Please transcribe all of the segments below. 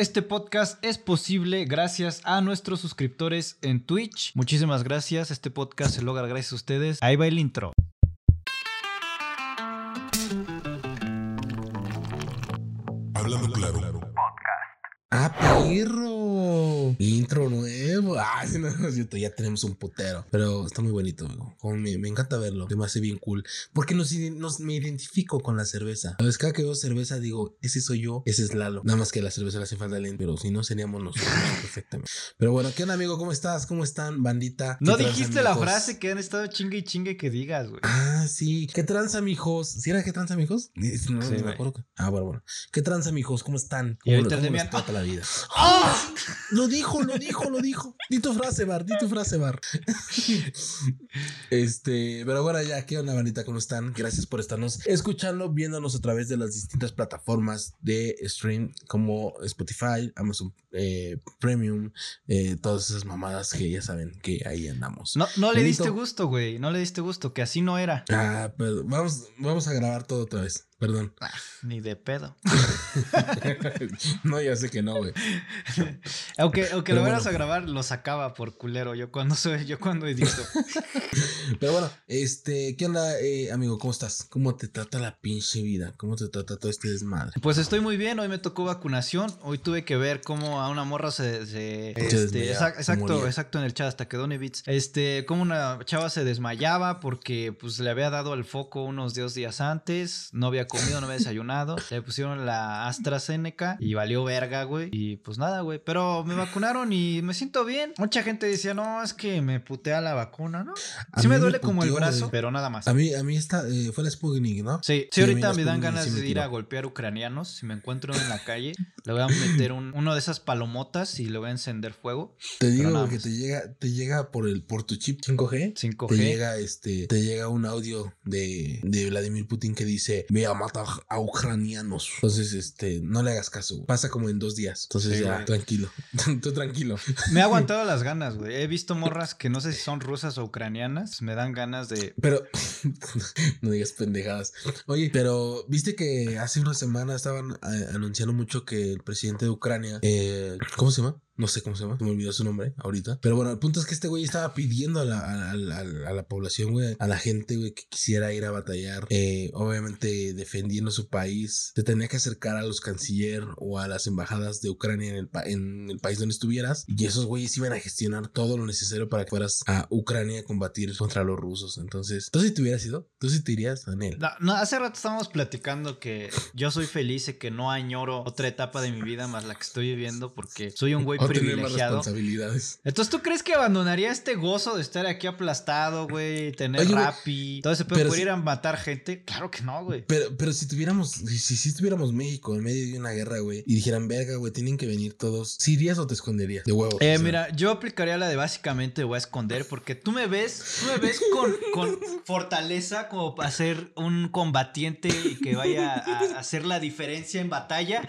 Este podcast es posible gracias a nuestros suscriptores en Twitch. Muchísimas gracias. Este podcast se logra gracias a ustedes. Ahí va el intro. Hablando claro. ¡Ah, perro! Intro nuevo. Ah, sí, no, ya tenemos un putero. Pero está muy bonito, amigo. Como me, me encanta verlo. Me hace bien cool. Porque nos, nos- me identifico con la cerveza. A veces cada que veo cerveza digo, ese soy yo, ese es Lalo. Nada más que la cerveza le hace falta lente, pero si no seríamos nosotros perfectamente. Pero bueno, ¿qué onda, amigo? ¿Cómo estás? ¿Cómo están, bandita? No ¿Qué tranza, dijiste la frase que han estado chingue y chingue que digas, güey. Ah, sí. ¿Qué tranza, mijos? ¿Sí era qué tranza, mijos? No, Sí, no me acuerdo. que- Ah, bueno, bueno. ¿Qué tranza, mijos? ¿Cómo están? Y ¿Cómo, ahorita lo- de cómo mi- les trata la vida? ¡Ah! Lo dijo, lo dijo, lo dijo. Di tu frase, Bar, di tu frase, Bar. Este, pero bueno, ya, ¿qué onda, bandita? ¿Cómo están? Gracias por estarnos escuchando, viéndonos a través de las distintas plataformas de stream como Spotify, Amazon eh, Premium, eh, todas esas mamadas que ya saben que ahí andamos. No, no le Benito. diste gusto, güey. No le diste gusto, que así no era. Ah, pero vamos, vamos a grabar todo otra vez. Perdón. Ni de pedo. no, ya sé que no, güey. Aunque, aunque Pero lo bueno. a grabar, lo sacaba por culero. Yo cuando soy, yo cuando edito. Pero bueno, este, ¿qué onda, eh, amigo? ¿Cómo estás? ¿Cómo te trata la pinche vida? ¿Cómo te trata todo este desmadre? Pues estoy muy bien, hoy me tocó vacunación, hoy tuve que ver cómo a una morra se... se- Se este, exacto, moría. exacto en el chat, hasta quedó Nevitz. Este, como una chava se desmayaba porque pues le había dado el foco unos dos días antes, no había comido, no había desayunado, le pusieron la AstraZeneca y valió verga, güey. Y pues nada, güey, pero me vacunaron y me siento bien. Mucha gente decía, no, es que me putea la vacuna, ¿no? A Sí me duele como el brazo, pero nada más. A mí, a mí esta, eh, fue la Sputnik, ¿no? Sí, sí, ahorita me dan ganas me de ir a golpear ucranianos. Si me encuentro en la calle, le voy a meter un, uno de esas palomotas y le voy a encender fuego. Te digo que te llega, te llega por el, por tu chip 5G. 5G. Te llega este, te llega un audio de, de Vladimir Putin que dice ve a matar a ucranianos. Entonces, este, no le hagas caso. güey. Pasa como en dos días. Entonces Sí, ya, güey. tranquilo. Tú tranquilo. Me ha aguantado las ganas, güey. He visto morras que no sé si son rusas o ucranianas. Me dan ganas de. Pero no digas pendejadas. Oye, pero viste que hace una semana estaban eh, anunciando mucho que el presidente de Ucrania, eh, ¿cómo se llama? No sé cómo se llama, me olvidó su nombre ahorita. Pero bueno, el punto es que este güey estaba pidiendo a la, a, a a la población, güey, a la gente, güey, que quisiera ir a batallar, eh, obviamente defendiendo su país, te tenía que acercar a los canciller o a las embajadas de Ucrania en el, pa- en el país donde estuvieras. Y esos güeyes iban a gestionar todo lo necesario para que fueras a Ucrania a combatir contra los rusos. Entonces, ¿tú si te hubieras ido? ¿Tú si te irías, Daniel? No, no, hace rato estábamos platicando que yo soy feliz y que no añoro otra etapa de mi vida más la que estoy viviendo porque soy un güey Tener más responsabilidades. Entonces, ¿tú crees que abandonaría este gozo de estar aquí aplastado, güey? Tener Oye, rapi, todo ese pedo si- ir a matar gente? Claro que no, güey. Pero, pero si tuviéramos, si, si, si tuviéramos México en medio de una guerra, güey, y dijeran, verga, güey, tienen que venir todos, ¿sí irías o te esconderías? De huevos. Eh, o sea. mira, yo aplicaría la de básicamente voy a esconder porque tú me ves, tú me ves con, con fortaleza como para ser un combatiente y que vaya a, hacer la diferencia en batalla.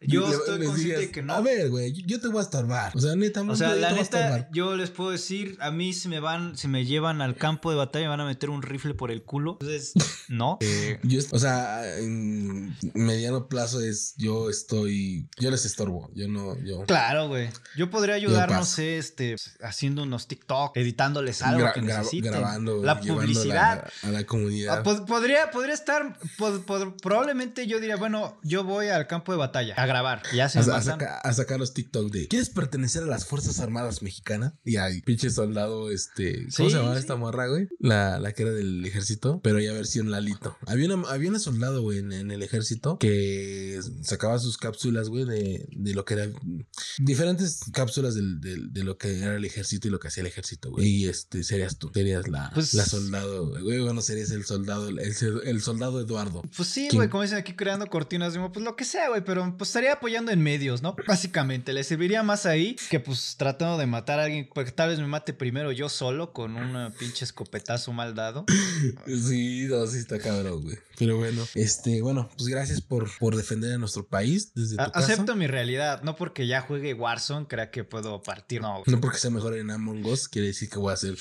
Yo Le- estoy consciente digas, de que no. A ver, güey, yo, te voy a estorbar. O sea, neta, O sea, yo la neta, yo les puedo decir, a mí si me van, si me llevan al campo de batalla, me van a meter un rifle por el culo. Entonces, no. Eh, Yo, o sea, en mediano plazo es, yo estoy, yo les estorbo, yo no, yo. Claro, güey. Yo podría ayudar, no sé, este, haciendo unos TikTok, editándoles algo gra- que gra- necesiten. grabando, la publicidad. A la, a la comunidad. Ah, pod- podría, podría estar, pod- pod- probablemente yo diría, bueno, yo voy al campo de batalla a grabar. Ya se A, a saca- a sacar los TikTok de ¿Quieres pertenecer a las Fuerzas Armadas Mexicanas? Y hay pinche soldado, este. ¿Cómo Sí, se llamaba sí. esta morra, güey? La, la que era del ejército, pero ya versión Lalito. Había una, había una soldado, güey, en, en el ejército que sacaba sus cápsulas, güey, de, de lo que era. Diferentes cápsulas de lo que era el ejército y lo que hacía el ejército, güey. Y este, serías tú. Serías la, Pues- la soldado, güey. Bueno, serías el soldado, el, el soldado Eduardo. Pues sí, güey, como dicen aquí creando cortinas, pues lo que sea, güey, pero pues estaría apoyando en medios, ¿no? Básicamente, le serviría más ahí que pues tratando de matar a alguien, porque tal vez me mate primero yo solo con un pinche escopetazo mal dado. Sí, no, está cabrón, güey. Pero bueno, este, bueno, pues gracias por, por defender a nuestro país desde tu A- casa. Acepto mi realidad, no porque ya juegue Warzone, crea que puedo partir. No, No porque sea mejor en Among Us, quiere decir que voy a hacer,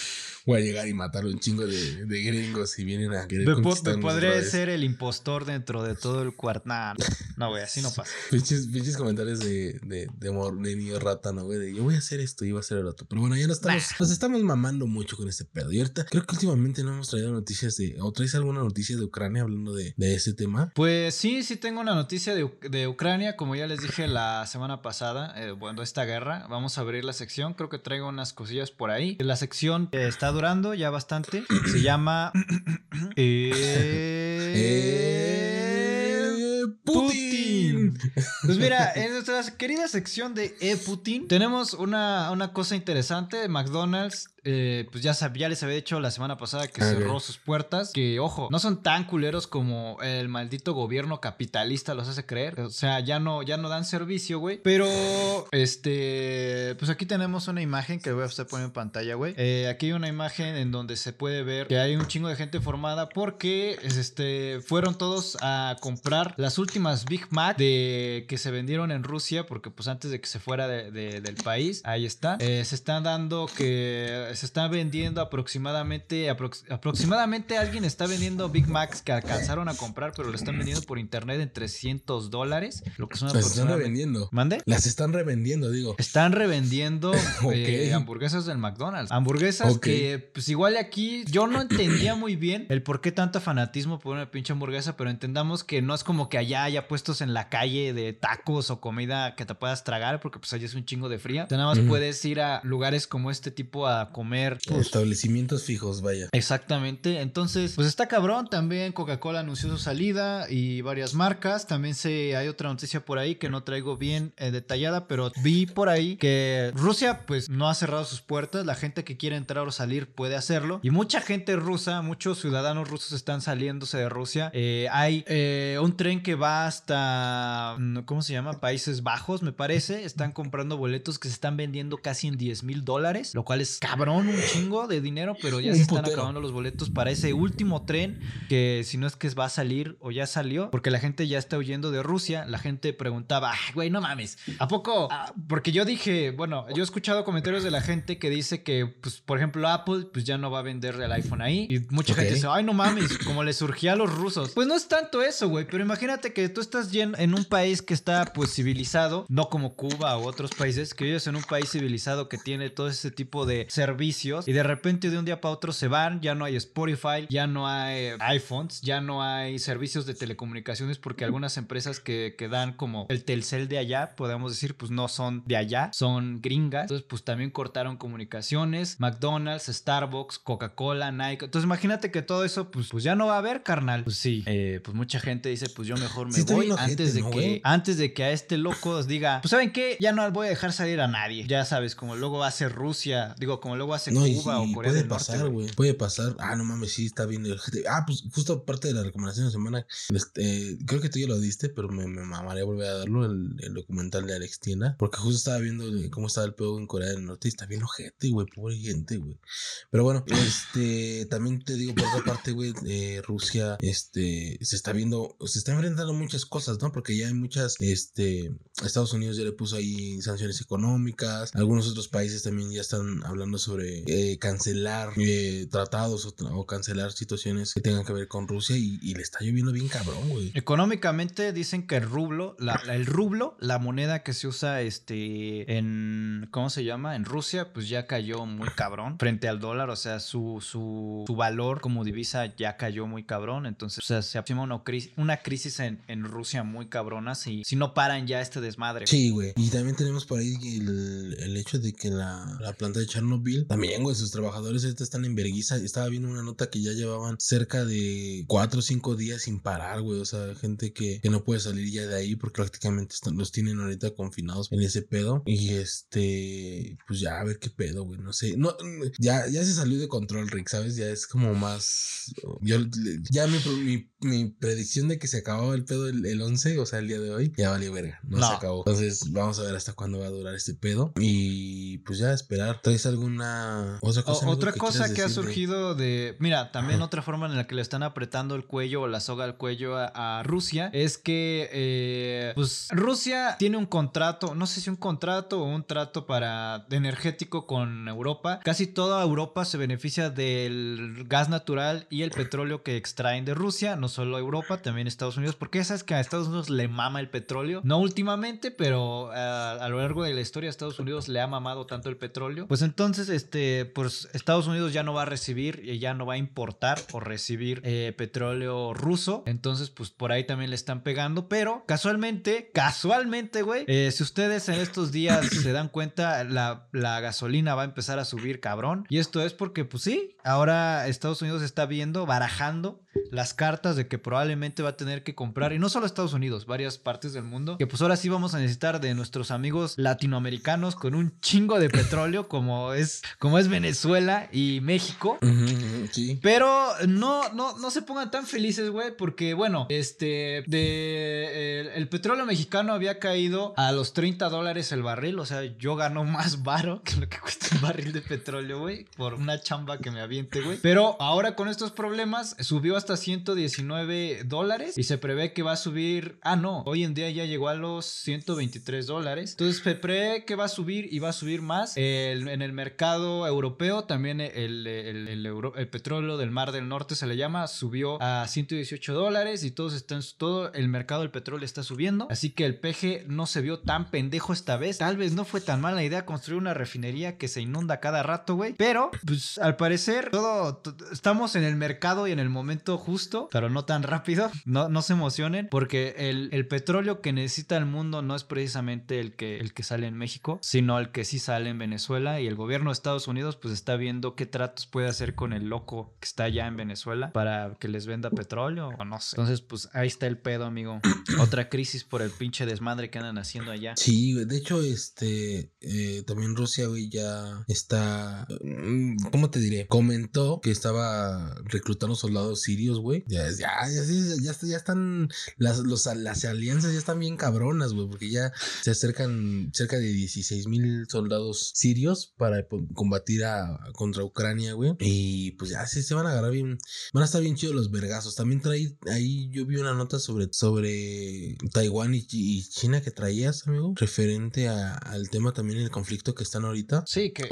voy a llegar y matar un chingo de, de gringos si vienen a querer me, me podré ser el impostor dentro de todo el cuarto. Nah, no, no, güey, así no pasa. Pinches, pinches comentarios de, de, de, de niño rata, ¿no, güey? De yo voy a hacer esto y voy a hacer el otro. Pero bueno, ya nos estamos, nos estamos mamando mucho con este pedo. Y ahorita creo que últimamente no hemos traído noticias de. ¿O traes alguna noticia de Ucrania hablando de, de ese tema? Pues sí, sí tengo una noticia de, de Ucrania, como ya les dije la semana pasada, eh, bueno, esta guerra, vamos a abrir la sección, creo que traigo unas cosillas por ahí. La sección eh, está durando ya bastante, se llama... ¡Eh! ¡Putin! Pues mira, en nuestra querida sección de E Putin tenemos una, una cosa interesante. McDonald's, eh, pues ya, les había dicho la semana pasada que Ah, cerró sus puertas. Que ojo, no son tan culeros como el maldito gobierno capitalista los hace creer. O sea, ya no, ya no dan servicio, güey. Pero, este, pues aquí tenemos una imagen que voy a estar poniendo en pantalla, güey. Eh, aquí hay una imagen en donde se puede ver que hay un chingo de gente formada porque, este, fueron todos a comprar las últimas Big Mac de que se vendieron en Rusia porque pues antes de que se fuera de- de- del país, ahí está. Eh, se están dando que se están vendiendo aproximadamente aprox- aproximadamente alguien está vendiendo Big Macs que alcanzaron a comprar pero lo están vendiendo por internet en 300 dólares, lo que son Las están revendiendo. ¿Mande? Las están revendiendo, digo. Están revendiendo eh, hamburguesas del McDonald's. Hamburguesas que, pues igual aquí, yo no entendía muy bien el por qué tanto fanatismo por una pinche hamburguesa, pero entendamos que no es como que allá haya puestos en la calle de tacos o comida que te puedas tragar, porque pues allá es un chingo de fría. Nada más puedes ir a lugares como este tipo a comer. Pues, Establecimientos fijos, vaya. Exactamente, entonces pues está cabrón, también Coca-Cola anunció su salida y varias marcas, también se hay otra noticia por ahí que no traigo bien eh, detallada, pero vi por ahí que Rusia pues no ha cerrado sus puertas, la gente que quiere entrar o salir puede hacerlo. Y mucha gente rusa, muchos ciudadanos rusos están saliéndose de Rusia, Eh, hay eh, un tren que va hasta, mm, ¿cómo se llama? Países Bajos me parece, están comprando boletos que se están vendiendo casi en 10 mil dólares, lo cual es cabrón, un chingo de dinero, pero ya Un se están putero. acabando los boletos para ese último tren que si no es que va a salir o ya salió, porque la gente ya está huyendo de Rusia, la gente preguntaba, "Ay, güey, no mames, ¿a poco? Ah, porque yo dije, bueno, yo he escuchado comentarios de la gente que dice que, pues, por ejemplo, Apple, pues ya no va a vender el iPhone ahí, y mucha gente dice, ay, no mames, como le surgía a los rusos. Pues no es tanto eso, güey, pero imagínate que tú estás en un país que está, pues, civilizado, no como Cuba u otros países, que vives en un país civilizado que tiene todo ese tipo de servicios, y de repente de un día para otro se van, ya no hay Spotify, ya no hay iPhones, ya no hay servicios de telecomunicaciones, porque algunas empresas que, que dan como el Telcel de allá, podemos decir, pues no son de allá, son gringas. Entonces, pues también cortaron comunicaciones, McDonald's, Starbucks, Coca-Cola, Nike. Entonces, imagínate que todo eso, pues, pues ya no va a haber, carnal. Pues sí, eh, pues mucha gente dice, pues yo mejor me Sí voy antes de ¿no, que güey? antes de que a este loco os diga, pues saben qué, ya no voy a dejar salir a nadie. Ya sabes, como luego hace Rusia, digo, como luego hace No, y, Cuba y o Corea puede del Norte, pasar, güey. Puede pasar. Ah, no mames, sí, está gente. Ah, pues justo parte de la recomendación de la semana. este, creo que tú ya lo diste, pero me, me mamaría volver a darlo. El, el documental de Alex Tienda. Porque justo estaba viendo cómo estaba el pedo en Corea del Norte. Y está bien ojete, güey. Pobre gente, güey. Pero bueno, este, también te digo por otra parte, güey, eh, Rusia, este, se está viendo, se está enfrentando muchas cosas, ¿no? Porque ya hay muchas, este, Estados Unidos ya le puso ahí sanciones económicas, algunos otros países también ya están hablando sobre eh, cancelar eh, tratados o, cancelar situaciones que tengan que ver con Rusia y, y le está lloviendo bien cabrón, güey. Económicamente dicen que el rublo, la, la- el rublo, la moneda que se usa este en ¿cómo se llama? En Rusia, pues ya cayó muy cabrón frente al dólar, o sea, su, su, su valor como divisa ya cayó muy cabrón, entonces, o sea, se aproxima una crisis, una crisis en, en Rusia muy cabrona si, si no paran ya este desmadre. Sí, güey. Y también tenemos por ahí el, el hecho de que la, la planta de Chernobyl. También, güey, sus trabajadores ahorita están en verguiza. Estaba viendo una nota que ya llevaban cerca de cuatro o cinco días sin parar, güey. O sea, gente que, que no puede salir ya de ahí porque prácticamente están, los tienen ahorita confinados en ese pedo. Y este, pues ya a ver qué pedo, güey. No sé. No, ya, ya se salió de control, Rick, ¿sabes? Ya es como más. Yo, ya mi, mi, mi predicción de que se acababa el pedo el, el 11, o sea, el día de hoy, ya valió verga. No, No. se acabó. Entonces, vamos a ver hasta cuándo va a durar este pedo. Y pues ya esperar. ¿Traes alguna otra O- cosa? amigo, otra que cosa que ha surgido de. Mira, también otra forma en la que le están apretando el cuello o la soga al cuello a, a Rusia es que, eh, pues, Rusia tiene un contrato, no sé si un contrato o un trato para energético con Europa. Casi toda Europa se beneficia del gas natural y el petróleo que extraen de Rusia, no solo Europa, también Estados Unidos, porque sabes que a Estados Unidos le mama el petróleo, no últimamente, pero ah, a lo largo de la historia Estados Unidos le ha mamado tanto el petróleo. Pues entonces, este, pues Estados Unidos ya no va a recibir, ya no va a importar o recibir eh, petróleo ruso. Entonces, pues por ahí también le están pegando. Pero casualmente, casualmente, güey, eh, si ustedes en estos días se dan cuenta, la, la gasolina va a empezar a subir cabrón. Y esto es porque, pues sí, ahora Estados Unidos está viendo, barajando las cartas de que probablemente va a tener que comprar, y no solo Estados Unidos, varias partes del mundo, que pues ahora sí vamos a necesitar de nuestros amigos latinoamericanos con un chingo de petróleo como es, como es Venezuela y México. Sí. Pero no, no, no se pongan tan felices, güey, porque bueno, este, de, el, el petróleo mexicano había caído a los 30 dólares el barril, o sea, yo gano más varo que lo que cuesta un barril de petróleo, güey, por una chamba que me aviente, güey. Pero ahora con estos problemas subió hasta 119 dólares y se prevé que va a subir, ah, no, hoy en día ya llegó a los 123 dólares. Entonces se prevé que va a subir y va a subir más. El- en el mercado europeo también el, el- petróleo del Mar del Norte se le llama, subió a 118 dólares y todos están, todo el mercado del petróleo está subiendo. Así que el PG no se vio tan pendejo esta vez. Tal vez no fue tan mala idea construir una refinería que se inunda cada rato, güey. Pero, pues al parecer, todo, estamos en el mercado y en el momento justo, pero no tan rápido. No, no se emocionen, porque el, el petróleo que necesita el mundo no es precisamente el que, el que sale en México, sino el que sí sale en Venezuela. Y el gobierno de Estados Unidos, pues está viendo qué tratos puede hacer con el loco que está allá en Venezuela para que les venda petróleo o no sé. Entonces, pues ahí está el pedo, amigo. Otra crisis por el pinche desmadre que andan haciendo allá. Sí. De hecho, este, eh, también Rusia, güey, ya está, mm, ¿cómo te diré? Comentó que estaba reclutando soldados sirios, güey. Ya, ya, ya, ya, ya, ya están, las, los, las alianzas ya están bien cabronas, güey, porque ya se acercan cerca de 16 mil soldados sirios para combatir a, contra Ucrania, güey. Y pues ya sí se van a agarrar bien, van a estar bien chidos los vergazos. También traí, ahí yo vi una nota sobre, sobre Taiwán y, Chi- y China que traías, amigo, referente a- al tema también el conflicto que están ahorita. Sí, que,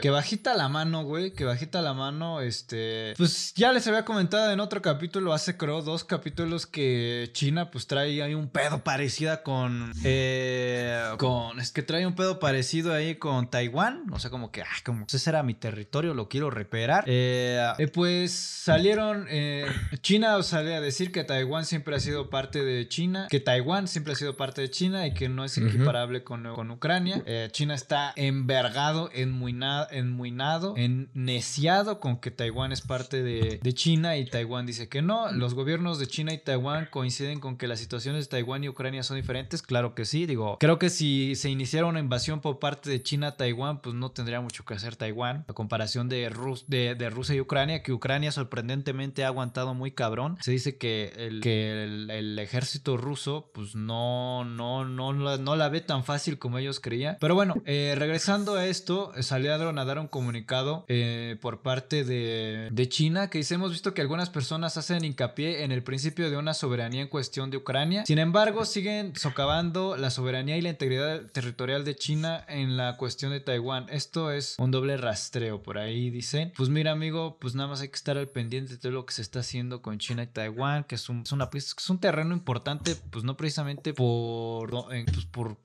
que bajita la mano, güey, que bajita la mano, este, pues ya les había comentado en otro capítulo, hace creo dos capítulos que China pues trae ahí un pedo parecida con, eh, con, es que trae un pedo parecido ahí con Taiwán, o sea, como que, ah, como ese era mi territorio, lo quiero recuperar. Eh, eh, pues salieron, eh, China sale a decir que Taiwán siempre ha sido parte de China, que Taiwán siempre ha sido parte de China y que no es equiparable con, con Ucrania. Eh, China está envergado, enmuinado, enmuinado, enneciado con que Taiwán es parte de, de China y Taiwán dice que no. Los gobiernos de China y Taiwán coinciden con que las situaciones de Taiwán y Ucrania son diferentes. Claro que sí, digo, creo que si se iniciara una invasión por parte de China a Taiwán, pues no tendría mucho que hacer Taiwán. A comparación de, Rus- de, de Rusia y Ucrania, que Ucrania sorprendentemente ha aguantado muy cabrón. Se dice que el, que el, ejército ruso, pues no, no, no, la- no la ve tan fácil como ellos creían. Pero bueno, eh, regresando a esto, eh, salieron a dar un comunicado eh, por parte de, de China que dice, hemos visto que algunas personas hacen hincapié en el principio de una soberanía en cuestión de Ucrania. Sin embargo, siguen socavando la soberanía y la integridad territorial de China en la cuestión de Taiwán. Esto es un doble rastreo por ahí, dicen. Pues mira, amigo, pues nada más hay que estar al pendiente de todo lo que se está haciendo con China y Taiwán, que es un, es una, pues, es un terreno importante, pues no precisamente por, pues,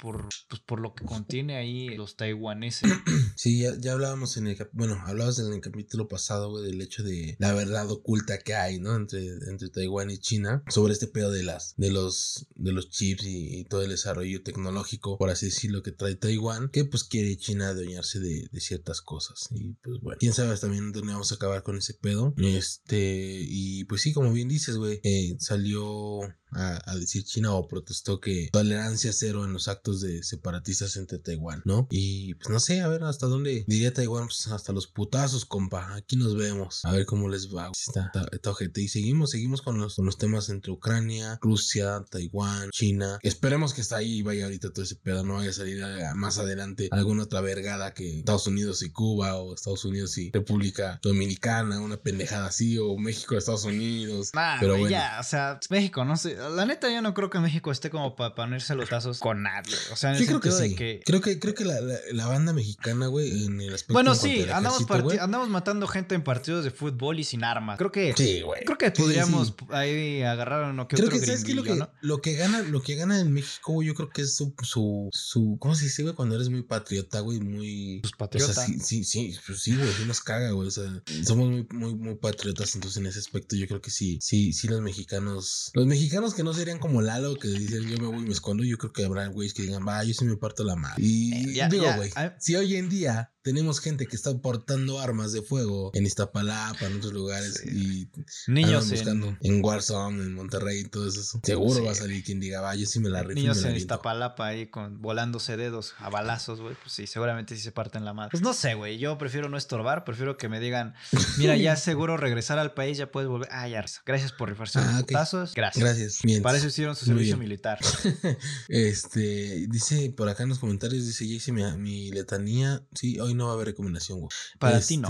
pues, por lo que contiene ahí los taiwaneses. Sí, ya, ya hablábamos en el bueno, hablabas en el capítulo pasado, del hecho de la verdad oculta que hay, ¿no? Entre, entre Taiwán y China, sobre este pedo de las, de los, de los chips y, todo el desarrollo tecnológico, por así decirlo, que trae Taiwán, que pues quiere China adueñarse de, de ciertas cosas. Y pues bueno, quién sabe también dónde vamos a acabar con ese pedo. Este, y pues sí, como bien dices, güey, eh, salió a, decir China o protestó que tolerancia cero en los actos de separatistas entre Taiwán, ¿no? Y pues no sé, a ver hasta dónde diría Taiwán, pues hasta los putazos, compa. Aquí nos vemos, a ver cómo les va. Está, está, Y seguimos, seguimos con los, con los temas entre Ucrania, Rusia, Taiwán, China. Esperemos que está ahí y vaya ahorita todo ese pedo, no vaya a salir más adelante alguna otra vergada que Estados Unidos y Cuba o Estados Unidos y República Dominicana, una pendejada así, o México, Estados Unidos. pero bueno. ya, o sea, México, no sé la neta, yo no creo que México esté como para ponerse los tazos con nadie. O sea, en el sentido creo que de que. Creo que, creo que la, la, banda mexicana, güey, en el aspecto. Bueno, sí, andamos, andamos matando gente en partidos de fútbol y sin armas. Creo que. Sí, güey. Creo que podríamos ahí agarrar uno que creo otro que, ¿sabes lo que, ¿no? lo que gana, lo que gana en México, güey, yo creo que es su, su, su. ¿Cómo se dice, güey? Cuando eres muy patriota, güey, muy. Pues patriota. O sea, sí, sí, sí, pues sí, güey, sí nos caga, güey. O sea, somos muy, muy, muy patriotas. Entonces, en ese aspecto, yo creo que sí, sí, sí, los mexicanos. Los mexicanos que no serían como Lalo que dicen yo me voy y me escondo, yo creo que habrá güeyes que digan, va, yo sí me parto la madre. Y eh, digo, güey, si hoy en día tenemos gente que está portando armas de fuego en Iztapalapa, en otros lugares y niños buscando en... Warzone, en Monterrey y todo eso. Seguro va a salir quien diga, va, yo sí me la rifo. Niños en Iztapalapa ahí con volándose dedos a balazos, güey, pues sí, seguramente sí se parten la madre. Pues no sé, güey, yo prefiero no estorbar, prefiero que me digan, mira, ya seguro regresar al país, ya puedes volver. Ah, ya, gracias por rifarse ah, Gracias. Gracias. Para eso hicieron su servicio militar. este, dice por acá en los comentarios, dice, ya hice mi, mi letanía, sí, hoy no va a haber recomendación, güey. Para ti no.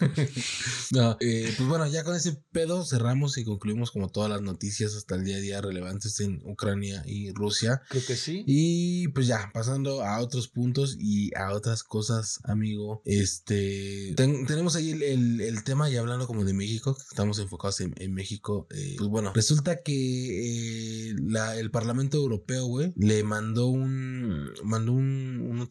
No, eh, pues bueno, ya con ese pedo cerramos y concluimos como todas las noticias hasta el día a día relevantes en Ucrania y Rusia. Creo que sí. Y pues ya, pasando a otros puntos y a otras cosas, amigo. Este, tenemos ahí el, tema y hablando como de México, estamos enfocados en, México. Eh, pues bueno, resulta que eh, la, el Parlamento Europeo, güey, le mandó un, mandó un,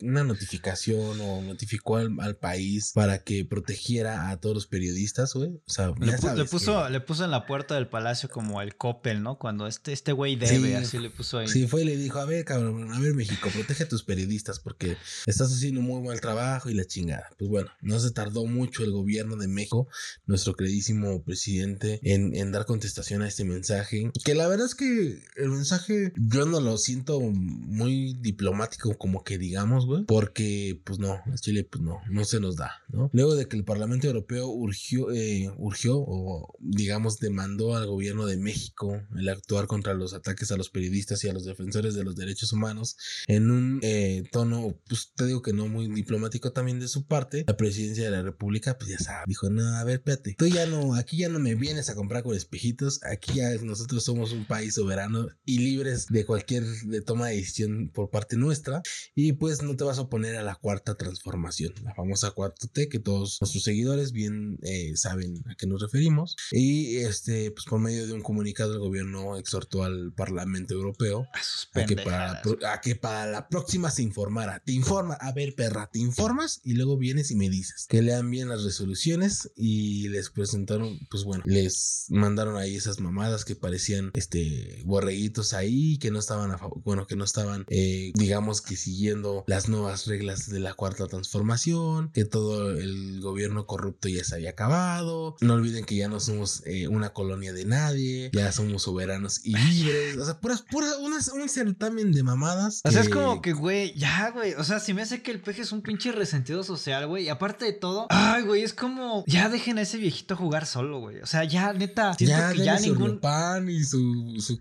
una notificación o notificó al, al país para que protegiera a todos los periodistas, güey. O sea, le, puso, le puso en la puerta del palacio como el Coppel, ¿no? Cuando este, este güey debe, así le puso ahí. Sí, fue y le dijo, a ver, cabrón, a ver, México, protege a tus periodistas porque estás haciendo un muy mal trabajo y la chingada. Pues bueno, no se tardó mucho el gobierno de México, nuestro queridísimo presidente, en, en dar contestación a este mensaje. Que la verdad es que el mensaje yo no lo siento muy diplomático como que digamos, güey. Porque, pues no, Chile, pues no, no se nos da, ¿no? Luego de que el Parlamento Europeo urgió, eh, urgió o digamos demandó al gobierno de México el actuar contra los ataques a los periodistas y a los defensores de los derechos humanos en un eh, tono, pues te digo que no muy diplomático también de su parte, la presidencia de la República, pues ya sabe, dijo, no, a ver, espérate, tú ya no, aquí ya no me vienes a comprar con espejitos, aquí ya nosotros somos un país soberano y libres de cualquier de toma de decisión por parte nuestra y pues no te vas a oponer a la cuarta transformación, la famosa cuarta T que todos nuestros seguidores bien eh, saben a qué nos referimos. Y este, pues por medio de un comunicado, el gobierno exhortó al Parlamento Europeo a, que, para la, a que para la próxima se informara. Te informa, a ver, perra, te informas y luego vienes y me dices que lean bien las resoluciones y les presentaron, pues bueno, les mandaron ahí esas mamadas que parecían este borreguitos ahí, que no estaban a favor, bueno, que no estaban, eh, digamos que siguiendo las nuevas reglas de la cuarta transformación, que todo el gobierno corrupto ya se había acabado. No olviden que ya no somos eh, una colonia de nadie, ya somos soberanos y libres. O sea, puras, puras, un certamen de mamadas. O sea, es como que, güey, ya, güey. O sea, si me hace que el peje es un pinche resentido social, güey. Y aparte de todo, ay, güey, es como, ya dejen a ese viejito jugar solo, güey. O sea, ya, neta, siento ya, que ya ningún. pan y su, su.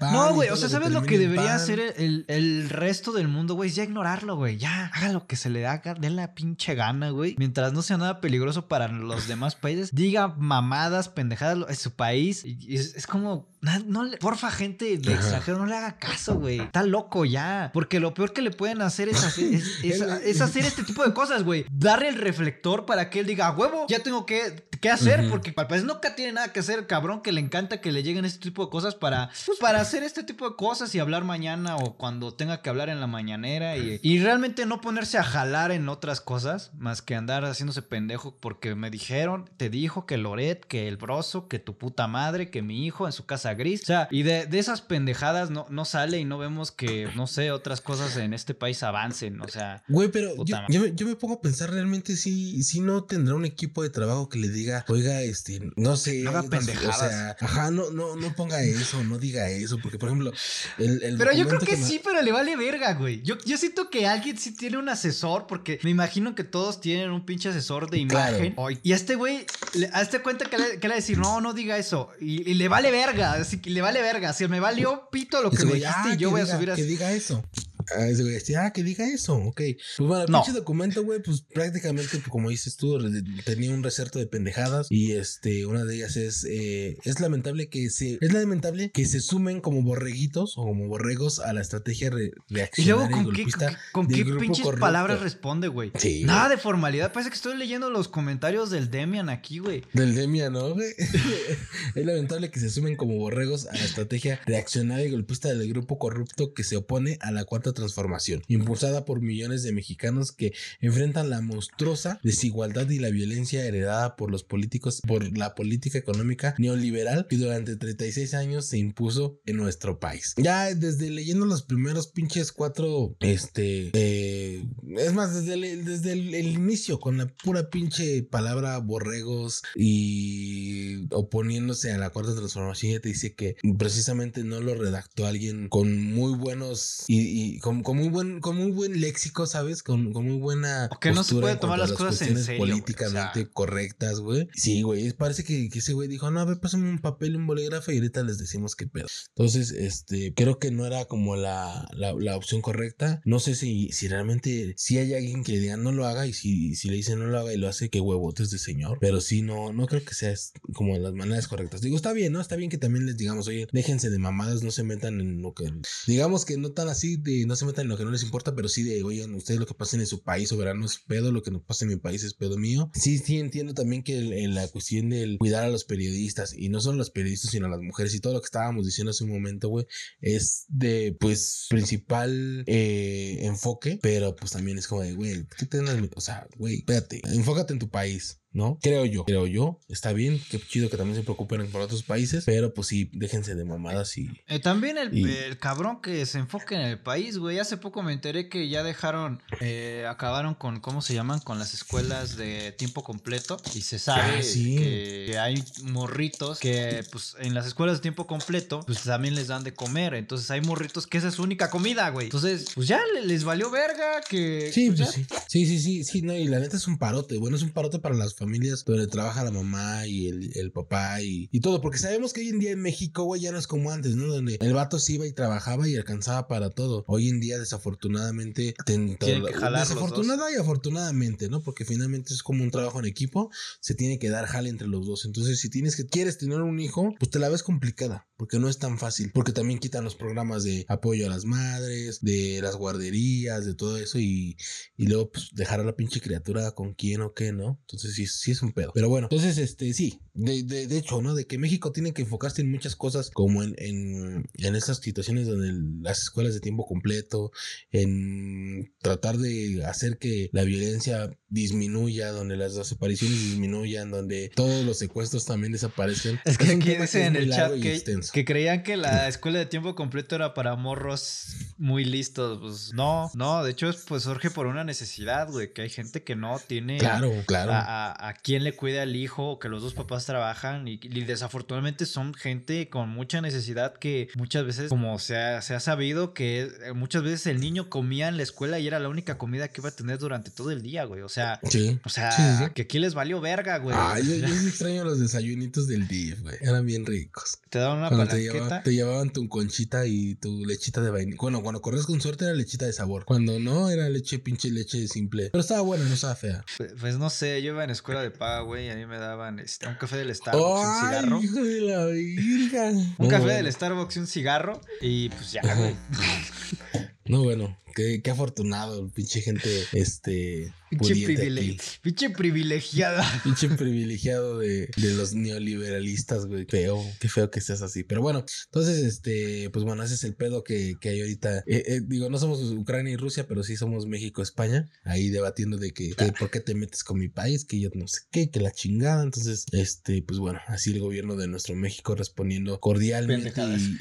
No, güey, o sea, ¿sabes lo que debería hacer el, el, resto del mundo, güey? Es ya ignorarlo, güey. Ya, haga lo que se le haga, de la pinche gana, güey. Mientras no sea nada peligroso para los demás países, diga mamadas, pendejadas, es su país. Y es, como, no porfa, gente de extranjero, no le haga caso, güey. Está loco ya. Porque lo peor que le pueden hacer es hacer, es, hacer este tipo de cosas, güey. Darle el reflector para que él diga, huevo, ya tengo que, qué hacer, porque al parecer nunca tiene nada que hacer el cabrón que le encanta que le lleguen este tipo de cosas para, pues, para hacer este tipo de cosas y hablar mañana o cuando tenga que hablar en la mañanera y, y realmente no ponerse a jalar en otras cosas más que andar haciéndose pendejo porque me dijeron, te dijo que Loret, que el broso, que tu puta madre, que mi hijo en su casa gris. O sea, y de, de esas pendejadas no, no sale y no vemos que, no sé, otras cosas en este país avancen. O sea, Güey, pero yo, yo me, yo me pongo a pensar realmente si, si no tendrá un equipo de trabajo que le diga, oiga, este, no sé, No haga pendejadas. O sea, ajá, no, no, no ponga eso, no diga eso, porque por ejemplo, el, el Pero yo creo que, me- sí, pero le vale verga, güey. Yo, yo siento que alguien sí tiene un asesor, porque me imagino que todos tienen un pinche asesor de imagen. Y a este güey, a este cuenta que le, que le va a decir, no, no diga eso. Y, y le vale verga, así que le vale verga. Si me valió pito lo que me güey, dijiste ah, y yo que voy a diga- subir Que así. diga eso. Ah, ese güey decía, ah, que diga eso, ok. Pues bueno, el No. pinche documento, güey, pues prácticamente, como dices tú, tenía un recerto de pendejadas y este, una de ellas es, eh, es lamentable que se, es lamentable que se sumen como borreguitos o como borregos a la estrategia re- Y reaccionaria luego, y ¿con qué, golpista con, con del qué grupo pinches corrupto. palabras responde, güey? Sí, Nada güey. de formalidad. Parece que estoy leyendo los comentarios del Demian aquí, güey. Del Demia, ¿no? güey? es lamentable que se sumen como borregos a la estrategia reaccionaria y golpista del grupo corrupto que se opone a la cuarta transformación, impulsada por millones de mexicanos que enfrentan la monstruosa desigualdad y la violencia heredada por los políticos, por la política económica neoliberal que durante 36 años se impuso en nuestro país. Ya desde leyendo los primeros pinches cuatro, este, eh, es más, desde el, desde el, inicio, con la pura pinche palabra borregos y oponiéndose a la cuarta transformación, ya te dice que precisamente no lo redactó alguien con muy buenos y, y con, con muy buen, con muy buen léxico, ¿sabes? Con, con muy buena. O que no se puede tomar las cosas en serio, o políticamente sea. correctas, güey. Sí, güey. Parece que, que ese güey dijo, no, a ver, pásame un papel un bolígrafo y ahorita les decimos qué pedo. Entonces, este, creo que no era como la, la, la opción correcta. No sé si, si realmente, si hay alguien que le diga no lo haga y si, si le dice no lo haga y lo hace, qué huevotes de señor. Pero sí, no, no creo que sea como las maneras correctas. Digo, está bien, ¿no? Está bien que también les digamos, oye, déjense de mamadas, no se metan en lo que, digamos que no tan así de, no se metan en lo que no les importa, pero sí de, oigan, ustedes lo que pasen en su país soberano es pedo, lo que nos pasa en mi país es pedo mío. Sí, sí entiendo también que la cuestión del cuidar a los periodistas y no solo a los periodistas, sino a las mujeres y todo lo que estábamos diciendo hace un momento, güey, es de, pues, principal eh, enfoque, pero pues también es como de, güey, ¿qué te O sea, güey, espérate, enfócate en tu país. ¿No? Creo yo, creo yo. Está bien, qué chido que también se preocupen por otros países, pero pues sí, déjense de mamadas y, Eh, también el, Y- el cabrón que se enfoque en el país, güey. Hace poco me enteré que ya dejaron, eh, acabaron con, ¿cómo se llaman? Con las escuelas de tiempo completo. Y se sabe Ah, sí. que, que hay morritos que, pues, en las escuelas de tiempo completo, pues también les dan de comer. Entonces hay morritos que esa es su única comida, güey. Entonces, pues ya le- les valió verga que... Sí, pues, pues sí. Sí, sí, sí, sí, no, y la neta es un parote. Bueno, es un parote para las familias donde trabaja la mamá y el, el papá y, y todo. Porque sabemos que hoy en día en México, güey, ya no es como antes, ¿no? Donde el vato se iba y trabajaba y alcanzaba para todo. Hoy en día, desafortunadamente, ten- que jalar desafortunada y afortunadamente, ¿no? Porque finalmente es como un trabajo en equipo, se tiene que dar jale entre los dos. Entonces, si tienes que quieres tener un hijo, pues te la ves complicada, porque no es tan fácil, porque también quitan los programas de apoyo a las madres, de las guarderías, de todo eso y y luego pues dejar a la pinche criatura con quién o qué, ¿no? Entonces sí, sí es un pedo. Pero bueno, entonces este sí, de, de, de hecho, ¿no? De que México tiene que enfocarse en muchas cosas como en, en, en esas situaciones donde el- las escuelas de tiempo completo, en tratar de hacer que la violencia disminuya, donde las desapariciones disminuyan, donde todos los secuestros también desaparezcan. Es que un aquí tema dice es en el chat que, que creían que la escuela de tiempo completo era para morros muy listos. Pues no, no, de hecho, pues surge por una necesidad, güey, que hay gente que no tiene Claro, claro. a, a, a quién le cuida al hijo o que los dos papás trabajan y, y desafortunadamente son gente con mucha necesidad que muchas veces, como se ha, se ha sabido, que eh, muchas veces el niño comía en la escuela y era la única comida que iba a tener durante todo el día, güey. O sea, Sí. o sea, Sí, sí, sí. que aquí les valió verga, güey. Ay, yo, yo extraño los desayunitos del DIF, güey. Eran bien ricos. Te daban una Cuando te, palanqueta. llevaba- te llevaban tu conchita y tu lechita de vainilla. Bueno, cuando corres con suerte era lechita de sabor. Cuando no, era leche, pinche leche simple. Pero estaba buena, no estaba fea. Pues no sé, yo iba en escuela de paga, güey, a mí me daban este, un café del Starbucks y un ¡Ay, cigarro. hijo de la virga! Un No, café bueno. del Starbucks y un cigarro. Y pues ya, güey. No, bueno, qué, qué afortunado, pinche gente, este, Pinche, pudiente privile- aquí. pinche privilegiada. Pinche privilegiado de, de los neoliberalistas, güey. Feo, qué feo que seas así. Pero bueno, entonces, este, pues bueno, ese es el pedo que, que hay ahorita. Eh, eh, digo, no somos Ucrania y Rusia, pero sí somos México, España. Ahí debatiendo de que, que por qué te metes con mi país, que yo no sé qué, que la chingada. Entonces, este, pues bueno, así el gobierno de nuestro México respondiendo cordialmente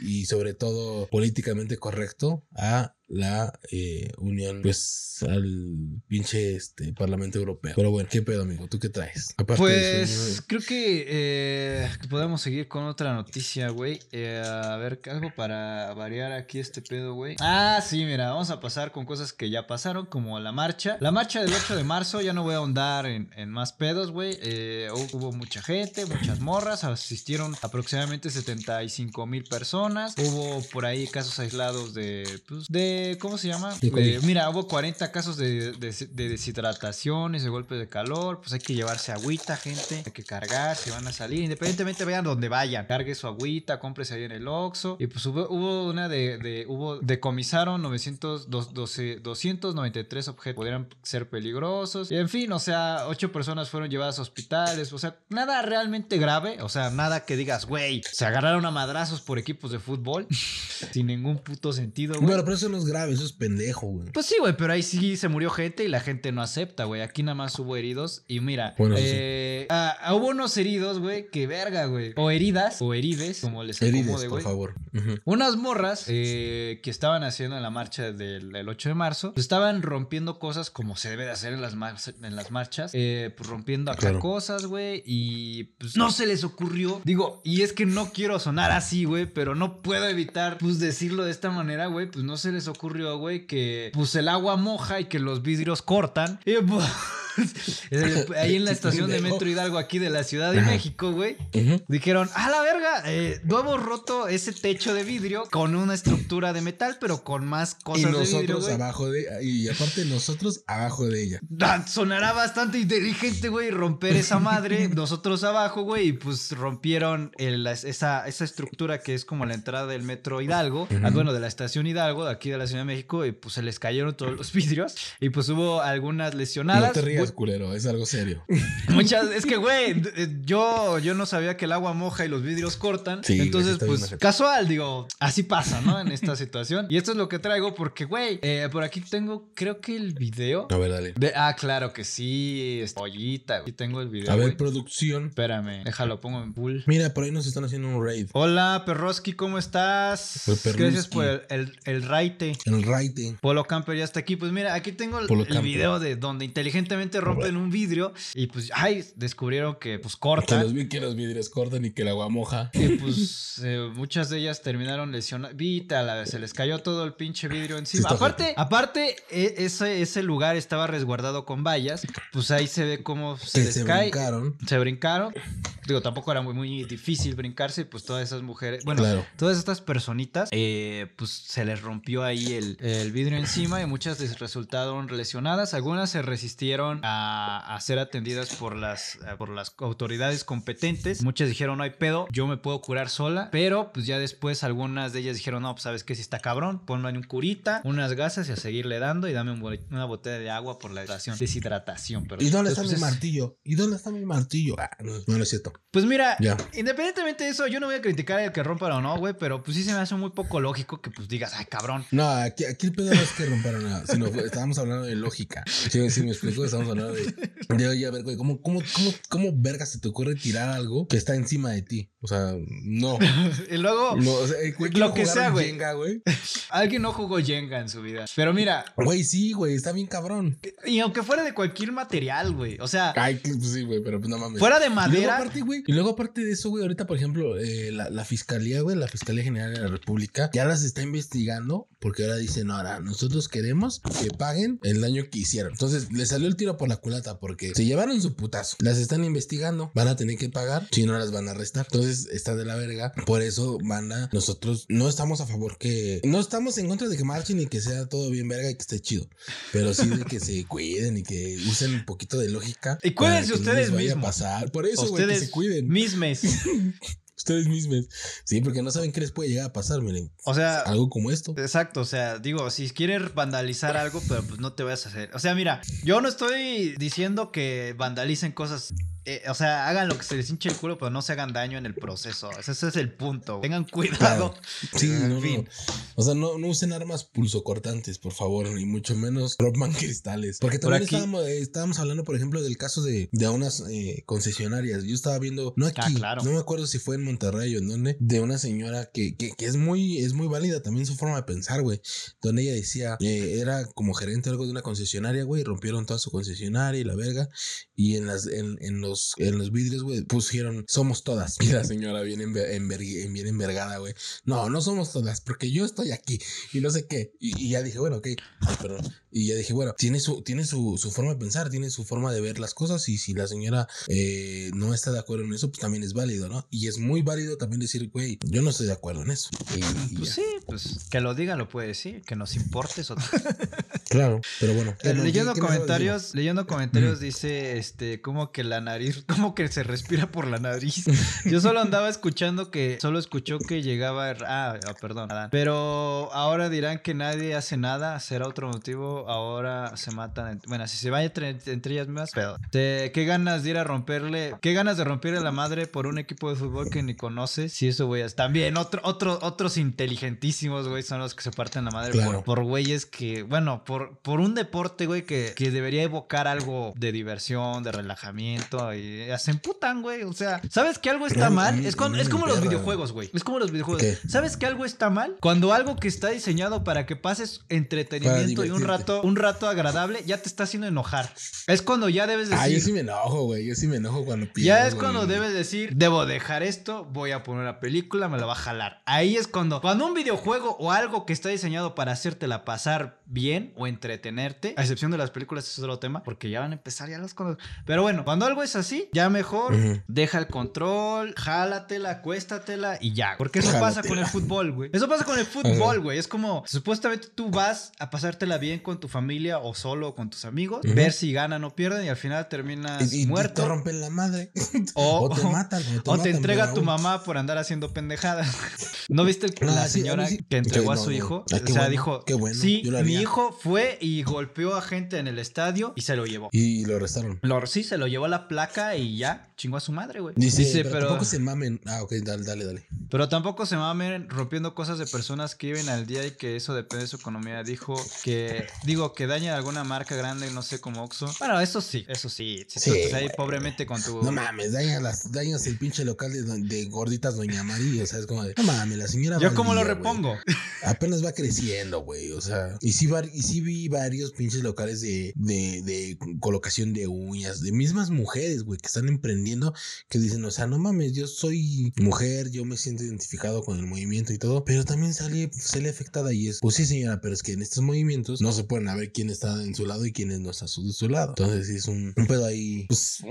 y, y sobre todo políticamente correcto a la eh, unión, pues al pinche este Parlamento Europeo. Pero bueno, ¿qué pedo, amigo? ¿Tú qué traes? Aparte de Pues sueño, creo que, eh, que podemos seguir con otra noticia, güey. Eh, a ver, algo para variar aquí este pedo, güey. Ah, sí, mira, vamos a pasar con cosas que ya pasaron, como la marcha. La marcha del 8 de marzo, ya no voy a ahondar en, en más pedos, güey. Eh, hu- hubo mucha gente, muchas morras, asistieron aproximadamente 75 mil personas. Hubo por ahí casos aislados de, pues, de, ¿cómo se llama? De- mira, hubo 40 casos de, de, de deshidrataciones, de golpes de calor. Pues hay que llevarse agüita, gente. Hay que cargar, si van a salir. Independientemente vayan donde vayan. Cargue su agüita, cómprese ahí en el Oxxo. Y pues hubo, hubo una de, de- hubo, decomisaron 900, dos- 12 293 objetos. Podrían ser peligrosos. Y en fin, o sea, ocho personas fueron llevadas a hospitales. O sea, nada realmente grave. O sea, nada que digas, güey, se agarraron a madrazos por equipos de fútbol. Sin ningún puto sentido, güey. Bueno, pero eso no es grave, eso es pendejo, güey. Pues sí, güey, pero ahí sí se murió gente y la gente no acepta, güey. Aquí nada más hubo heridos. Y mira, Bueno, eso sí. eh, ah, ah, hubo unos heridos, güey, que verga, güey. O heridas, o herides, como les Herides, acomode, por favor. Unas morras eh, que estaban haciendo en la marcha del, del 8 de marzo, pues, estaban rompiendo cosas como se debe de hacer en las, mar- en las marchas, eh, pues rompiendo acá Claro. cosas, güey, y pues no se les ocurrió. Digo, y es que no quiero sonar así, güey, pero no puedo evitar, pues decirlo de esta manera, güey, pues no se les ocurrió, güey, que pues el agua moja y que los vidrios cortan. Y pues... Ahí en la estación de Metro Hidalgo aquí de la Ciudad de Ajá. México, güey. Dijeron, a la verga, eh, no hemos roto ese techo de vidrio con una estructura de metal, pero con más Y cosas de vidrio, nosotros güey. abajo de. Y aparte, nosotros abajo de ella. Ah, Sonará bastante inteligente, güey, romper esa madre, nosotros abajo, güey, y pues rompieron el- esa, esa estructura que es como la entrada del metro Hidalgo, ah, bueno, de la estación Hidalgo, de aquí de la Ciudad de México, y pues se les cayeron todos los vidrios, y pues hubo algunas lesionadas. No te rías, Güey, culero, es algo serio. Muchas, es que, güey, eh, yo, yo no sabía que el agua moja y los vidrios cortan. Sí, entonces, pues, casual, digo, así pasa, ¿no? En esta situación. Y esto es lo que traigo porque, güey, eh, por aquí tengo, creo que el video. A ver, dale. De, ah, claro que sí, es pollita. Aquí tengo el video. A ver, producción. Espérame, déjalo, pongo en full. Mira, por ahí nos están haciendo un raid. Hola, Perroski, ¿cómo estás? El Perruski. Gracias por el, el, el raite. El rating. Polo Camper ya está aquí. Pues mira, aquí tengo el, el video de donde inteligentemente rompen un vidrio y pues, ay, descubrieron que pues Que cortan. los, vi- que los vidrios cortan y que el agua moja. Y pues eh, muchas de ellas terminaron lesionadas. Vita, la- se les cayó todo el pinche vidrio encima. aparte, aparte e- ese, ese lugar estaba resguardado con vallas. Pues ahí se ve cómo se Que les se cae. brincaron. Se brincaron. Digo, tampoco era muy, muy difícil brincarse. Pues todas esas mujeres, bueno, Claro. todas estas personitas, eh, pues se les rompió ahí el, el vidrio encima y muchas les resultaron lesionadas. Algunas se resistieron a, a ser atendidas por las, eh, por las autoridades competentes. Muchas dijeron, no hay pedo, yo me puedo curar sola. Pero pues ya después algunas de ellas dijeron, no, pues sabes que si está cabrón, ponlo en un curita, unas gasas y a seguirle dando y dame un una botella de agua por la deshidratación. deshidratación perdón. ¿Y dónde está Entonces, mi pues, martillo? ¿Y dónde está mi martillo? Ah, no, no, es cierto. Pues mira, independientemente de eso, yo no voy a criticar el que rompan o no, güey, pero pues sí se me hace muy poco lógico que pues digas, ay, cabrón. No, aquí, aquí el pedo no es que romparon nada, sino fue- estábamos hablando de lógica. Sí, sí, me explico, estamos hablando de, de oye, a ver, güey, ¿cómo, cómo, cómo, ¿cómo verga se te ocurre tirar algo que está encima de ti? O sea, no. y luego, No, o sea, Lo que sea, güey. Jenga, güey. alguien no jugó Jenga en su vida. Pero mira, Güey, sí, güey, está bien cabrón. y aunque fuera de cualquier material, güey, o sea, Ay, pues sí, güey, pero pues no mames. fuera de Y luego madera, aparte, güey, y luego aparte de eso, güey, ahorita, por ejemplo, eh, la, la fiscalía, güey, la Fiscalía General de la República, ya las está investigando porque ahora dicen, ahora, nosotros queremos que paguen el daño que hicieron. Entonces, le salió el tiro por la culata porque se llevaron su putazo. Las están investigando, van a tener que pagar, si no las van a arrestar. Entonces, está de la verga. Por eso, banda, nosotros no estamos a favor que, no estamos en contra de que marchen y que sea todo bien verga y que esté chido, pero sí de que se cuiden y que usen un poquito de lógica. Y cuídense no ustedes les vaya a mismos. pasar. Por eso, güey, que se cuiden. mismes. Ustedes mismos. Sí, porque no saben qué les puede llegar a pasar, miren. O sea, Algo como esto. Exacto, o sea, digo, si quieres vandalizar algo, pero pues no te vayas a hacer. O sea, mira, yo no estoy diciendo que vandalicen cosas. Eh, o sea, hagan lo que se les hinche el culo, pero no se hagan daño en el proceso. Ese, ese es el punto. Tengan cuidado. Sí, En no, fin. no. O sea, no, no usen armas pulsocortantes, por favor, ni mucho menos rompan cristales. Porque Por también aquí- estábamos, eh, estábamos hablando, por ejemplo, del caso de, de unas eh, concesionarias. Yo estaba viendo, no aquí, Ah, claro. no me acuerdo si fue en Monterrey o en dónde, de una señora que, que, que es muy, es muy válida también su forma de pensar, güey. Donde ella decía, era como gerente algo de una concesionaria, güey, rompieron toda su concesionaria y la verga. Y en las, en, en los, en los vidrios, güey, pusieron, somos todas. Y la señora bien, enver- enver- bien envergada, güey. No, no somos todas, porque yo estoy aquí y no sé qué. Y, y ya dije, bueno, ok, perdón. Y ya dije, bueno, tiene su, tiene su, su forma de pensar, tiene su forma de ver las cosas. Y si la señora eh, no está de acuerdo en eso, pues también es válido, ¿no? Y es muy válido también decir, güey, yo no estoy de acuerdo en eso. Y, y Pues ya. sí, pues que lo diga lo puede decir, que nos importe eso. Claro, pero bueno. ¿qué Eh, leyendo qué- qué más Mm. comentarios, leyendo comentarios dice este como que la nariz, como que se respira por la nariz. Yo solo andaba escuchando que solo escuchó que llegaba ah, ah, perdón, Adán. Pero ahora dirán que nadie hace nada, será otro motivo, ahora se matan. en- Bueno, si se va entre, entre ellas pero te- qué ganas de ir a romperle, qué ganas de romperle la madre por un equipo de fútbol que ni conoces. Si eso güey, también otro otro otros inteligentísimos, güey, son los que se parten la madre por- Claro. por güeyes que, bueno, por, por un deporte, güey, que, que debería evocar algo de diversión, de relajamiento, y se emputan, güey. O sea, ¿sabes que algo está A a mal? Es, a con- es como los videojuegos, güey. Es como los videojuegos. ¿Qué? ¿Sabes que algo está mal? Cuando algo que está diseñado para que pases entretenimiento y un divertirte. Rato, un rato agradable, ya te está haciendo enojar. Es cuando ya debes decir. Ah, yo sí me enojo, güey. Yo sí me enojo cuando pierdo. Ya es güey. cuando debes decir, debo dejar esto, voy a poner la película, me la va a jalar. Ahí es cuando, cuando un videojuego o algo que está diseñado para hacértela pasar bien o entretenerte, a excepción de las películas, eso es otro tema, porque ya van a empezar ya las cosas. Pero bueno, cuando algo es así, ya mejor deja el control, jálatela, acuéstatela y ya. Porque eso pasa con el fútbol, güey. Eso pasa con el fútbol, güey. Es como, supuestamente tú vas a pasártela bien con tu familia o solo o con tus amigos, ver si ganan o pierden y al final terminas Y, y- y muerto. te rompen la madre. O, O te matan, o te o te matan, entrega tu mamá por andar haciendo pendejadas. ¿No viste el- la sí, señora sí. que entregó Sí, a su no. hijo? Ah, o sea, bueno, dijo, qué bueno, sí, yo lo mi haría". hijo fue y golpeó a gente en el estadio y se lo llevó. Y lo arrestaron. Lo, sí, se lo llevó la placa y ya, chingó a su madre, güey. Dice, pero, pero, tampoco se mamen. Ah, ok, dale, dale, dale. pero tampoco se mamen rompiendo cosas de personas que viven al día y que eso depende de su economía. Dijo que, digo, que daña alguna marca grande, no sé, como Oxxo. Bueno, eso sí, eso sí. Si Sí, tú estás ahí güey. pobremente con tu... No mames, dañas, las, dañas el pinche local de, de gorditas Doña María. O sea, es como de, no mames, la señora. ¿Yo cómo lo güey. repongo? Apenas va creciendo, güey. O sea, y sí, y sí vi varios pinches locales de, de, colocación de uñas, de mismas mujeres, güey, que están emprendiendo, que dicen, o sea, no mames, yo soy mujer, yo me siento identificado con el movimiento y todo, pero también salí, salí afectada y es, pues sí, señora, pero es que en estos movimientos no se pueden ver quién está en su lado y quién no está de su lado. Entonces, sí, es un, un pedo ahí, pues,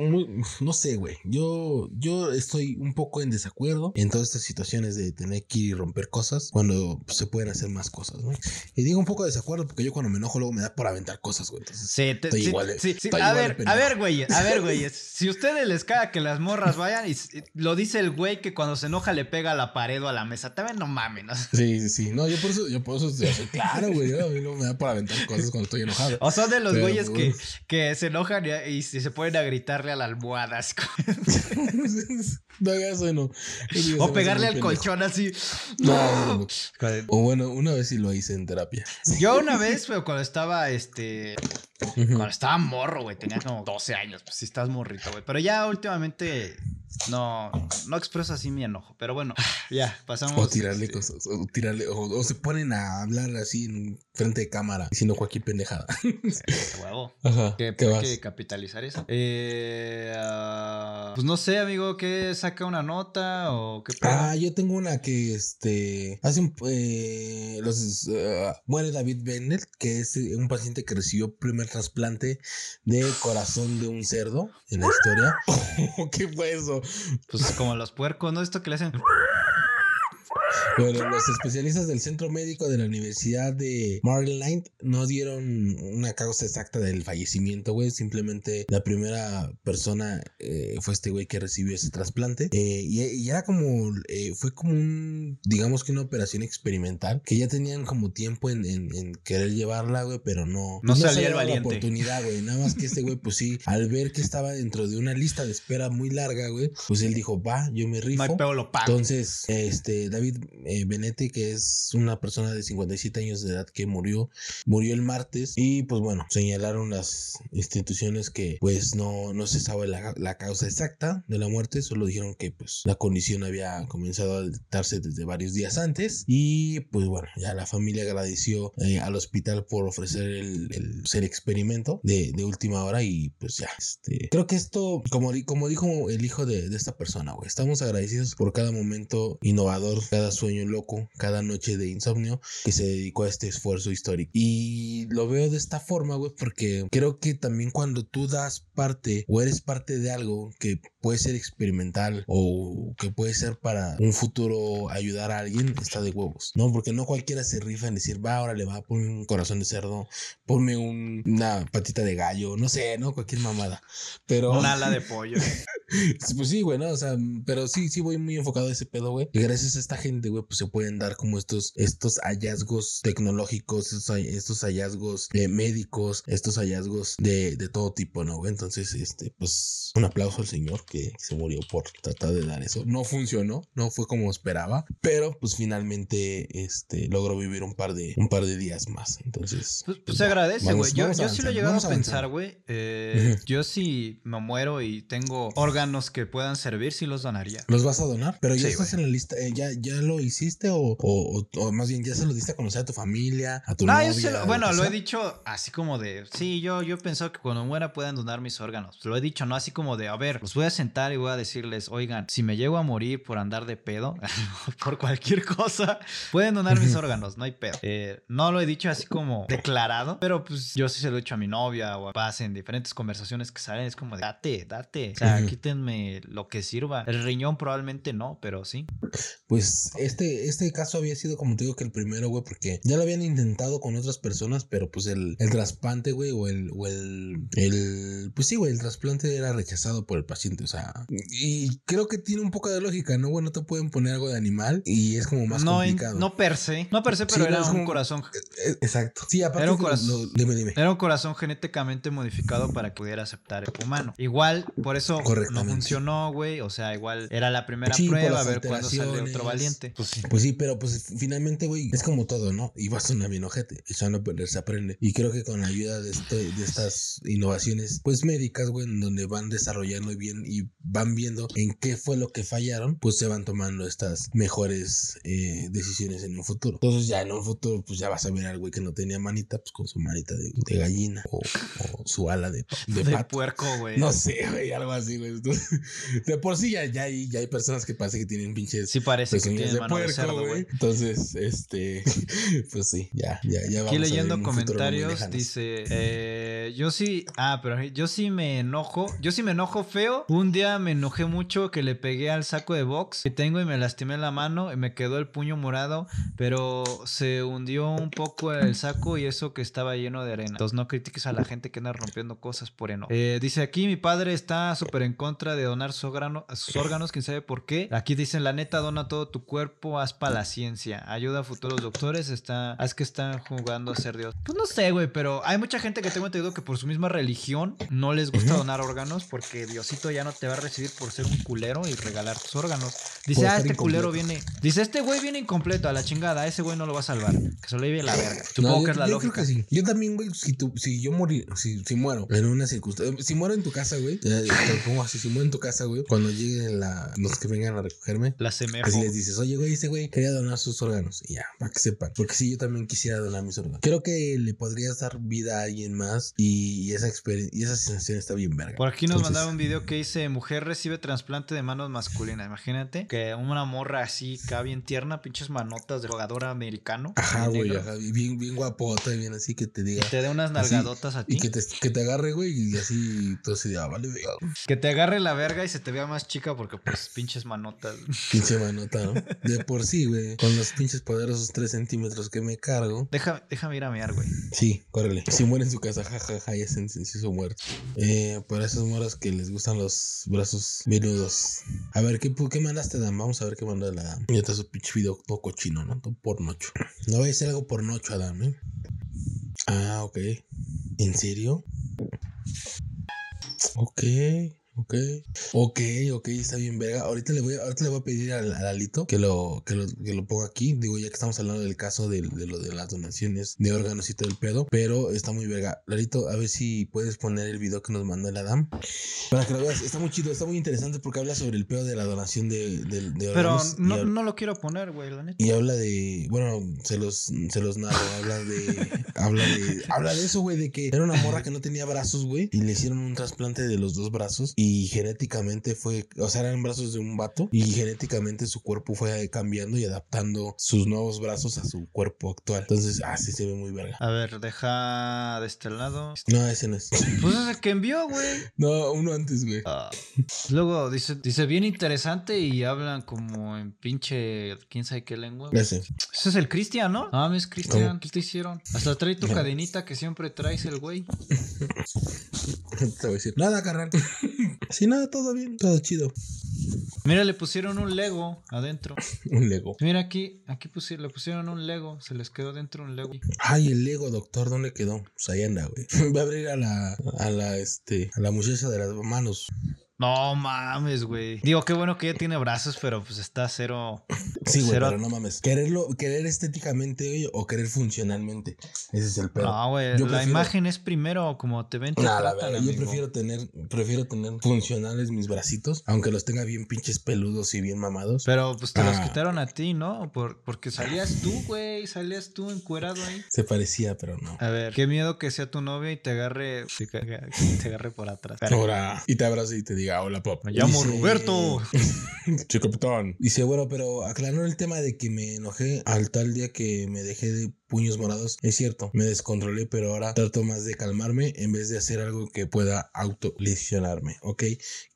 no sé, güey. Yo, yo estoy un poco en desacuerdo en todas estas situaciones de tener que ir y romper cosas cuando se pueden hacer más cosas, ¿no? Y digo un poco de desacuerdo porque yo cuando me enojo luego me da por aventar cosas, güey. Entonces, Sí, te- Estoy sí, igual sí, estoy A igual ver, a ver, güeyes, a ver, güeyes. Si ustedes les caga que las morras vayan y lo dice el güey que cuando se enoja le pega a la pared o a la mesa, también no mames, ¿no? Sí, sí, sí. No, yo por eso, yo por eso así, claro, güey. yo- A mí no me da por aventar cosas cuando estoy enojado. O son de los Pero, güeyes que, pues, que se enojan y, y se ponen a gritarle a la almohada. así no hagas eso, no. Eso o pegarle al pendejo. colchón así. No, no, no. O bueno, una vez sí lo hice en terapia. Yo una vez, pero cuando estaba, este, cuando estaba morro, güey, tenía como 12 años, pues sí estás morrito, güey. Pero ya últimamente no, no expreso así mi enojo. Pero bueno, ya, pasamos. O tirarle este, cosas, o tirarle, o, o se ponen a hablar así en frente de cámara, diciendo cualquier pendejada. de huevo. Ajá. Que ¿Qué hay vas? que capitalizar eso. Eh, ah, pues no sé, amigo, ¿qué saca una nota o qué pedo? Ah, yo tengo una que este hace un eh, los eh, muere David Bennett, que es eh, un paciente que recibió primer trasplante de corazón de un cerdo en la historia. ¿Qué fue eso? Pues como los puercos, ¿no? Esto que le hacen. Bueno, los especialistas del centro médico de la Universidad de Maryland no dieron una causa exacta del fallecimiento, güey. Simplemente la primera persona eh, fue este güey que recibió ese trasplante. Eh, y, y, era como, eh, fue como un, digamos que una operación experimental, que ya tenían como tiempo en, en, en querer llevarla, güey, pero no. No salía el la valiente. oportunidad, güey. Nada más que este güey, pues sí, al ver que estaba dentro de una lista de espera muy larga, güey, pues él dijo, va, yo me rifo. No hay pedo, lo pago. Entonces, este, David eh, Benetti, que es una persona de 57 años de edad que murió, murió el martes. Y pues bueno, señalaron las instituciones que pues no, no se sabe la, la causa exacta de la muerte, solo dijeron que pues la condición había comenzado a detectarse desde varios días antes. Y pues bueno, ya la familia agradeció eh, al hospital por ofrecer el, el, el experimento de, de, última hora. Y pues ya, este, creo que esto, como, como dijo el hijo de, de esta persona, güey, estamos agradecidos por cada momento innovador, cada sueño loco, cada noche de insomnio que se dedicó a este esfuerzo histórico. Y lo veo de esta forma, güey, porque creo que también cuando tú das parte o eres parte de algo que puede ser experimental o que puede ser para un futuro ayudar a alguien, está de huevos, ¿no? Porque no cualquiera se rifa en decir, va, ahora le va a poner un corazón de cerdo, ponme un, una patita de gallo, no sé, ¿no? Cualquier mamada. Pero... Un ala de pollo. pues sí, güey, ¿no? O sea, pero sí, sí voy muy enfocado a ese pedo, güey. Y gracias a esta gente, güey, pues se pueden dar como estos, estos hallazgos tecnológicos, estos, estos hallazgos eh, médicos, estos hallazgos de, de todo tipo, ¿no, güey? Entonces, este, pues un aplauso al señor que se murió por tratar de dar eso. No funcionó, no fue como esperaba, pero pues finalmente, este, logró vivir un par de, un par de días más. Entonces, pues, pues se agradece, güey. Yo, yo sí lo he llegado a pensar, güey. Eh. Yo si me muero y tengo órganos que puedan servir, sí los donaría. ¿Los vas a donar? Pero ya sí, estás wey. en la lista, eh, ¿ya, ¿ya lo hiciste o, o, más bien ya se lo diste a conocer a tu familia, a tu no, novia? Yo lo, bueno, lo he dicho así como de, sí, yo, yo he pensado que cuando muera puedan donar mis órganos. Lo he dicho, no así como de, a ver, los voy a sentar y voy a decirles, oigan, si me llego a morir por andar de pedo, por cualquier cosa, pueden donar mis órganos, no hay pedo. Eh, no lo he dicho así como declarado, pero pues yo sí se lo he dicho a mi novia o a paz en diferentes conversaciones que salen, es como de, date, date, o sea, quítenme lo que sirva. El riñón probablemente no, pero sí. Pues este, este caso había sido como te digo que el primero, güey, porque ya lo habían intentado con otras personas, pero pues el, el trasplante, güey, o el, o el, el, pues sí, güey, el trasplante era rechazado por el paciente, o sea, y creo que tiene un poco de lógica, ¿no? Bueno, te pueden poner algo de animal y es como más no, complicado. No per se, no per se, pero sí, era no, un como, corazón. Exacto. Sí, aparte era un corazón, lo, dime, dime. Era un corazón genéticamente modificado para que pudiera aceptar el humano. Igual, por eso no funcionó, güey, o sea, igual era la primera sí, prueba, a ver cuándo sale otro valiente. Pues sí. pues sí, pero pues finalmente, güey, es como todo, ¿no? Y vas a una bien ojete, echando perder se aprende. Y creo que con la ayuda de, este, de estas innovaciones, pues médicas, güey, en donde van desarrollando bien y van viendo en qué fue lo que fallaron, pues se van tomando estas mejores eh, decisiones en un futuro. Entonces ya en un futuro, pues ya vas a ver al güey que no tenía manita, pues con su manita de, de gallina o, o, su ala de, de, de pato. puerco, güey. No sé, güey, algo así, güey. De por sí ya, ya, hay, ya hay personas que parece que tienen pinches sí parece que tienen de mano puerco, de cerdo, güey. Entonces, este, pues sí, ya, ya, ya vamos Aquí leyendo a ver comentarios dice, eh, yo sí, ah, pero yo sí me enojo, yo sí me enojo feo. Un día me enojé mucho que le pegué al saco de box que tengo y me lastimé la mano y me quedó el puño morado, pero se hundió un poco el saco y eso que estaba lleno de arena. Entonces no critiques a la gente que anda rompiendo cosas por enojo. Eh, dice aquí, mi padre está súper en contra de donar su órgano, sus órganos, quién sabe por qué. Aquí dicen, la neta, dona todo tu cuerpo, haz para la ciencia, ayuda a futuros doctores, está, haz que están jugando a ser Dios. Pues no sé, güey, pero hay mucha gente que tengo entendido que por su misma religión no les gusta donar órganos porque Diosito ya no te va a recibir por ser un culero y regalar tus órganos. Dice, ah, este culero viene. Dice, este güey viene incompleto a la chingada, ese güey no lo va a salvar. Que se lo lleve la verga. Supongo No, yo- que es la yo lógica. creo que sí. Yo también, güey, si, tú, si yo morí, si, si muero en una circunstancia, si muero en tu casa, güey, te lo pongo así, si muero en tu casa, güey, cuando lleguen la, los que vengan a recogerme, La semejo. Así les dices, oye, güey, ese güey quería donar sus órganos. Y ya, para que sepan. Porque sí, yo también quisiera donar mis órganos. Creo que le podrías dar vida a alguien más y, y esa experiencia, y esa sensación está bien verga. Por aquí nos Entonces, mandaron un video que dice mujer recibe trasplante de manos masculinas. Imagínate que una morra así, acá bien tierna, pinches manotas de jugador americano. Ajá, güey, ajá, y bien, bien guapota y bien así que te diga. y te dé unas así, nalgadotas a ti. Y que te, que te agarre, güey, y así todo se diga, vale, verga. Que te agarre agarre la verga y se te vea más chica porque pues pinches manotas. Pinche manota, ¿no? De por sí, güey. Con los pinches poderosos 3 centímetros que me cargo. Déjame, déjame ir a miar, güey. Sí, córrele. Si muere en su casa, jajaja, ya es sencillo muerto. Eh, para esas moras que les gustan los brazos menudos. A ver, ¿qué, qué mandaste, Dan? Vamos a ver qué mandó la Adam. Ya está su pinche video todo cochino, ¿no? Todo pornocho. No vaya a ser algo pornocho, Adam, ¿eh? Ah, ok. ¿En serio? Ok, ok. Ok, ok, está bien, verga. Ahorita le voy, a- ahorita le voy a pedir al, al Alito que lo, que lo, que lo ponga aquí. Digo, ya que estamos hablando del caso del- de, lo de las donaciones de órganos y todo el pedo. Pero está muy verga. Lalito, a ver si puedes poner el video que nos mandó el Adam. Para que lo veas. Está muy chido, está muy interesante porque habla sobre el pedo de la donación de, de, de Pero órganos. y no, no lo quiero poner, güey, la neta. y habla de, bueno, se los, se los narro, habla de, habla de, habla de eso, güey, de que era una morra que no tenía brazos, güey, y le hicieron un trasplante de los dos brazos y genéticamente fue, o sea, eran brazos de un vato y genéticamente su cuerpo fue cambiando y adaptando sus nuevos brazos a su cuerpo actual. Entonces, así se ve muy verga. A ver, deja de este lado. No, ese no es. Pues es el que envió, güey. No, uno antes, güey. Ah. Luego dice, dice bien interesante y hablan como en pinche, quién sabe qué lengua. Ese. Ese es el Cristian, ¿no? Ah, es Cristian. ¿Qué te hicieron? Hasta trae tu cadenita que siempre traes el güey. Te voy a decir. Nada, carnal. Sí, nada, todo bien, todo chido. Mira, le pusieron un Lego adentro. Un Lego. Mira aquí, aquí pusi- le pusieron un Lego. Se les quedó dentro un Lego. Ay, el Lego, doctor, ¿dónde quedó? Pues ahí anda, güey. Voy a abrir a la, a la, este, a la muchacha de las manos. No mames, güey. Digo, qué bueno que ella tiene brazos, pero pues está cero. Sí, güey, Cero- pero no mames. Quererlo, querer estéticamente güey, o querer funcionalmente. Ese es el pedo. No, güey. Yo La prefiero- imagen es primero como te ven. te Nah, la tratan, verdad, yo prefiero tener, prefiero tener funcionales mis bracitos, aunque los tenga bien pinches peludos y bien mamados. Pero pues te los Ah. quitaron a ti, ¿no? Por, porque salías tú, güey. Salías tú encuerado ahí. Se parecía, pero no. A ver, qué miedo que sea tu novia y te agarre, te, te agarre por atrás. Ahora, y te abrazo y te diga, hola, pop. Me llamo Dice- Roberto. Sí, capitán. Dice, bueno, pero aclarando el tema de que me enojé al tal día que me dejé de puños morados. Es cierto, me descontrolé, pero ahora trato más de calmarme en vez de hacer algo que pueda autolesionarme, ¿ok?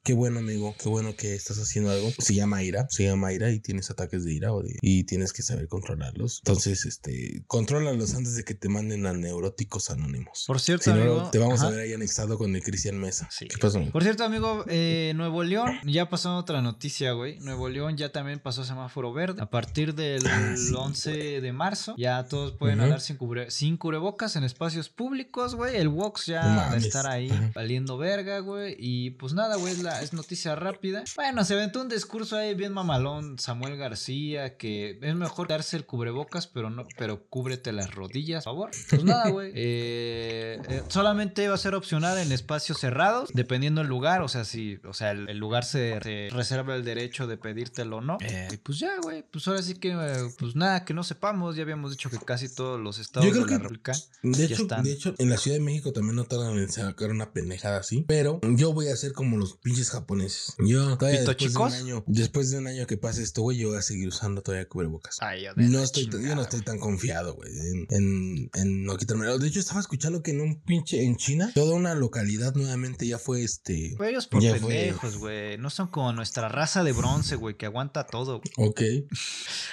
Qué bueno, amigo, qué bueno que estás haciendo algo. Se llama ira, se llama ira y tienes ataques de ira o de- y tienes que saber controlarlos. Entonces, este, contrólalos antes de que te manden a neuróticos anónimos. Por cierto, Si no, amigo. te vamos a ajá. ver ahí anexado con el Cristian Mesa. Sí. ¿Qué pasó? amigo? Por cierto, amigo, eh, Nuevo León, ya pasó otra noticia, güey. Nuevo León ya también pasó semáforo verde. A partir del Ah, sí. 11 de marzo, ya todos pueden Ujú. andar sin, cubre- sin cubrebocas en espacios públicos, güey. El Vox ya No va a estar ahí valiendo verga, güey. Y pues nada, güey, es, la- es noticia rápida. Bueno, se aventó un discurso ahí bien mamalón, Samuel García, que es mejor darse el cubrebocas, pero no, pero cúbrete las rodillas, por favor. Pues nada, güey. Eh, eh, solamente va a ser opcional en espacios cerrados, dependiendo del lugar. O sea, si, o sea, el, el lugar se, se reserva el derecho de pedírtelo o no. Eh, y pues ya, güey. Pues ahora sí que, eh, pues nada, que no sepamos. Ya habíamos dicho que casi todos los estados Yo creo de la que- República. De hecho, están. de hecho, en la Ciudad de México también no tardan en sacar una pendejada así. Pero yo voy a ser como los pinches japoneses. Yo todavía ¿Pito después de un año, después de un año que pase esto, güey, yo voy a seguir usando todavía cubrebocas. Ay, yo No estoy, tan- yo no estoy tan confiado, güey, en, en, en no quitarme. De hecho, estaba escuchando que en un pinche, en China, toda una localidad nuevamente ya fue este. Güey, ellos por pendejos, güey. No son como nuestra raza de bronce, güey, que aguanta todo. güey. Ok.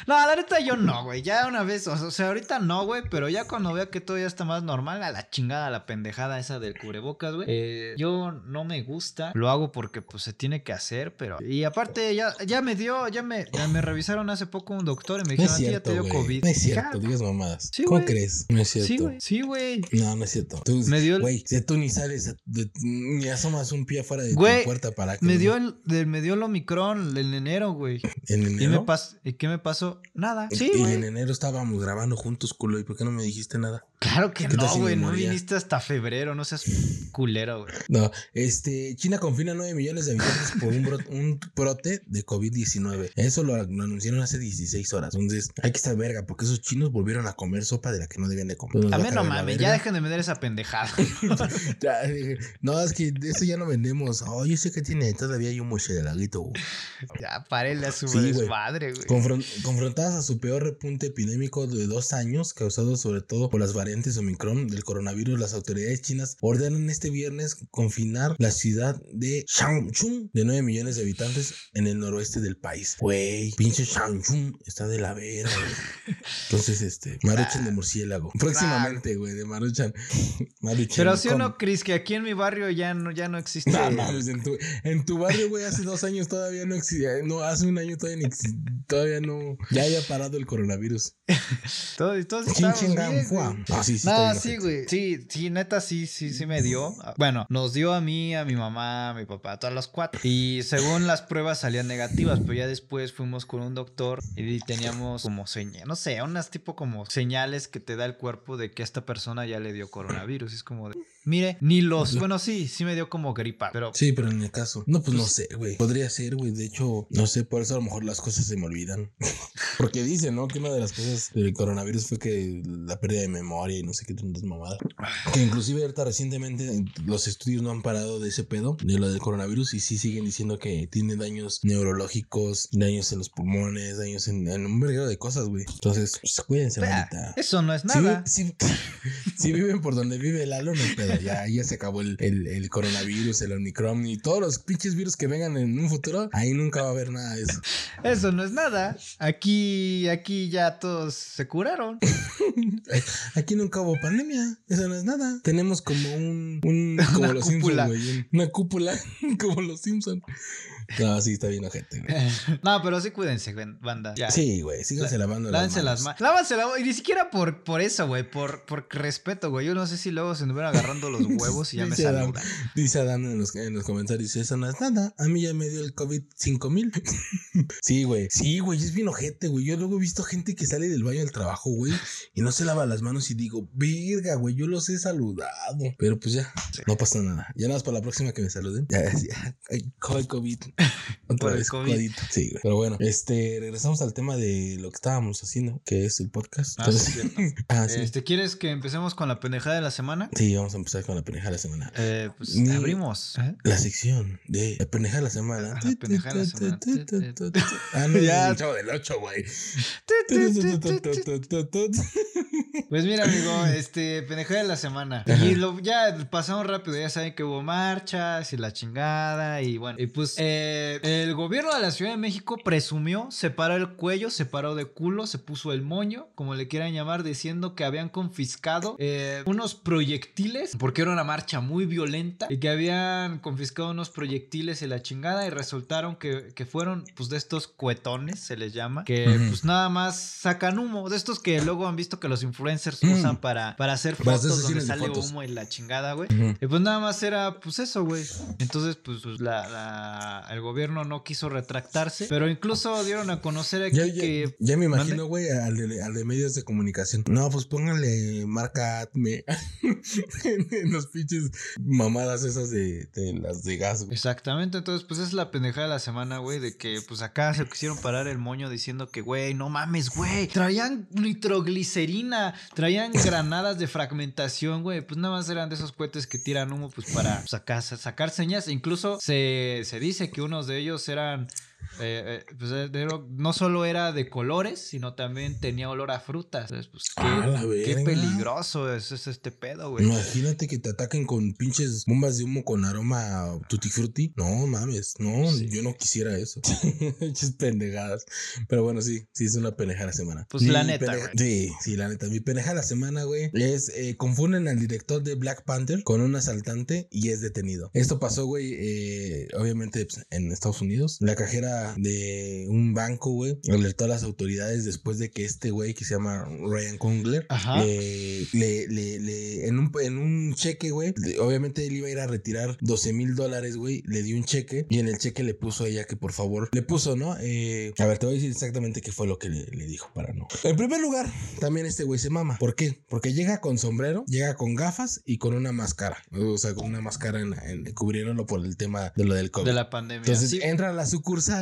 No, la neta yo no, güey. Ya una vez, o sea, ahorita no, güey, pero ya cuando vea que todo ya está más normal, a la chingada, la pendejada esa del cubrebocas, güey. eh, yo no me gusta. Lo hago porque, pues, se tiene que hacer, pero... Y aparte, ya, ya me dio, ya me, ya me revisaron hace poco un doctor y me No dijeron, a ti ya te dio. COVID. No es cierto, "Ah, digas mamadas. Sí, ¿Cómo crees? No es cierto. Sí, güey. Sí, güey. No, no es cierto. Tú, Me dio el- Güey, si tú ni sales, de- ni asomas un pie afuera de tu puerta para que. Me no- dio el, me dio el Omicron en enero, güey. En ¿Y, enero. me pas- ¿Y qué me pasó? Nada. Y- Sí, y en enero estábamos grabando juntos, culo. ¿Y por qué no me dijiste nada? Claro que ¿Qué tal no, güey. No viniste hasta febrero. No seas culero, güey. No, este, China confina 9 millones de habitantes por un, bro- un brote de COVID-19. Eso lo, lo anunciaron hace 16 horas. Entonces, hay que estar verga, porque esos chinos volvieron a comer sopa de la que no debían de comer. A mí no mames, ya dejen de meter esa pendejada. No, es que eso ya no vendemos. Oh, yo sé que tiene todavía hay un murcielaguito. güey. ya, párenle a su Sí, güey. desmadre, güey. Confron- confrontadas a su peor repunte epidémico de dos años, causado sobre todo por las variantes variantes Omicron del coronavirus, las autoridades chinas ordenan este viernes confinar la ciudad de Shangchun de 9 millones de habitantes en el noroeste del país. Güey, pinche Shangchun está de la verga. güey. Entonces, este, Maruchan de murciélago. Próximamente, güey, de Maruchan. Maruchan. Pero si uno, Chris, que aquí en mi barrio ya no, ya no existe. No mames, en tu, en tu barrio, güey, hace dos años todavía no existía. No, hace un año todavía, no todavía no. Ya había parado el coronavirus. Todos, todos Chin, bien, No, sí, sí. No, sí, güey. Sí, sí, neta, sí, sí, sí me dio. Bueno, nos dio a mí, a mi mamá, a mi papá, a todas las cuatro. Y según las pruebas salían negativas, pero ya después fuimos con un doctor y teníamos como señales, no sé, unas tipo como señales que te da el cuerpo de que esta persona ya le dio coronavirus. Es como de, mire, ni los, bueno, sí, sí me dio como gripa, pero Sí, pero en el caso. No, pues no sé, güey. Podría ser, güey. De hecho, no sé, por eso a lo mejor las cosas se me olvidan. Porque dicen, ¿no? Que una de las cosas del coronavirus fue que la pérdida de memoria y no sé qué tantas mamadas. Que inclusive ahorita recientemente los estudios no han parado de ese pedo, de lo del coronavirus, y sí siguen diciendo que tiene daños neurológicos, daños en los pulmones, daños en, en un verguero de cosas, güey. Entonces, pues, cuídense, manita. eso no es nada. si- si viven por donde vive Lalo, no hay pedo. Ya, ya se acabó el, el, el coronavirus, el Omicron y todos los pinches virus que vengan en un futuro. Ahí nunca va a haber nada de eso. Eso no es nada. Aquí, aquí ya todos se curaron. Aquí nunca hubo pandemia. Eso no es nada. Tenemos como un. un como Una los cúpula. Simpsons, güey. Una cúpula como los Simpsons. No, sí, está bien ojete, güey. no, pero sí cuídense, banda. Ya. Sí, güey. Síganse lavando las Lávense las manos. manos. Lávense la Y ni siquiera por, por eso, güey. Por, por respeto, güey. Yo no sé si luego se anduvieran agarrando los huevos y ya me Dice Adam, saludan. Dice Adán en los, en los comentarios, dice, eso no es nada. A mí ya me dio el COVID 5000. sí, güey. Sí, güey, es bien ojete, güey. Yo luego he visto gente que sale del baño al trabajo, güey, y no se lava las manos y digo, verga, güey, yo los he saludado. Pero pues ya, no pasa nada. Ya nada más para la próxima que me saluden. Ya, ya. COVID. Otra Por el COVID. codito. Sí, güey. Pero bueno, este, regresamos al tema de lo que estábamos haciendo, que es el podcast. Ah, Entonces- ah, sí. Este, ¿Quieres que empecemos con la pendejada de la semana? Sí, vamos a empezar con la pendeja de la semana. Eh, pues abrimos. ¿eh? La sección de la pendeja de la semana. La pendeja de la semana. Ah, no, Ya. el chavo del 8, güey. Pues mira, amigo, este, pendejada de la semana. Y lo, ya pasamos rápido, ya saben que hubo marchas y la chingada. Y bueno, y pues eh, el gobierno de la Ciudad de México presumió, separó el cuello, separó de culo, se puso el moño, como le quieran llamar, diciendo que habían confiscado eh, unos proyectiles, porque era una marcha muy violenta, y que habían confiscado unos proyectiles y la chingada, y resultaron que, que fueron, pues, de estos cuetones, se les llama, que pues nada más sacan humo, de estos que luego han visto que los influencers Mm. usan para, para hacer fotos donde sale fotos. humo y la chingada, güey. Y pues nada más era pues eso, güey. Entonces, pues, pues, la, la- el gobierno no quiso retractarse, pero incluso dieron a conocer aquí Ya, ya, que... ya me imagino, güey, al de, al de medios de comunicación. No, pues pónganle marca Atme en, los pinches mamadas esas de, de las de gas, güey. Exactamente, entonces pues es la pendejada de la semana, güey, de que pues acá se quisieron parar el moño diciendo que, güey, no mames, güey, traían nitroglicerina, traían granadas de fragmentación, güey, pues nada más eran de esos cohetes que tiran humo pues para sacar, sacar señas, incluso se, se dice que unos de ellos eran... eh, eh, pues, eh, no solo era de colores, sino también tenía olor a frutas. Entonces, pues, qué, Ah, peligroso es, es este pedo, güey. Imagínate que te ataquen con pinches bombas de humo con aroma a tutti frutti. No mames, no, Sí. yo no quisiera eso. Pinches pendejadas. Pero bueno, sí, sí es una pendeja la semana. Pues la neta, güey. Sí, sí, la neta. Mi pendeja la semana, güey, es eh, confunden al director de Black Panther con un asaltante y es detenido. Esto pasó, güey, obviamente pues, en Estados Unidos. La cajera de un banco, güey, alertó a las autoridades después de que este güey que se llama Ryan Coogler Ajá. eh, le, le, le- en un, en un cheque, güey, obviamente él iba a ir a retirar 12 mil dólares, güey, le dio un cheque y en el cheque le puso a ella que por favor, le puso, ¿no? Eh, a ver, te voy a decir exactamente qué fue lo que le, le dijo para no. En primer lugar, también este güey se mama. ¿Por qué? Porque llega con sombrero, llega con gafas y con una máscara, o sea, con una máscara en, en- cubriéndolo por el tema de lo del COVID. De la pandemia. Entonces Sí, entra a la sucursal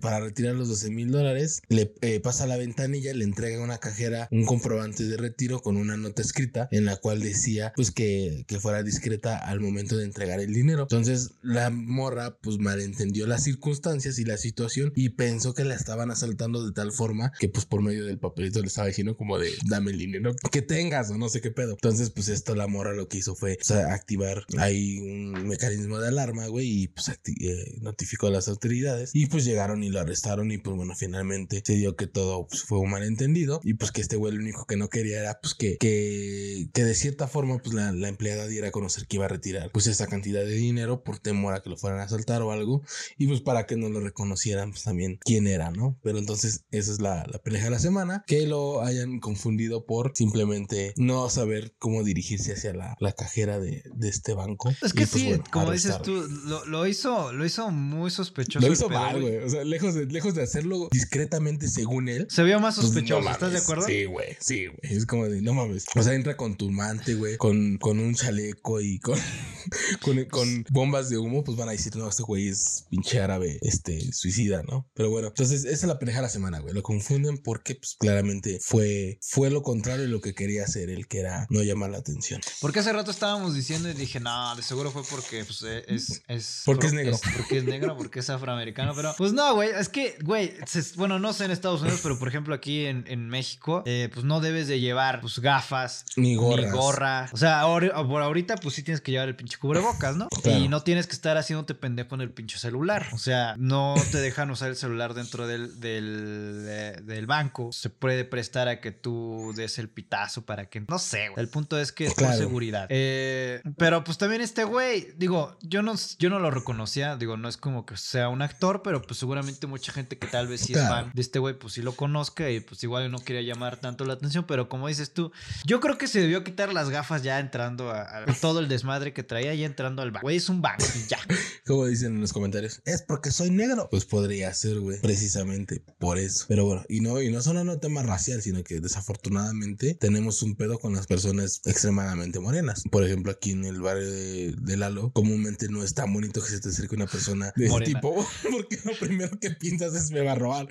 para retirar los 12 mil dólares. Le eh, pasa la ventanilla, le entrega a una cajera un comprobante de retiro con una nota escrita en la cual decía pues que, que fuera discreta al momento de entregar el dinero. Entonces la morra pues malentendió las circunstancias y la situación y pensó que la estaban asaltando de tal forma que pues por medio del papelito le estaba diciendo como de dame el dinero que tengas o no sé qué pedo. Entonces pues esto la morra lo que hizo fue activar ahí un mecanismo de alarma, güey, y pues eh, notificó a las autoridades y pues llegaron y lo arrestaron y pues bueno, finalmente se dio que todo pues, fue un malentendido y pues que este güey lo único que no quería era pues que, que, que de cierta forma pues la, la empleada diera a conocer que iba a retirar pues esa cantidad de dinero por temor a que lo fueran a asaltar o algo y pues para que no lo reconocieran pues también quién era, ¿no? Pero entonces esa es la, la de la semana, que lo hayan confundido por simplemente no saber cómo dirigirse hacia la, la cajera de, de, este banco. Es que pues, sí, como dices tú, lo, lo, hizo, lo hizo muy sospechoso. Lo hizo mal, güey. O sea, lejos de, lejos de hacerlo discretamente según él. Se vio más pues, sospechoso, ¿estás de acuerdo? Sí, güey, sí, güey. Es como de, no mames. O sea, entra con turbante, güey, con, con un chaleco y con, con, con bombas de humo, pues van a decir, no, este güey es pinche árabe, este, suicida, ¿no? Pero bueno, entonces esa es la pendeja de la semana, güey. Lo confunden porque, pues claramente fue, fue lo contrario de lo que quería hacer él, que era no llamar la atención. Porque hace rato estábamos diciendo y dije, no, de seguro fue porque pues, e, es, es. Porque es negro. porque es negro, porque es afroamericano. Pero, pues no, güey, es que, güey, bueno, no sé en Estados Unidos, pero por ejemplo aquí en, en México, eh, pues no debes de llevar pues gafas, ni, gorras. ni gorra. O sea, por ahorita, pues sí tienes que llevar el pinche cubrebocas, ¿no? Y no tienes que estar haciéndote pendejo en el pinche celular. O sea, no te dejan usar el celular dentro del, del, eh, del banco. Se puede prestar a que tú des el pitazo para que. No sé, güey. El punto es que es por seguridad. Eh, pero pues también este güey, digo, yo no, yo no lo reconocía. Digo, no es como que sea un actor, pero pues seguramente mucha gente que tal vez sí es fan de este güey, pues sí lo conozca y pues igual no quería llamar tanto la atención. Pero como dices tú, yo creo que se debió quitar las gafas ya entrando a, todo el desmadre que traía, ya entrando al banco. Güey, es un banco y ya. Como dicen en los comentarios, es porque soy negro. Pues podría ser, güey, precisamente por eso. Pero bueno, y no, y no solo no tema racial, sino que desafortunadamente tenemos un pedo con las personas extremadamente morenas. Por ejemplo, aquí en el barrio de, Lalo, comúnmente no es tan bonito que se te acerque una persona de ese tipo, porque lo primero que piensas es me va a robar.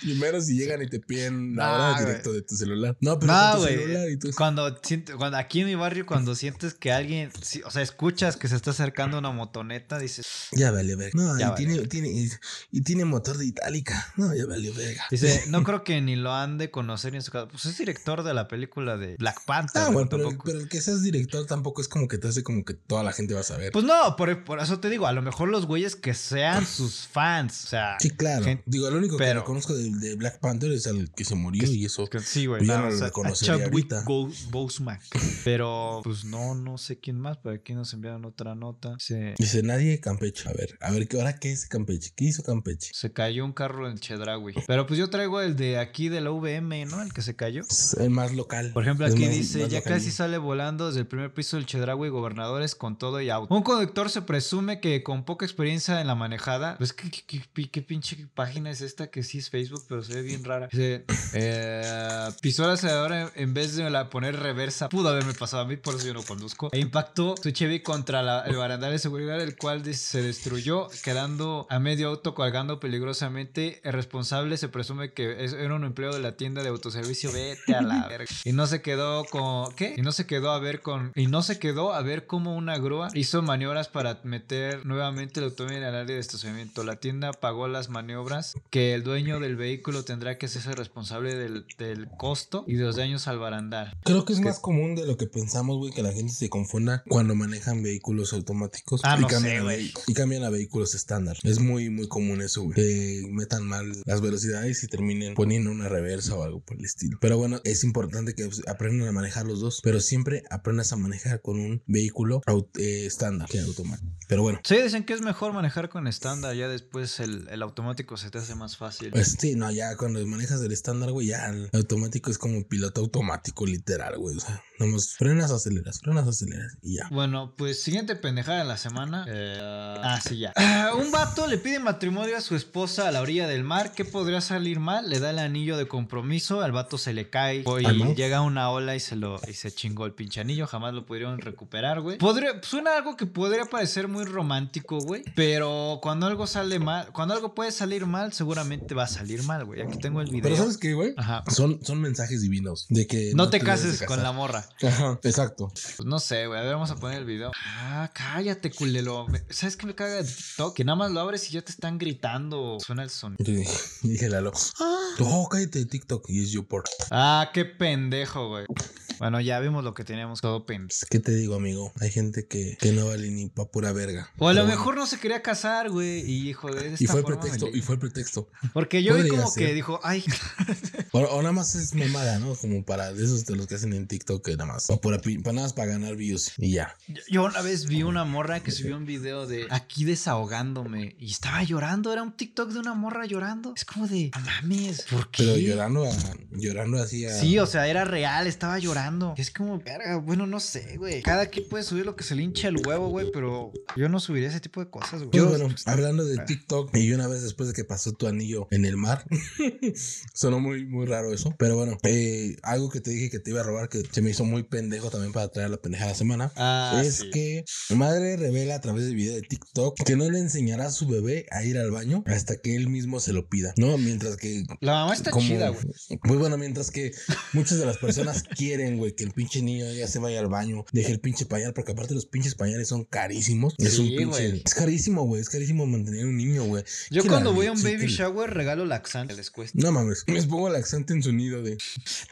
Primero si llegan y te piden la hora directo de tu celular. No, pero con tu celular y tú... Cuando, cuando aquí en mi barrio, cuando sientes que alguien, o sea, escuchas que se está acercando una motoneta, dices. Ya vale verga. No, y, tiene, tiene, y, tiene motor de itálica. No, ya valió verga. Dice, no creo que ni lo han de conocer ni en su casa. Pues es director de la película de Black Panther. Ah, bueno, pero, el que seas director tampoco es como que te hace como que toda la gente va a saber. Pues no, por, por eso te digo, a lo mejor los güeyes que sean sus fans. O sea. Sí, claro. digo, lo único que conozco de, Black Panther es el que se murió y eso. sí, güey. Pues ya no, lo conocería ahorita. Pero pues no, no sé quién más. Pero aquí nos enviaron otra nota. Dice nadie Campeche. A ver, a ver, ¿ahora qué es Campeche? ¿Qué hizo Campeche? Se cayó un carro en Chedraui. Pero pues yo traigo el de aquí de la VM, ¿no? El que se cayó. el más local. Por ejemplo, aquí dice, ya casi sale volando desde el primer piso del Chedraui, gobernadores con todo y auto. Un conductor se presume que con poca experiencia en la manejada, pues ¿qué, qué, pinche página es esta que sí es Facebook, pero se ve bien rara. Dice, eh, pisó el acelerador en, vez de la poner reversa. Pudo haberme pasado a mí, por eso yo no conduzco. E impactó su Chevy contra el barandal de seguridad, el cual se destruyó, quedando a medio auto colgando peligrosamente. El responsable se presume que era un empleo de la tienda de autoservicio. Vete a la verga. Y no se quedó con. ¿Qué? Y no se quedó a ver con. Y no se quedó a ver cómo una grúa hizo maniobras para meter nuevamente el automóvil en el área de estacionamiento. La tienda pagó las maniobras que el dueño del vehículo tendrá que hacerse responsable del, del costo y de los daños al barandal. Creo que es más común de lo que pensamos, güey, que la gente se confunda cuando manejan vehículos automáticos. Ah, y, no cambian sé, y cambian a vehículos estándar. Es muy, muy común eso, güey. Que metan mal las velocidades y terminen poniendo una reversa o algo por el estilo. Pero bueno, es importante que aprendan a manejar los dos, pero siempre aprendas a manejar con un vehículo eh, estándar que automático. Pero bueno. Sí, dicen que es mejor manejar con estándar, ya después el, el, automático se te hace más fácil. Pues sí, no, ya cuando manejas el estándar, güey, ya el automático es como piloto automático, literal, güey. O sea, nomás frenas, aceleras, frenas, aceleras y ya. Bueno, pues siguiente pendejada de la semana. Eh, ah, sí, ya. Ah, un vato le pide matrimonio a su esposa a la orilla del mar. ¿Qué podría salir mal? Le da el anillo de compromiso. Al vato se le cae. Y ¿Al mar? llega una ola y se lo y se chingó el pinche anillo. Jamás lo pudieron recuperar, güey. Podría, suena algo que podría parecer muy romántico, güey. Pero cuando algo sale mal, cuando algo puede salir mal, seguramente va a salir mal, güey. Aquí tengo el video. Pero ¿sabes qué, güey? Ajá. Son, son mensajes divinos de que No, te cases con la morra. Ajá, exacto. Pues no sé, güey. A ver, vamos a poner el video. Ah, cállate, culero. Me- ¿Sabes qué me caga de TikTok? Que nada más lo abres y ya te están gritando. Suena el sonido. Yo dije, Lalo, oh, cállate de TikTok y es YouPorn. Ah, qué pendejo, güey. Bueno, ya vimos lo que teníamos todo. Pues, ¿Qué te digo, amigo? Hay gente que, que no vale ni pa' pura verga. O a lo mejor no se quería casar, güey. Y hijo de esta Y fue el pretexto, me y fue el pretexto. Porque yo vi como ser. que dijo, ay, O, o nada más es mamada, ¿no? Como para de esos de los que hacen en TikTok, que nada más. O pura pi- para nada más para ganar views y ya. Yo- Yo una vez vi una morra que subió un video de aquí desahogándome y estaba llorando. Era un TikTok de una morra llorando. Es como de, no mames, ¿por qué? Pero llorando, a- llorando así a. Sí, o sea, era real, estaba llorando. Es como, verga, bueno, no sé, güey. Cada quien puede subir lo que se le hincha el huevo, güey, pero yo no subiría ese tipo de cosas, güey. Yo- bueno, hablando de TikTok, y una vez después de que pasó tu anillo en el mar, sonó muy, muy raro eso. Pero bueno, eh, algo que te dije que te iba a robar, que se me hizo muy pendejo también para traer la pendeja de la semana. Ah, es sí. que madre revela a través de video de TikTok que no le enseñará a su bebé a ir al baño hasta que él mismo se lo pida, ¿no? Mientras que La mamá está como- chida, güey. Muy bueno, mientras que muchas de las personas quieren, güey, que el pinche niño ya se vaya al baño, deje el pinche pañal, porque aparte los pinches pañales son carísimos. es Sí, un pinche. güey. Es carísimo, güey. Es carísimo mantener un niño, güey. Yo cuando voy a un baby shower regalo laxante, les cuesta. No mames, les pongo laxante en su nido de.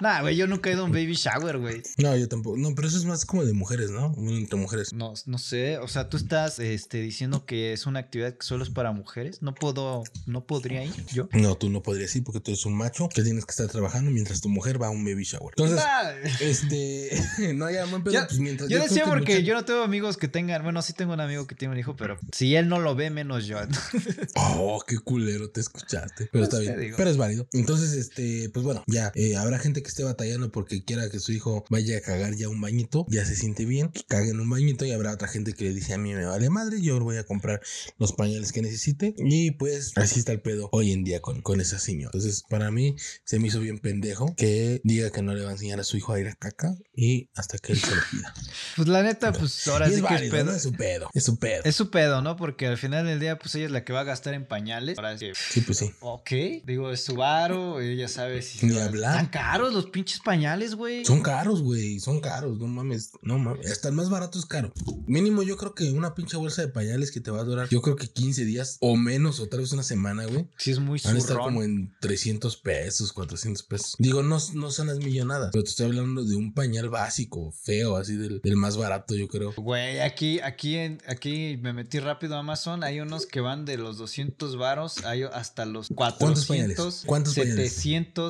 Nah, güey, yo nunca he ido a un baby shower, güey. No, yo tampoco. No, pero eso es más como de mujeres, ¿no? Entre mujeres. No, no sé, o sea, tú estás este, diciendo que es una actividad que solo es para mujeres. No puedo, no podría ir yo. No, tú no podrías ir porque tú eres un macho que tienes que estar trabajando mientras tu mujer va a un baby shower. Entonces, Nah, este. no, ya, buen pedo, Yo- pues mientras. yo decía porque yo no tengo amigos que tengan, bueno, sí tengo un amigo que tiene un hijo, pero si él no lo ve, menos yo. Oh, qué culero te escuchaste. Pero está bien. digo. Pero es válido. Entonces, este, pues bueno, ya eh, habrá gente que esté batallando porque quiera que su hijo vaya a cagar ya un bañito, ya se siente bien, que cague en un bañito y habrá otra gente que le dice a mí me vale madre, yo voy a comprar los pañales que necesite y pues así está el pedo hoy en día con, con esa señora. Entonces, para mí se me hizo bien pendejo que diga que no le va a enseñar a su hijo a ir a caca y hasta que él se lo pida. Pues la neta, pues ahora sí es que es válido, pedo. ¿no? Es su pedo, es su pedo. Es su pedo, ¿no? Porque al final del día, pues ella es la que va a gastar en pañales. Ahora sí. Sí, pues sí. Ok, digo, es su varo, ella sabe si... Ni hablar. Están caros los pinches pañales, güey. Son caros, güey. Son caros. No mames. No mames. Hasta el más barato es caro. Mínimo, yo creo que una pinche bolsa de pañales que te va a durar, yo creo que 15 días o menos, o tal vez una semana, güey. Sí, es muy Van a estar como en 300 pesos, 400 pesos. Digo, no, no son las millonadas, pero te estoy hablando de un pañal básico, feo, así del, del más barato, yo creo. Güey, aquí, aquí, en- aquí me metí rápido a Amazon. Hay unos que van de los 200 varos hay hasta los 400. pañales? ¿Cuántos pañales?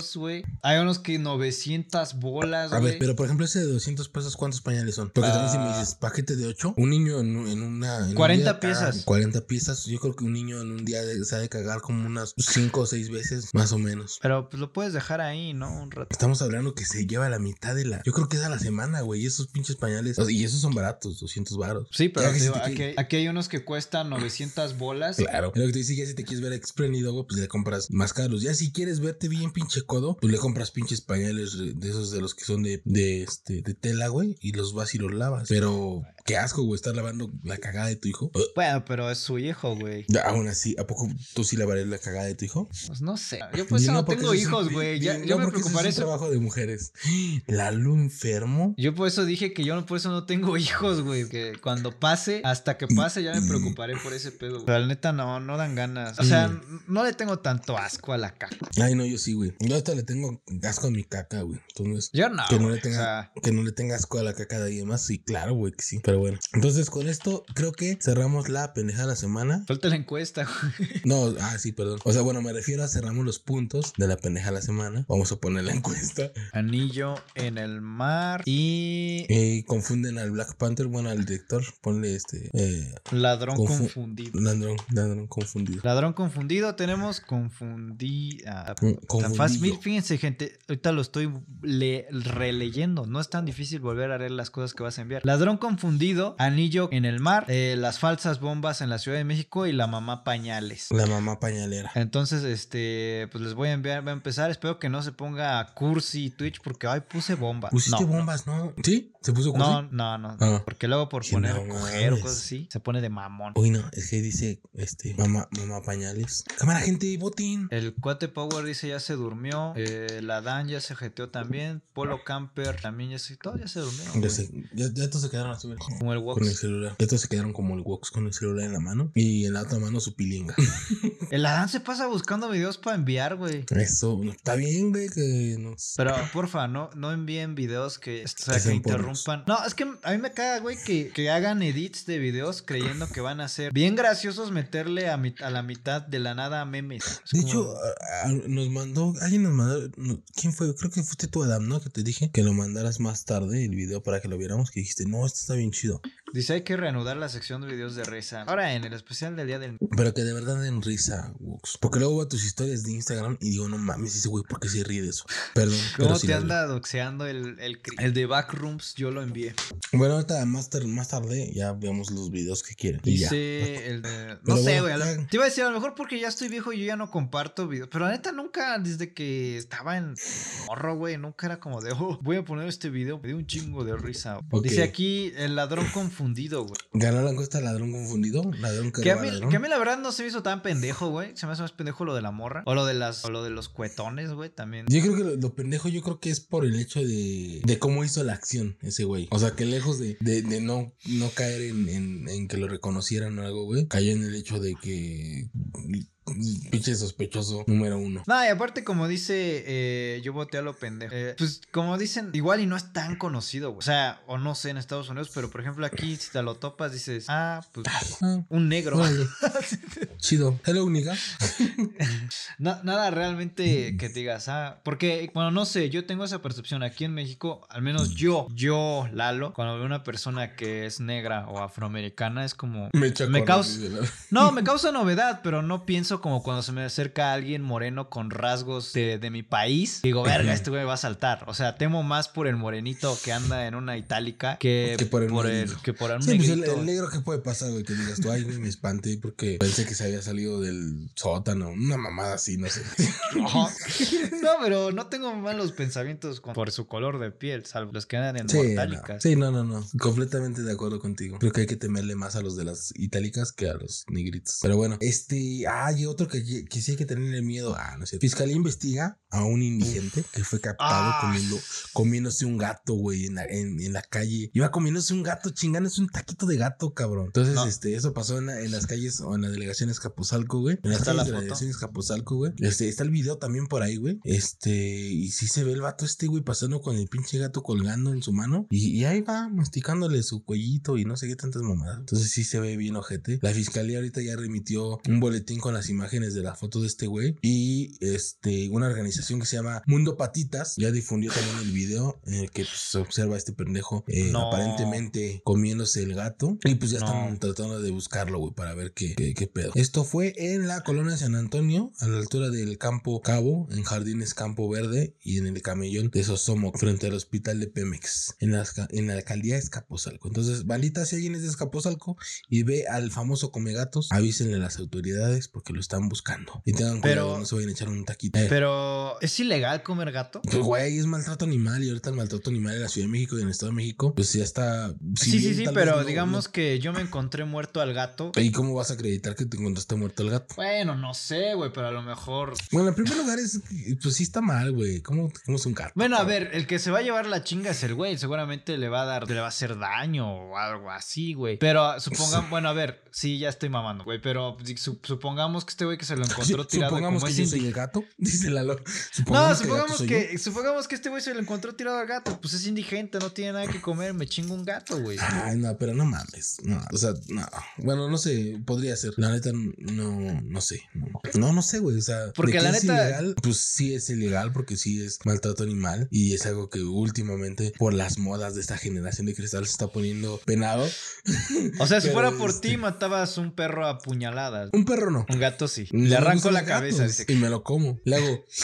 700, güey. Hay unos que 900 bolas, A ver, pero por ejemplo, ese de 200 pesos, ¿cuántos pañales son? Porque también si me Ah. dices paquete de 8, un niño en, un- en una. en un 40 día caga piezas. 40 piezas. Yo creo que un niño en un día de- se ha de cagar como unas 5 o 6 veces, más o menos. Pero pues lo puedes dejar ahí, ¿no? Un rato. Estamos hablando que se lleva la mitad de la. Yo creo que es a la semana, güey. Y esos pinches pañales. Y esos son baratos, 200 baros. Sí, pero digo, aquí, hay unos que cuestan 900 bolas. Claro. Lo que te dice, ya si te quieres ver exprendido, güey, pues le compras más caros. Ya si quieres verte bien pinche codo, pues le compras pinches pañales de esos de los que son de, de, este, de tela, güey, y los vas y los lavas. Pero qué asco, güey, estar lavando la cagada de tu hijo. Bueno, pero es su hijo, güey. Aún así, ¿a poco tú sí lavarías la cagada de tu hijo? Pues no sé. Yo pues Di, no, tengo hijos, güey. no, Yo me preocuparé es un eso. trabajo de mujeres. Lalo enfermo. Yo por eso dije que yo no, por eso no tengo hijos, güey. Que cuando pase, hasta que pase, ya me preocuparé por ese pedo. güey. Pero la neta no, no dan ganas. O sea, Mm. no le tengo tanto asco a la caca. Ay, no, yo sí, güey. Yo ahorita le tengo asco a mi caca, güey. Entonces, yo no. Que no, le tenga, que no le tenga asco a la caca de alguien más. Sí, claro, güey, que sí. Pero bueno. Entonces, con esto, creo que cerramos la pendeja de la semana. Falta la encuesta, güey. No, ah, sí, perdón. O sea, bueno, me refiero a cerramos los puntos de la pendeja de la semana. Vamos a poner la encuesta. Anillo en el mar y. Y confunden al Black Panther, bueno, al director. Ponle este. Eh, ladrón confundido. Ladrón, ladrón confundido. Ladrón confundido, tenemos confundida. Ah, mm, confundida fíjense, gente, ahorita lo estoy le releyendo. No es tan difícil volver a leer las cosas que vas a enviar. Ladrón confundido, anillo en el mar, eh, las falsas bombas en la Ciudad de México y la mamá pañales. La mamá pañalera. Entonces, este, pues les voy a enviar, voy a empezar. Espero que no se ponga cursi Twitch porque, ay, puse bombas. ¿Pusiste bombas, no. ¿Sí? ¿Se puso cursi? No, no, no. Porque luego por poner no, coger o cosas así, se pone de mamón. Uy, no, es que dice, este, mamá, mamá pañales. Cámara, gente, botín. El cuate Power dice ya se durmió eh, la Dan ya se jeteó también. Polo Camper también ya se. Todos ya se durmieron. Ya, güey. se, ya, ya todos se quedaron así, Como el con el Wox. celular. Ya todos se quedaron como el Wox con el celular en la mano y en la otra mano su pilinga. El Adán se pasa buscando videos para enviar, güey. Eso, no, está bien, güey, que nos... Pero porfa, no, no envíen videos que, o sea, Que interrumpan. No, es que a mí me caga, güey, que, que hagan edits de videos creyendo que van a ser bien graciosos meterle a, mit- a la mitad de la nada memes. Es De como- hecho, a- a- nos mandó, ¿quién fue? Creo que fuiste tú, Adam, ¿no? Que te dije que lo mandaras más tarde el video para que lo viéramos, que dijiste, no, este está bien chido. Dice hay que reanudar la sección de videos de risa. Ahora en el especial del día del Pero que de verdad den risa, Wox. Porque luego veo tus historias de Instagram y digo, no mames, ese güey, ¿por qué se ríe de eso? Perdón. ¿Cómo pero te anda doxeando el, el, el de Backrooms? Yo lo envié. Bueno, ahorita más, tar- más tarde ya vemos los videos que quieren. Dice el de... No sé, güey. Te iba a decir, a lo mejor porque ya estoy viejo y yo ya no comparto videos. Pero la neta nunca, desde que estaba en morro, güey, nunca era como de, oh, voy a poner este video. Me dio un chingo de risa. Dice aquí el ladrón confundido, güey. Ganó la encuesta ladrón confundido. Ladrón que, Que a, mí, ladrón. que a mí la verdad no se me hizo tan pendejo, güey. Se me hace más pendejo lo de la morra. O lo de las, o lo de los cuetones, güey, también. Yo creo que lo, lo pendejo, yo creo que es por el hecho de, de cómo hizo la acción ese güey. O sea, que lejos de, de, de no, no caer en, en, en que lo reconocieran o algo, güey, cayó en el hecho de que pinche sospechoso número uno. No, y aparte, como dice, eh, yo voté a lo pendejo. Eh, pues, como dicen, igual y no es tan conocido, güey. O sea, o no sé en Estados Unidos, pero por ejemplo aquí, si te lo topas, dices, ah, pues, Ah, un negro. Chido. Hello, nigga. Na- nada realmente que te digas, ah, porque, bueno, no sé, yo tengo esa percepción aquí en México, al menos yo, yo, Lalo, cuando veo una persona que es negra o afroamericana, es como... Me, Me causa- No, me causa novedad, pero no pienso como cuando se me acerca alguien moreno con rasgos de, de mi país. Digo, verga, este güey me va a saltar. O sea, temo más por el morenito que anda en una itálica que, Que por el negro. que por un Sí, pues el, el negro que puede pasar, güey, que digas tú, ay, güey, me espanté porque pensé que se había salido del sótano, una mamada así, no sé. No, pero no tengo malos pensamientos con- por su color de piel, salvo los que andan en Sí, no. mortálicas. sí, no, no, no. Completamente de acuerdo contigo. Creo que hay que temerle más a los de las itálicas que a los negritos. Pero bueno, este. Ah, y otro que, que sí hay que tenerle miedo. Ah, no sé. Fiscalía investiga a un indigente que fue captado Ah. comiendo, comiéndose un gato, güey, en la, en, en la calle. Iba comiéndose un gato, chingándose un taquito de gato, cabrón. Entonces, No. este, eso pasó en, la- en las calles o en la delegación Escapuzalco, güey. En las Está la de foto. delegación Escapuzalco, güey. Este, está el video también por ahí, güey. Este, y sí se ve el vato este, güey, pasando con el pinche gato colgando en su mano. Y, y ahí va, masticándole su cuellito y no sé qué tantas mamadas. Entonces sí se ve bien ojete. La fiscalía ahorita ya remitió un boletín con las imágenes de la foto de este güey. Y este, una organización que se llama Mundo Patitas ya difundió también el video en el que pues, se observa a este pendejo eh, No. aparentemente comiéndose el gato. Y pues ya No. están tratando de buscarlo, güey, para ver qué, qué, qué pedo. Esto fue en la colonia de San Antonio, a la altura del Campo Cabo, en Jardines Campo Verde y en el camellón de Sosomoc, frente al hospital de Pemex, en la, en la alcaldía de Escapozalco. Entonces, bandita, si alguien es de Escapozalco y ve al famoso Comegatos, avísenle a las autoridades porque lo están buscando. Y tengan Pero- cuidado, no se vayan a echar un taquito. Eh, Pero, ¿es ilegal comer gato? pues, güey, es maltrato animal y ahorita el maltrato animal en la Ciudad de México y en el Estado de México, pues ya está. si sí, bien sí, sí, pero no- digamos no- que yo me encontré muerto al gato. ¿Y cómo vas a acreditar que te encontraste muerto el gato? Bueno, no sé, güey, pero a lo mejor. Bueno, en primer lugar es, pues sí está mal, güey. ¿Cómo, cómo es un gato? Bueno, a ver, el que se va a llevar la chinga es el güey. Seguramente le va a dar, le va a hacer daño o algo así, güey. Pero supongamos, bueno, a ver, sí, ya estoy mamando, güey. Pero su- supongamos que este güey que se lo encontró Sí, tirado supongamos como que es yo soy el gato, dice Lalo. No, el gato supongamos soy que, supongamos que este güey se lo encontró tirado al gato. Pues es indigente, no tiene nada que comer, me chingo un gato, güey. Ay, no, pero no mames. No, o sea, no. Bueno, no sé, podría ser. La neta, no, no sé. No, no sé, güey. O sea, Porque ¿de la neta- ilegal? Pues sí es ilegal porque sí es maltrato animal y es algo que últimamente por las modas de esta generación de cristal se está poniendo penado. O sea, si fuera por este- ti, matabas un perro a puñaladas. Un perro no. Un gato sí. No Le arranco la cabeza. Y me lo como. Le hago.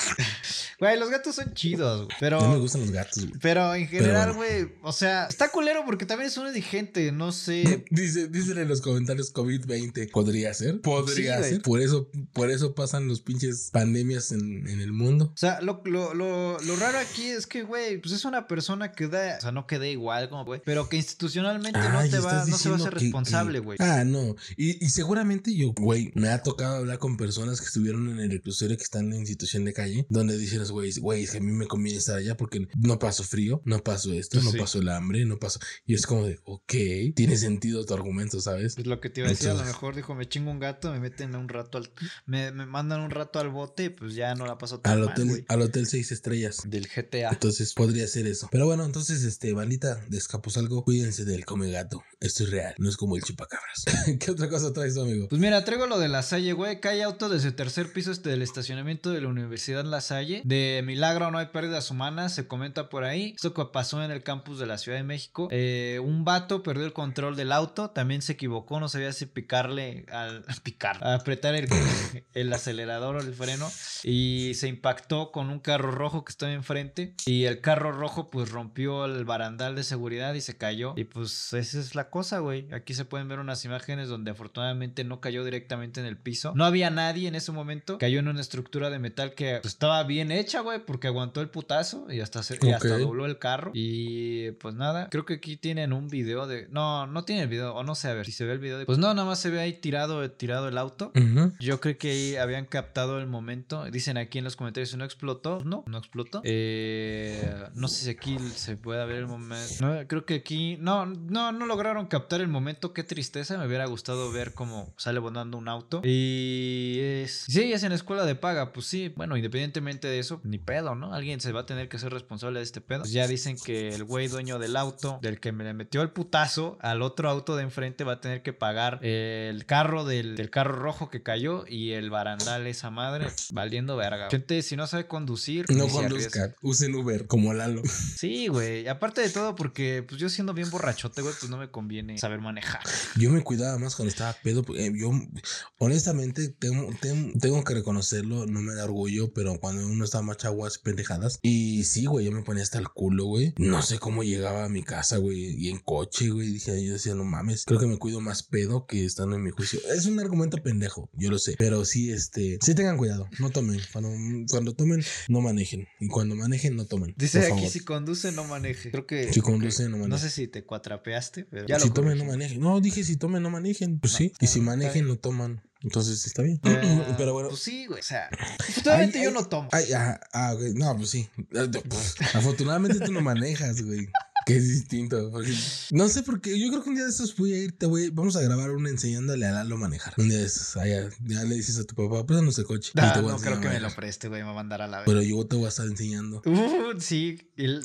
Güey, los gatos son chidos, güey. Pero. No me gustan los gatos, güey. Pero en general, bueno. güey, o sea, está culero porque también es un indigente, no sé. Dice, dicen en los comentarios COVID-20. ¿Podría ser? Podría Sí, ser. Por eso, por eso pasan los pinches pandemias en, en el mundo. O sea, lo, lo, lo, lo raro aquí es que, güey, pues es una persona que da, o sea, no que dé igual, como, güey, pero que institucionalmente no te va, no se va a que- responsable, que- güey. Ah, no. Y, y seguramente yo, güey, me ha tocado hablar con personas que estuvieron en el reclusorio que están en situación de calle, donde dicen, güey, güey, es que a mí me conviene estar allá porque no paso frío, no paso esto, Pues no paso el hambre, no paso. Y es como de, ok, tiene sentido tu argumento, ¿sabes? Es lo que te iba a decir, a lo mejor dijo, me chingo un gato, me meten un rato al, me, me mandan un rato al bote, pues ya no la paso tan Al hotel, al hotel seis estrellas. Del GTA. Entonces podría ser eso. Pero bueno, entonces, este, bandita de Escaposalgo, cuídense del come gato. Esto es real, no es como el chupacabras. ¿Qué otra cosa traes, amigo? Pues mira, traigo lo de La Salle, güey. Cae auto desde el tercer piso este del estacionamiento de la Universidad La Salle. De milagro no hay pérdidas humanas, se comenta por ahí. Esto que pasó en el campus de la Ciudad de México. Eh, un vato perdió el control del auto, también se equivocó, no sabía si picarle al picar, a apretar el, el acelerador o el freno y se impactó con un carro rojo que estaba enfrente y el carro rojo pues rompió el barandal de seguridad y se cayó y pues esa es la cosa, güey. Aquí se pueden ver unas imágenes donde afortunadamente no cayó directamente en el piso. No había nadie en ese momento. Cayó en una estructura de metal que pues, estaba bien hecha, güey, porque aguantó el putazo y hasta, se- y hasta dobló el carro. Y pues nada, creo que aquí tienen un video de... No, no tiene el video, o no sé, a ver si se ve el video. de- Pues no, nada más se ve ahí tirado, tirado el auto. Yo creo que ahí habían captado el momento. Dicen aquí en los comentarios si no explotó. No, no explotó. Eh, no sé si aquí se puede ver el momento. No, creo que aquí. No, no, no lograron captar el momento. Qué tristeza. Me hubiera gustado ver cómo sale volando un auto. Y es. Sí, es en escuela de paga. Pues sí, bueno, independientemente de eso, ni pedo, ¿no? Alguien se va a tener que ser responsable de este pedo. Pues ya dicen que el güey dueño del auto, del que me le metió el putazo al otro auto de enfrente, va a tener que pagar el carro del, del carro rojo que cayó y el barandal, esa madre, valiendo verga. Gente, si no sabe conducir, No conduzcan, usen Uber como Lalo. Sí, güey. Aparte de todo, porque pues yo siendo bien borrachote, güey, pues no me conviene saber manejar. Yo me cuidaba más cuando estaba pedo. porque, eh, yo, honestamente, tengo, tengo, tengo que reconocerlo. No me da orgullo, pero cuando uno está más chaguas pendejadas. Y sí, güey, yo me ponía hasta el culo, güey. No sé cómo llegaba a mi casa, güey, y en coche, güey. Dije, yo decía, no mames, creo que me cuido más pedo que estando en mi juicio. Es un argumento pendejo, yo lo sé. Pero sí, este, sí tengan cuidado, no tomen. Cuando, cuando tomen, no manejen. Y cuando manejen, no tomen. Dice por aquí favor. si conduce, no maneje. Creo que. Si conduce, no No maneje. sé si te cuatrapeaste, pero ya si lo tomen, no manejen. No, dije si tomen, no manejen. Pues No, sí. Y si manejen, no toman. Entonces está bien. Eh, Pero bueno. Pues sí, güey. O sea, afortunadamente Ay, yo ay, no tomo. Ay, ah, ah, güey, No, pues sí. Afortunadamente tú no manejas, güey. Que es distinto. porque- no sé por qué. Yo creo que un día de estos voy a irte, güey. Vamos a grabar una enseñándole a Lalo manejar. Un día de estos. ah, ya, le dices a tu papá, préstanos el coche. Ah, no enseñar creo que me lo preste, güey. Me va a mandar a la vez. Pero yo te voy a estar enseñando. Uh, sí.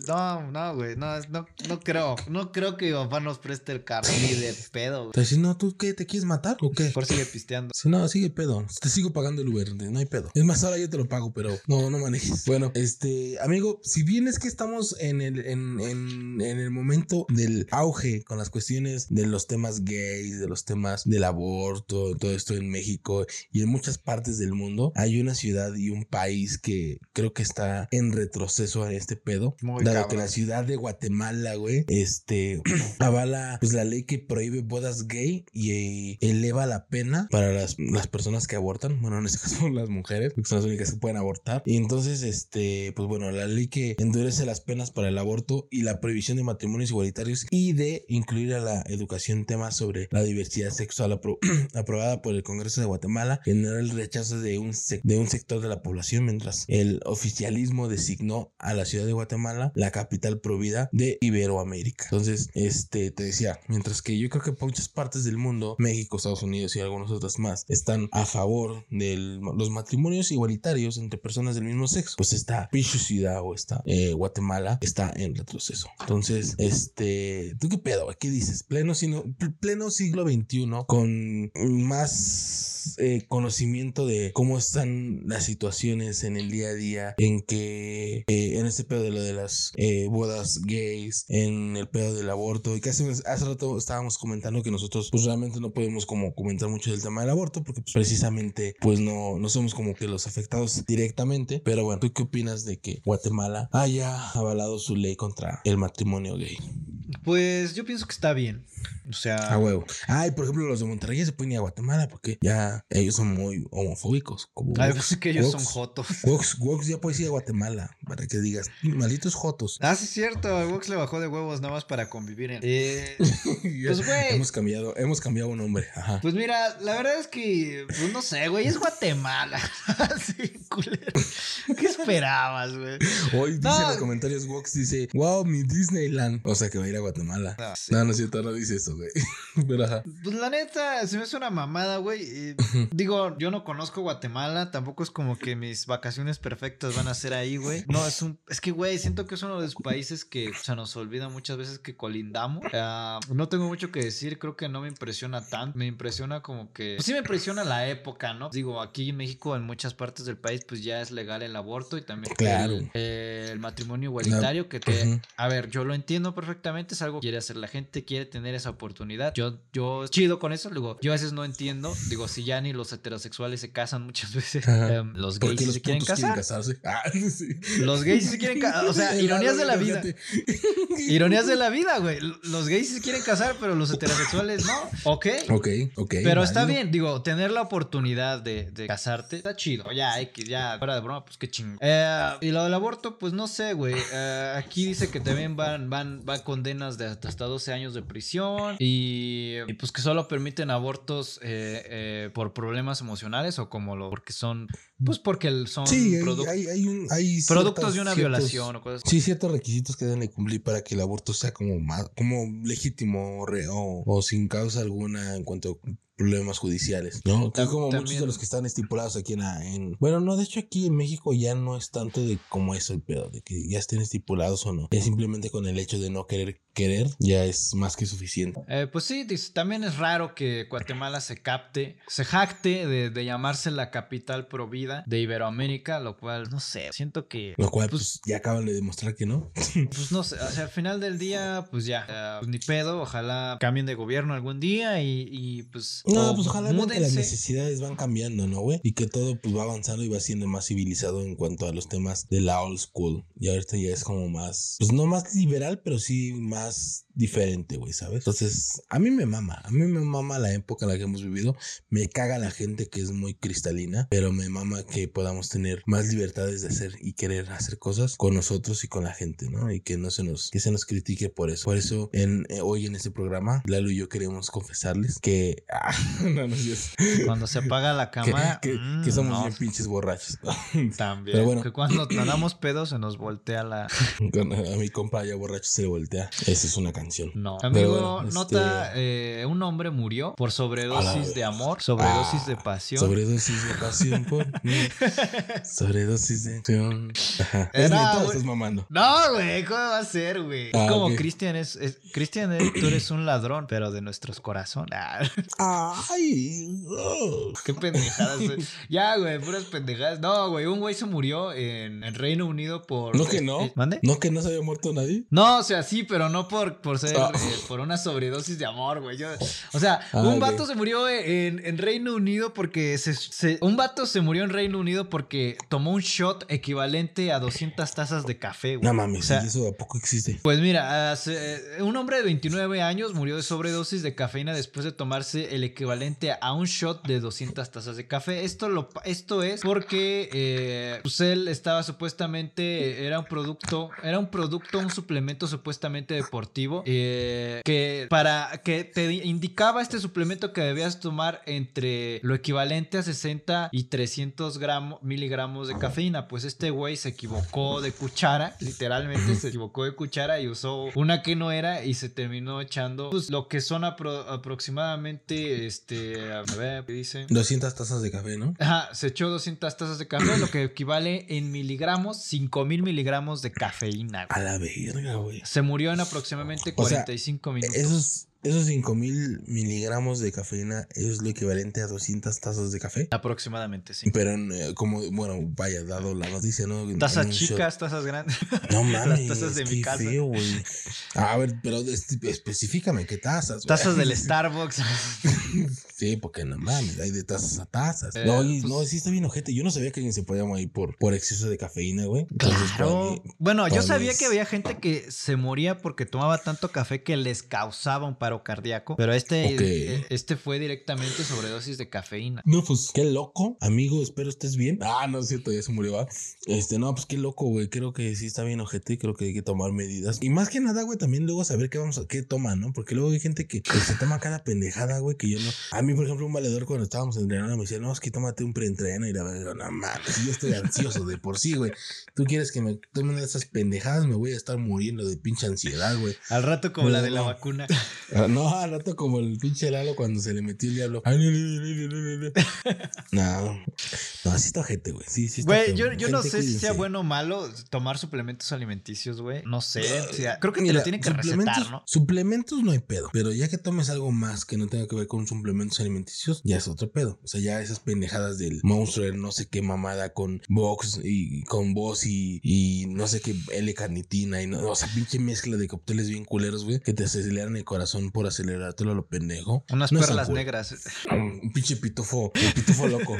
no, no, güey. No, no, no creo. No creo que mi papá nos preste el carro ni de pedo, güey. Te si no, ¿tú qué? ¿Te quieres matar o qué? Por sigue pisteando. Si no, sigue pedo. Te sigo pagando el Uber, no hay pedo. Es más, ahora yo te lo pago, pero no, no manejes. Bueno, este, amigo, si bien es que estamos en el, en, en, en el momento del auge con las cuestiones de los temas gays, de los temas del aborto, todo esto en México y en muchas partes del mundo, hay una ciudad y un país que creo que está en retroceso a este pedo. Muy dado cabrón. que la ciudad de Guatemala, güey, este, avala pues la ley que prohíbe bodas gay y eh, eleva la pena para las, las personas que abortan, bueno, en este caso las mujeres, porque son las únicas que pueden abortar. Y entonces, este, pues bueno, la ley que endurece las penas para el aborto y la prohibición de matrimonios igualitarios y de incluir a la educación temas sobre la diversidad sexual apro- aprobada por el Congreso de Guatemala generó el rechazo de un, de un sector de la población mientras el oficialismo designó a la ciudad de Guatemala la capital provida de Iberoamérica. Entonces, este, te decía, mientras que yo creo que muchas partes del mundo, México, Estados Unidos y algunas otras más, están a favor de los matrimonios igualitarios entre personas del mismo sexo, pues esta pinche ciudad o esta eh, Guatemala está en retroceso. Entonces, este, ¿tú qué pedo? ¿Qué dices? Pleno, sino, pl- pleno siglo XXI con más eh, conocimiento de cómo están las situaciones en el día a día, en que eh, en este pedo de lo de las eh, bodas gays, en el pedo del aborto, y casi hace rato estábamos comentando que nosotros pues realmente no podemos como comentar mucho del tema del aborto, porque pues, precisamente pues no, no somos como que los afectados directamente, pero bueno, ¿tú qué opinas de que Guatemala haya avalado su ley contra el matrimonio gay? Pues yo pienso que está bien. O sea. A huevo. Ay, por ejemplo, los de Monterrey se pueden ir a Guatemala porque ya ellos son muy homofóbicos. Como Ay, pues que ellos son jotos. Wox, Wox ya puedes ir a Guatemala para que digas, malditos jotos. Ah, sí, es cierto. Wox le bajó de huevos nada más para convivir en. Eh, pues, güey. Hemos cambiado, hemos cambiado un nombre. Ajá. Pues mira, la verdad es que, pues no sé, güey, es Guatemala. Así, culero. ¿Qué esperabas, güey? Hoy dice en los comentarios, Wox dice, wow, mi O sea que va a ir a Guatemala. No, no, no es cierto, no dice eso, güey. Pues la neta, se me hace una mamada, güey. digo, yo no conozco Guatemala, tampoco es como que mis vacaciones perfectas van a ser ahí, güey. No, es un. Es que, güey, siento que es uno de los países que se nos olvida muchas veces que colindamos. no tengo mucho que decir, creo que no me impresiona tanto. Me impresiona como que. Pues sí me impresiona la época, ¿no? Digo, aquí en México, en muchas partes del país, pues ya es legal el aborto y también claro. el, matrimonio igualitario, que te. A ver, yo lo entiendo perfectamente, es algo que quiere hacer la gente, quiere tener esa oportunidad. Yo, yo chido con eso. Digo, yo a veces no entiendo. Digo, si ya ni los heterosexuales se casan muchas veces, em, los gays los se quieren casar. casarse? Ah, los gays se quieren casar. O sea, ironías de la vida. ironías de la vida, güey. Los gays se quieren casar, pero los heterosexuales no. Ok. Ok, ok. Pero está bien, digo, tener la oportunidad de, de casarte está chido. Ya, que, ya, fuera de broma, pues qué chingo. Eh, y lo del aborto, pues no sé, güey. Eh, aquí dice que también van, van, van condenas de hasta 12 años de prisión y, pues que solo permiten abortos eh, eh, por problemas emocionales o como lo porque son pues porque son productos de una violación o cosas Sí, ciertos requisitos que deben de cumplir para que el aborto sea como más como legítimo o, o sin causa alguna en cuanto problemas judiciales, ¿no? como muchos de los que están estipulados aquí en, Bueno, no, de hecho aquí en México ya no es tanto de como eso el pedo, de que ya estén estipulados o no. Es simplemente con el hecho de no querer querer, ya es más que suficiente. Eh, pues sí, también es raro que Guatemala se capte, se jacte de, llamarse la capital pro vida de Iberoamérica, lo cual, no sé, siento que... Lo cual, pues, pues ya acaban de demostrar que no. pues no sé, o sea, al final del día, pues ya, pues ni pedo, ojalá cambien de gobierno algún día y, y pues no, pues ojalá que las necesidades van cambiando, ¿no, güey? Y que todo pues va avanzando y va siendo más civilizado en cuanto a los temas de la old school. Y ahorita ya es como más, pues no más liberal, pero sí más diferente, güey, ¿sabes? Entonces, a mí me mama, a mí me mama la época en la que hemos vivido, me caga la gente que es muy cristalina, pero me mama que podamos tener más libertades de hacer y querer hacer cosas con nosotros y con la gente, ¿no? Y que no se nos, que se nos critique por eso. Por eso, en, eh, hoy en este programa, Lalo y yo queremos confesarles que, ah, no, no, cuando se apaga la cámara, que, mm, somos bien pinches borrachos. También. Pero bueno, que cuando nadamos pedos se nos voltea la. a mi compa ya borracho se le voltea. Esa es una canción no. Amigo, nota, este, eh, un hombre murió por sobredosis de amor, sobredosis de ah, pasión. Sobredosis de pasión por Sobredosis de pasión. Es neta, estás mamando. No, güey, ¿cómo va a ser, güey? es ah, como Cristian es, Cristian, eh, tú eres un ladrón, pero de nuestros corazones. Ay. Qué pendejadas. ya, güey, puras pendejadas. No, güey, un güey se murió en, el Reino Unido por. No que no. ¿Mande? No que no se había muerto nadie. No, o sea, sí, pero no por, por ser ah. eh, por una sobredosis de amor, güey. o sea, ah, un vato se murió en, Reino Unido porque se, un vato se murió en Reino Unido porque tomó un shot equivalente a 200 tazas de café, güey. No mames, eso a poco existe. Pues mira, eh, un hombre de 29 años murió de sobredosis de cafeína después de tomarse el equivalente a un shot de 200 tazas de café. Esto lo esto es porque eh, pues él estaba supuestamente era un producto, era un producto, un suplemento supuestamente deportivo eh, que para que te indicaba este suplemento que debías tomar entre lo equivalente a 60 y 300 gramos, miligramos de cafeína. Pues este güey se equivocó de cuchara, literalmente se equivocó de cuchara y usó una que no era y se terminó echando pues, lo que son aproximadamente, este, a ver, ¿qué dice? 200 tazas de café, ¿no? Ajá, se echó 200 tazas de café, lo que equivale en miligramos, 5000 miligramos de cafeína. A la verga, güey. Se murió en aproximadamente 45 minutos. Eso es esos 5000 miligramos de cafeína es lo equivalente a 200 tazas de café. Aproximadamente, sí. Pero en, eh, como, bueno, vaya, dado la noticia, ¿no? Tazas shot- chicas, tazas grandes. No mames. tazas de mi casa. feo. A ver, pero es- específicame qué tazas. Tazas del Starbucks. Sí, porque no mames, hay de tazas a tazas. Eh, no, y- pues- no, sí está bien ojete. Yo no sabía que alguien se podía morir por, por exceso de cafeína, güey. Entonces, Claro. mí- Bueno, yo sabía que había gente que se moría porque tomaba tanto café que les causaba un paro cardíaco. Pero este, eh, este fue directamente sobredosis de cafeína. No, pues qué loco, amigo, espero estés bien. Ah, no es cierto, ya se murió, ¿va? Este, no, pues qué loco, güey. Creo que sí está bien ojete y creo que hay que tomar medidas. Y más que nada, güey, también luego saber qué vamos a, qué toma, ¿no? Porque luego hay gente que, que se toma cada pendejada, güey, que yo no. A mí, por ejemplo, un valedor cuando estábamos entrenando me decía, no, es que tómate un preentreno y la verdad, no mames, yo estoy ansioso de por sí, güey. Tú quieres que me tome una de esas pendejadas, me voy a estar muriendo de pinche ansiedad, güey. Al rato como la de la No. vacuna. Ah, No, al rato como el pinche Lalo cuando se le metió el diablo. Ay, no, no, no, no, no, no. No, no, sí está gente, güey. Sí, sí está Güey, yo, yo no sé si sea bueno o malo tomar suplementos alimenticios, güey. No sé. o sea, creo que te lo tienen que recetar, ¿no? Suplementos no hay pedo. Pero ya que tomes algo más que no tenga que ver con suplementos alimenticios, ya es otro pedo. O sea, ya esas pendejadas del Monster, no sé qué mamada con Box y con Boss y, y no sé qué L-carnitina y no, o sea, pinche mezcla de cócteles bien culeros, güey, que te aceleran el corazón por acelerártelo a lo pendejo. Unas No perlas negras. Un pinche pitufo, un pitufo loco.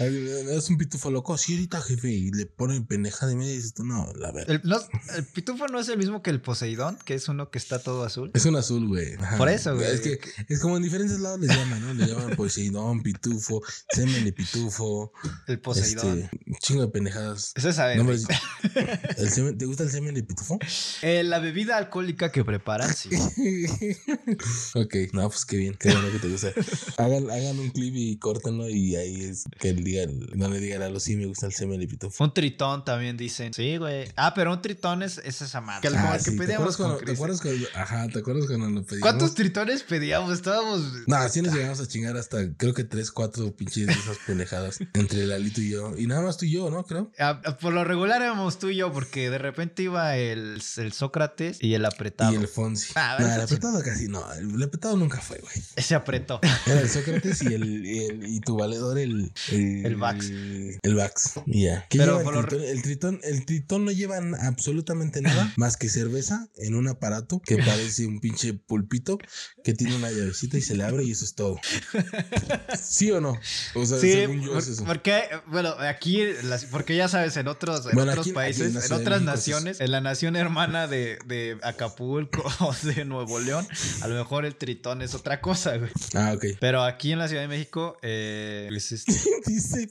es un pitufo loco. Sí, ahorita, jefe. Y le ponen pendeja de media y dices tú, no, la verdad. El, no, el pitufo no es el mismo que el Poseidón, que es uno que está todo azul. Es un azul, güey. Ajá. Por eso, güey. Es que es como en diferentes lados les llaman, ¿no? Le llaman Poseidón, pitufo, semen de pitufo. El Poseidón. Este, un chingo de pendejadas. Nombres- ¿El semen- ¿Te gusta el semen de pitufo? Eh, la bebida alcohólica que preparan, sí. ok, no, pues qué bien, qué bueno que te gusta. Hagan, hagan un clip y córtenlo y ahí es que él diga, no le digan a los sí me gusta el semen de pitufo. Un tritón también dicen. Sí, güey. Ah, pero un tritón es, es esa madre. Que, como Ah, el que sí, ¿te pedíamos acuerdas con cuando- ¿Te acuerdas cuando, ajá, ¿te acuerdas cuando lo pedimos? ¿Cuántos tritones pedíamos? Estábamos. No, así nos llegamos a chingar hasta creo que tres, cuatro pinches de esas pendejadas entre Lalito y yo. Y nada más tú y yo, ¿no? Creo. Ah, ah, por lo regular éramos tú y yo, porque de repente iba el, el Sócrates y el apretado. Y el Fonsi. Ah, el apretado casi no. El apretado nunca fue, güey. Ese apretó. Era el Sócrates y el, y el- y tu valedor el el, El Vax. El Vax. Ya. ¿Qué Pero por el, tritón? el tritón? El tritón no lleva absolutamente nada más que cerveza en un aparato que parece un pinche pulpito que tiene una llavecita y se le abre y eso es todo. ¿Sí o no? O sea, Sí, según yo por- es eso. porque, bueno, aquí, las- porque ya sabes, en otros, en Bueno, otros aquí- aquí países, en otras es naciones, en la nación hermana de, de Acapulco o de Nuevo León, a lo mejor el tritón es otra cosa, güey. Ah, ok. Pero aquí en la Ciudad de México, eh, es este- Dice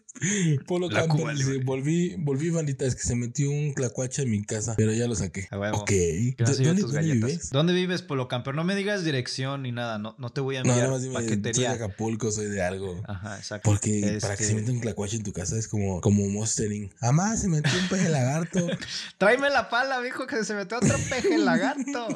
Polo La Camper, Cuba dice, volví, volví bandita, es que se metió un clacuache en mi casa, pero ya lo saqué. A huevo. Ok. que no ¿Dó- sirven ¿Dónde, vives? ¿Dónde vives, Polo Camper? No me digas dirección ni nada, no, no te voy a No, enviar nada más dime, soy de. Acapulco, soy de algo. Ajá, exacto. Porque para que se Este, meta un clacuache en tu casa es como, como mostering. Amá, se metió un peje lagarto. Tráeme la pala, viejo, que se metió otro peje lagarto.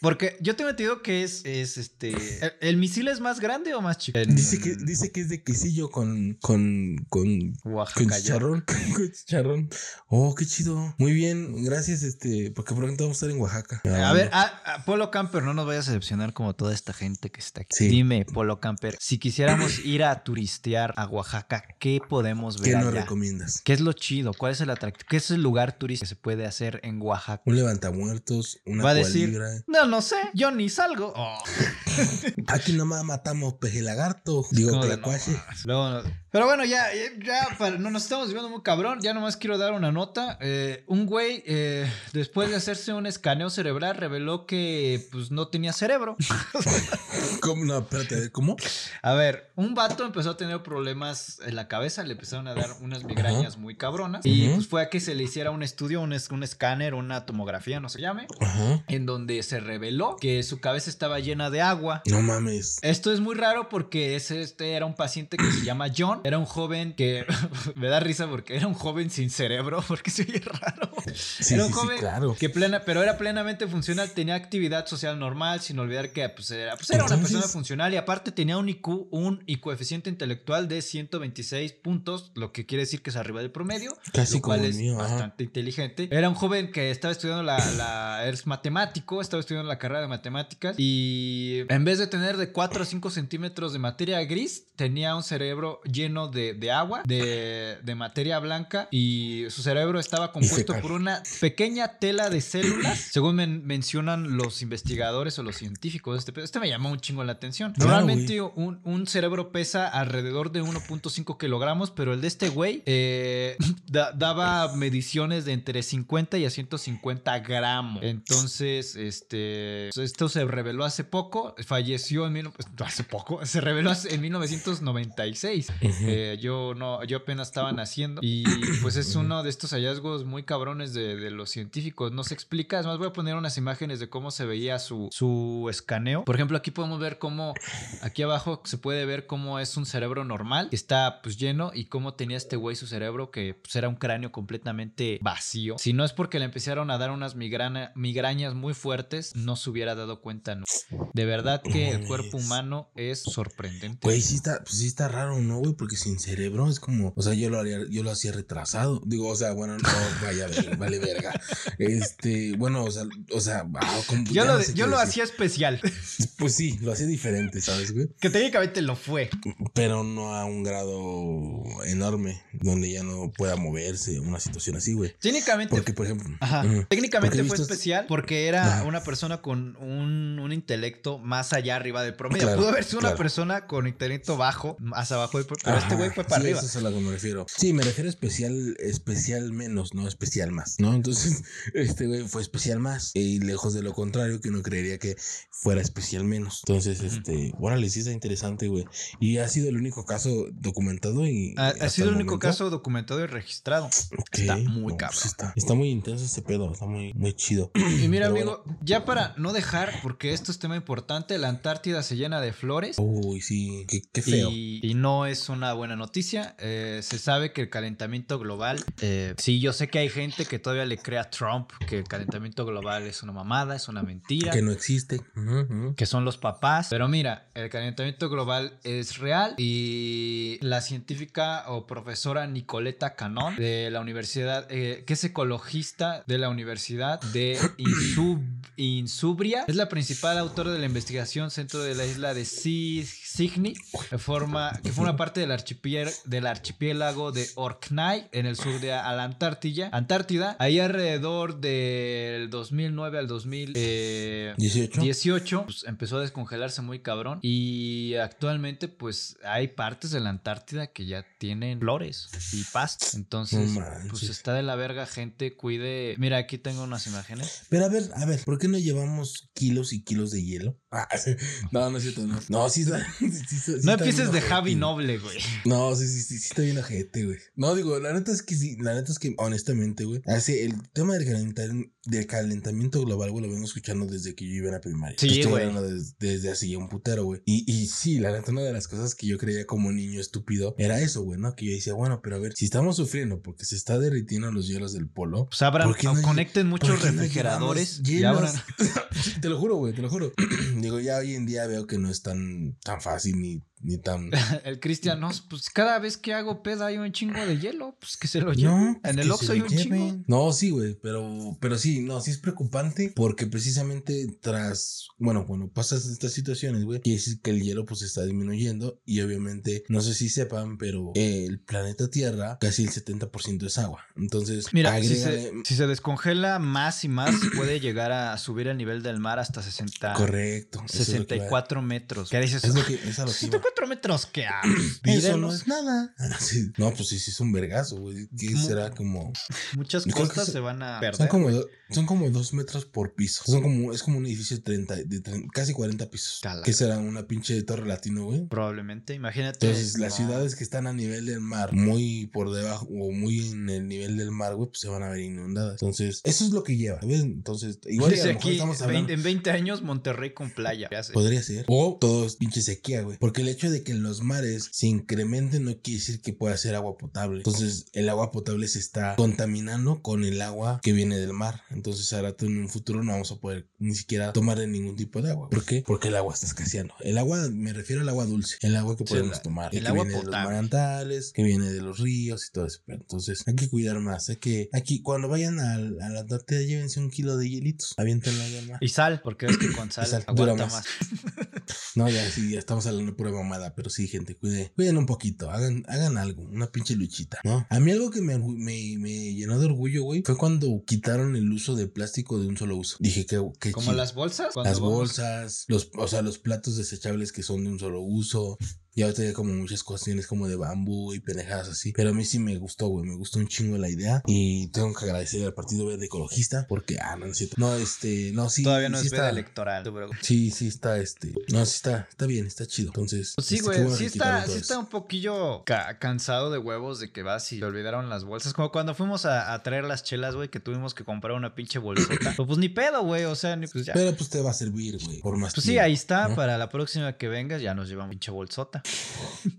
Porque yo tengo entendido que es, es este. ¿El, el misil es más grande o más chico? Dice que, dice que es de quesillo con, con, con, con Oaxaca. chicharrón. Con chicharrón. Oh, qué chido. Muy bien, gracias, este, porque pronto vamos a estar en Oaxaca. A ver, ah, ah, Polo Camper, no nos vayas a decepcionar como toda esta gente que está aquí. Sí. Dime, Polo Camper, si quisiéramos ir a turistear a Oaxaca, ¿qué podemos ver ¿qué nos allá? recomiendas? ¿Qué es lo chido? ¿Cuál es el atractivo? ¿Qué es el lugar turístico que se puede hacer en Oaxaca? Un levantamuertos, una Va a decir, no, no sé, yo ni salgo. Oh. Aquí nomás matamos peje lagarto. Digo, no. Luego no- Pero bueno, ya, ya, para- no nos estamos viendo muy cabrón. Ya nomás quiero dar una nota. Eh, un güey, eh, después de hacerse un escaneo cerebral, reveló que pues no tenía cerebro. ¿Cómo? No, espérate, ver, ¿cómo? A ver, un vato empezó a tener problemas en la cabeza, le empezaron a dar unas migrañas muy cabronas. Y pues fue a que se le hiciera un estudio, un, un escáner, una tomografía, no se llame, Ajá. en donde se reveló que su cabeza estaba llena de agua. No mames. Esto es muy raro porque ese, este era un paciente que se llama John. Era un joven que me da risa porque era un joven sin cerebro, porque se oye raro. Sí, era un sí, joven claro. que plena, pero era plenamente funcional, tenía actividad social normal, sin olvidar que pues, era, pues, era era una persona funcional y aparte tenía un IQ, un y coeficiente intelectual de 126 puntos, lo que quiere decir que es arriba del promedio. Casi lo cual como es mío, ajá. bastante inteligente. Era un joven que estaba estudiando la, la es matemático, estaba estudiando la carrera de matemáticas y en vez de tener de 4 a 5 centímetros de materia gris, tenía un cerebro lleno de, de agua, de, de materia blanca y su cerebro estaba compuesto por una pequeña tela de células, según men- mencionan los investigadores o los científicos. Este, este me llamó un chingo la atención. Claro, Normalmente un, un cerebro pesa alrededor de 1.5 kilogramos, pero el de este güey eh, da- daba mediciones de entre 50 y a 150 gramos. Entonces, este, esto se reveló hace poco, falleció en mil- hace poco, se reveló en 1996. Ujú. Eh, yo no, yo apenas estaba naciendo y pues es uno de estos hallazgos muy cabrones de, de los científicos. No se explica. Además voy a poner unas imágenes de cómo se veía su, su escaneo. Por ejemplo, aquí podemos ver cómo aquí abajo se puede ver cómo es un cerebro normal que está pues lleno y cómo tenía este güey su cerebro que pues, era un cráneo completamente vacío. Si no es porque le empezaron a dar unas migrana- migrañas muy fuertes, no se hubiera dado cuenta. no. De verdad que el cuerpo Mames. humano es sorprendente. Güey, sí está, pues sí está raro, ¿no, güey? Porque sin cerebro es como, o sea, yo lo haría, yo lo hacía retrasado. Digo, o sea, bueno, no, vaya, vale verga. Este, bueno, o sea, o sea, ah, como- Yo lo, no sé yo lo decir. hacía especial, Pues sí, lo hacía diferente, ¿sabes, güey? que técnicamente lo fue. Pero no a un grado enorme, donde ya no pueda moverse, una situación así, güey. Técnicamente, Porque, por ejemplo, Ajá. técnicamente fue especial porque era una persona con un, un intelecto más allá arriba del promedio. Claro, Pudo haber sido una persona con intelecto bajo, más abajo, del pro- pero este güey fue para sí, arriba. Eso es a lo que me refiero. Sí, me refiero a especial, especial menos, no especial más, ¿no? Entonces, este güey fue especial más. Y lejos de lo contrario, que uno creería que fuera especial menos. Entonces, este, órale, sí está interesante, güey. Y ha sido el único caso documentado y. Ha, ha sido el único momento- caso documentado y registrado. Ok, Está muy no, cabrón. pues está, está muy intenso ese pedo, está muy, muy chido. Y mira, Pero amigo, ya para no dejar, porque esto es tema importante, la Antártida se llena de flores. Uy, sí, qué, qué feo. Y, y no es una buena noticia. Eh, se sabe que el calentamiento global. eh, sí, yo sé que hay gente que todavía le cree a Trump que el calentamiento global es una mamada, es una mentira. Que no existe. Ujú, ujú. que son los papás. Pero mira, el calentamiento global es real y la científica o profesora Nicoleta Canón de la universidad, eh, que es ecologista de la Universidad de Insub- Insubria, es la principal autora de la investigación centro de la isla de Si- Signy, que forma, que forma parte del archipiélago, del archipiélago de Orkney en el sur de la Antártida. Antártida, ahí alrededor del 2009 al 2018 18. 18 pues, empezó a descongelarse muy cabrón y actualmente pues hay partes de la Antártida que ya tienen flores y pasto. Entonces No pues está de la verga gente, cuide. Mira, aquí tengo unas imágenes. Pero a ver, a ver, ¿por qué no llevamos kilos y kilos de hielo? Ah, no, no es cierto, no. No, sí. sí, sí, sí no empieces de Javi. Noble, güey. No, sí, sí, sí, sí está bien ojete, güey. No, digo, la neta es que sí, la neta es que, honestamente, güey, hace el tema del, calentar- del calentamiento global, güey, lo vengo escuchando desde que yo iba en la primaria. Sí, güey. hablando des- desde así un putero, güey. Y, y sí, la neta, una de las cosas que yo creía como niño estúpido era eso, güey, ¿no? Que yo decía, bueno, pero a ver, si estamos sufriendo porque se está derritiendo los hielos del polo, Pues abran, ¿Por qué no conecten muchos ¿por qué no refrigeradores y abran. te lo juro, güey, te lo juro. Digo, ya hoy en día veo que no es tan, tan fácil ni, ni tan. El Cristian, no, pues cada vez que hago peda hay un chingo de hielo, pues que se lo lleve. No, pues en el Oxxo hay un chingo. lleven. No, sí, güey, pero, pero sí, no, sí es preocupante porque precisamente tras, bueno, cuando pasas estas situaciones, güey, quiere decir que el hielo pues está disminuyendo y obviamente, no sé si sepan, pero el planeta Tierra casi el 70% es agua. Entonces, Mira, si se, si se descongela más y más, puede llegar a subir el nivel del mar hasta 60, correcto. eso es lo que va- 64 metros. ¿Qué dices? Es lo que, es a lo que iba. 64 metros, ¿qué? Ah, Eso no es nada. Sí. No, pues sí, sí es un vergazo, güey. ¿Qué Mu- será como? Muchas Yo creo que cosas se- se van a Son perder. como, do- son como dos metros por piso. Son como, es como un edificio de 30, de tre- casi 40 pisos. Cala. Que será una pinche torre latino, güey. Probablemente, imagínate. Entonces, las no. ciudades que están a nivel del mar, muy por debajo o muy en el nivel del mar, güey, pues se van a ver inundadas. Entonces, eso es lo que lleva, ¿ves? Entonces, igual y a Dice lo mejor aquí, estamos hablando. 20 en 20 años, Monterrey con playa. Ya sé. Podría ser. O todo es pinche sequía, güey. Porque el hecho de que en los mares se incrementen no quiere decir que pueda ser agua potable. Entonces, el agua potable se está contaminando con el agua que viene del mar. Entonces, ahora en un futuro no vamos a poder ni siquiera tomar ningún tipo de agua. ¿Por qué? Porque el agua está escaseando. El agua, me refiero al agua dulce, el agua que podemos tomar, el que agua viene de los potable. manantiales, que viene de los ríos y todo eso. Pero entonces, hay que cuidar más. Hay que, aquí, cuando vayan al- a, la Antártida, llévense un kilo de hielitos, aviéntenlo ahí al mar. Y sal, porque ves que con sal, sal dura aguanta más. más. No, ya sí, ya estamos hablando de pura mamada, pero sí, gente, cuide, cuiden un poquito, hagan, hagan algo, una pinche luchita, ¿no? A mí algo que me, me, me llenó de orgullo, güey, fue cuando quitaron el uso de plástico de un solo uso. Dije que, que Como las bolsas. Las vamos- bolsas, los, o sea, los platos desechables que son de un solo uso. Y ahorita hay como muchas cuestiones como de bambú y pendejadas así. Pero a mí sí me gustó, güey. Me gustó un chingo la idea. Y tengo que agradecer al Partido Verde Ecologista. Porque, ah, no, no es cierto. No, este, no, sí. Todavía no sí es está, electoral. Sí, sí está, este. No, sí está, está bien, está chido. Entonces. Pues sí, este, güey, bueno sí está, sí está un poquillo ca- cansado de huevos de que vas y te olvidaron las bolsas. Como cuando fuimos a, a traer las chelas, güey, que tuvimos que comprar una pinche bolsota. pues, pues ni pedo, güey, o sea, ni pues ya. Pero pues te va a servir, güey. Por más Pues sí, tiempo, ahí está, ¿no? para la próxima que vengas ya nos llevamos pinche bolsota.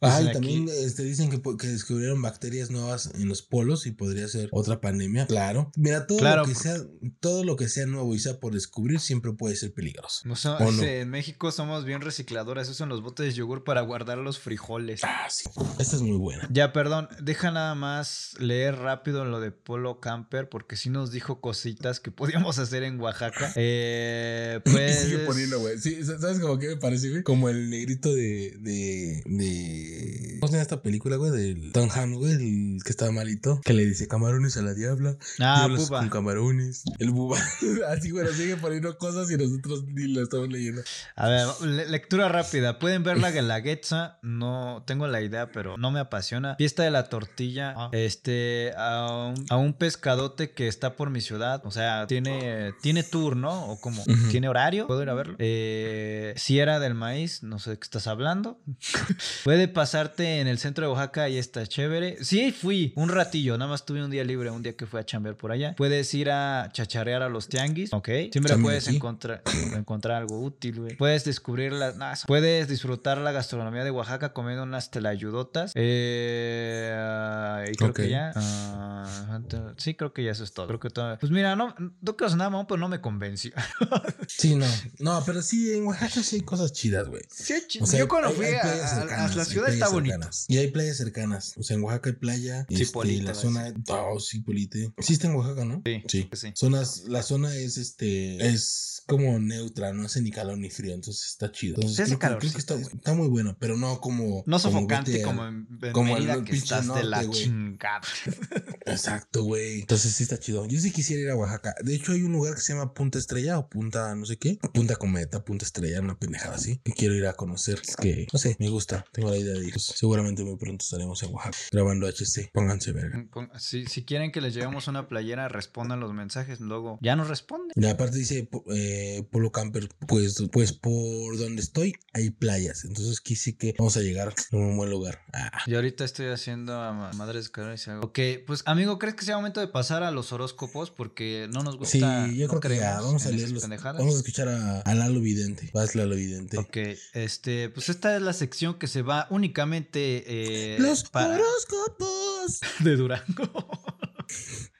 Ah, y Pues, también este, dicen que, descubrieron bacterias nuevas en los polos y podría ser otra pandemia. Claro. Mira, todo Claro, lo que sea, todo lo que sea nuevo y sea por descubrir siempre puede ser peligroso. No so- ¿O no? En México somos bien recicladores, usan los botes de yogur para guardar los frijoles. Ah, sí. Esta es muy buena. Ya, perdón, deja nada más leer rápido lo de Polo Camper, porque sí nos dijo cositas que podíamos hacer en Oaxaca. Eh, pues. Y sigue poniendo, güey. Sí, ¿sabes cómo que me parece, güey? Como el negrito de. de. De. ¿Cómo se llama esta película, güey? Del Tom Hanks, güey, el que estaba malito. Que le dice camarones a la diabla. Ah, Buba. con camarones. El buba. Así, güey, nos sigue poniendo cosas y nosotros ni lo estamos leyendo. A ver, le- lectura rápida. Pueden ver la Guelaguetza. No tengo la idea, pero no me apasiona. Fiesta de la tortilla. Este, a un, a un pescadote que está por mi ciudad. O sea, tiene, tiene tour, ¿no? O como. ¿tiene horario? ¿Puedo ir a verlo? Eh, Sierra del Maíz. No sé de qué estás hablando. Puede pasarte en el centro de Oaxaca y está chévere. Sí, fui un ratillo. Nada más tuve un día libre, un día que fui a chambear por allá. Puedes ir a chacharear a los tianguis. Ok. Siempre puedes aquí. encontrar, encontrar algo útil, güey. Puedes descubrir las. nah, puedes disfrutar la gastronomía de Oaxaca comiendo unas telayudotas. Eh, y creo que ya. ah, sí, creo que ya eso es todo. Creo que todo. Pues mira, no, no quiero sonar mamón, pero no me convenció. Sí, no. No, pero sí, en Oaxaca sí hay cosas chidas, güey. Sí, O sea, yo cuando fui a cercanas, la ciudad está cercanas. Y hay playas cercanas. O sea, en Oaxaca hay playa. Sí, este, la zona. Oh, sí, Polite. Sí está en Oaxaca, ¿no? Sí, Sí. sí. Zonas, la zona es este. Es como neutra, no hace ni calor ni frío. Entonces está chido. Entonces Sí hace creo, que está, muy bueno, pero no como. No sofocante como en, en como Mérida el que estás de la chingada. Exacto, güey. Entonces sí está chido. Yo sí quisiera ir a Oaxaca. De hecho, hay un lugar que se llama Punta Estrella o Punta no sé qué. Punta Cometa, Punta Estrella, una pendejada así. Que quiero ir a conocer. Es que, no sé, me gusta. Tengo la idea de ir. Pues, seguramente muy pronto estaremos en Oaxaca grabando HC. Pónganse verga. Pon- Si, si quieren que les llevemos una playera, respondan los mensajes. Luego ya nos responden. Y aparte dice po- eh, Polo Camper, pues, pues por donde estoy hay playas. Entonces quise que vamos a llegar a un buen lugar. Ah, Y ahorita estoy haciendo a ma- Madres de Carón y hago. Ok, pues amigo, ¿crees que sea momento de pasar a los horóscopos? Porque no nos sí, gusta. yo no creo que ya. Vamos a en leer esas los. pendejadas. Vamos a escuchar a, a Lalo Vidente. Vas Lalo Vidente. Ok, este, pues esta es la sección que se va únicamente eh, Los para horóscopos de Durango.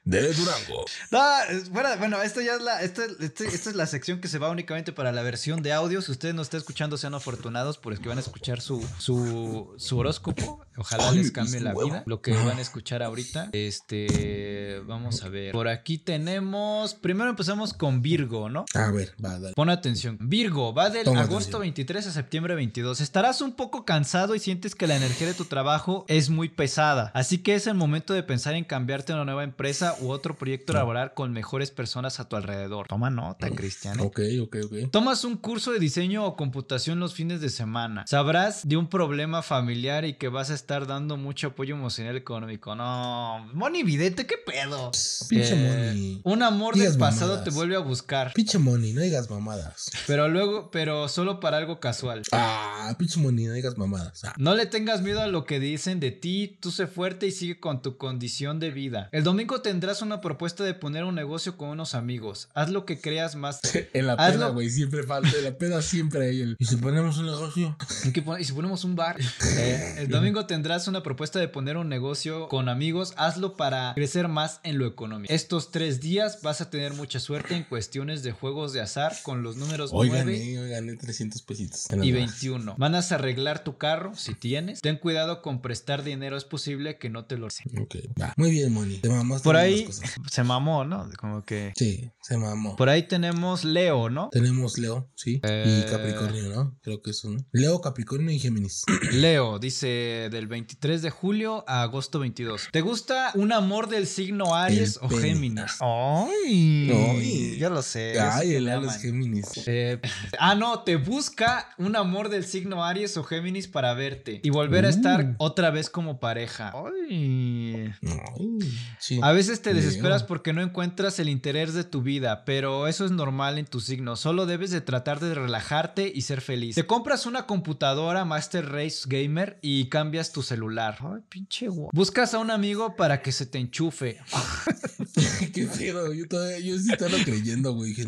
De Durango. No, es- fuera- bueno, esto ya es la, esta, este- esta es la sección que se va únicamente para la versión de audio. Si ustedes no están escuchando, sean afortunados porque van a escuchar su, su, su horóscopo. Ojalá Ay, les cambie la huevo. vida. Lo que van a escuchar ahorita. Este, vamos a ver. Por aquí tenemos, primero empezamos con Virgo, ¿no? A ver, va, dale. Pon atención. Virgo, va del Toma agosto atención. 23 a septiembre 22. Estarás un poco cansado y sientes que la energía de tu trabajo es muy pesada. Así que es el momento de pensar en cambiarte a una nueva empresa u otro proyecto laboral con mejores personas a tu alrededor. Toma nota, Cristian. ¿eh? Ok, ok, ok. Tomas un curso de diseño o computación los fines de semana. Sabrás de un problema familiar y que vas a estar dando mucho apoyo emocional económico. No, Moni Vidente, ¿qué pedo? Pinche Eh, Moni. Un amor Digas del pasado mamadas. te vuelve a buscar. Pinche Moni, no digas mamadas. Pero luego, pero solo para algo casual. Ah, pinche Moni, no digas mamadas. Ah. No le tengas miedo a lo que dicen de ti, tú sé fuerte y sigue con tu condición de vida. El domingo tendrás una propuesta de poner un negocio con unos amigos. Haz lo que creas más. En la peda, güey, siempre falta. En la peda siempre hay el. Y si ponemos un negocio. ¿Y si ponemos un bar? Eh, el domingo tendrás una propuesta de poner un negocio con amigos. Hazlo para crecer más en lo económico. Estos tres días vas a tener mucha suerte en cuestiones de juegos de azar con los números Hoy 9 gané, hoy gané 300 pesitos. En las y demás. 21. Van a arreglar tu carro si tienes. Ten cuidado con prestar dinero. Es posible que no te lo Ok, va. Muy bien, Moni. Te Por con ahí se mamó, ¿no? Como que. Sí, se mamó. Por ahí tenemos Leo, ¿no? Tenemos Leo, sí. Eh. Y Capricornio, ¿no? Creo que es uno. Leo, Capricornio y Géminis. Leo dice del 23 de julio a agosto 22. ¿Te gusta un amor del signo Aries El o pene. Géminis? Ay, Ay. yo lo sé. Ay, el me Lalo es aman. Géminis. Eh, ah, no, te busca un amor del signo Aries o Géminis para verte y volver a estar Uh. otra vez como pareja. Ay. Ay, sí. A veces te desesperas porque no encuentras el interés de tu vida, pero eso es normal en tu signo. Solo debes de tratar de relajarte y ser feliz. Te compras una computadora Master Race Gamer y cambias tu celular. Ay, pinche guau. Buscas a un amigo para que se te enchufe. Qué pedo. Yo todavía, yo sí estaba creyendo, güey.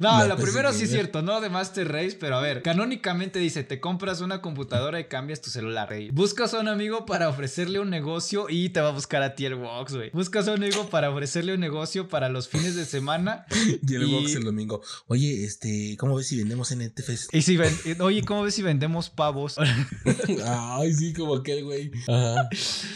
No. No, lo PC primero sí es cierto, no de Master Race, pero a ver, canónicamente dice, te compras una computadora y cambias tu celular. Buscas a un amigo para ofrecerle un negocio y te va a buscar a ti el box, güey. Buscas a un amigo para ofrecerle un negocio para los fines de semana Y el box el domingo. Oye, este, ¿cómo ves si vendemos NFTs? Y si ven- oye, ¿cómo ves si vendemos pavos? Ay, sí, como aquel güey. Ajá.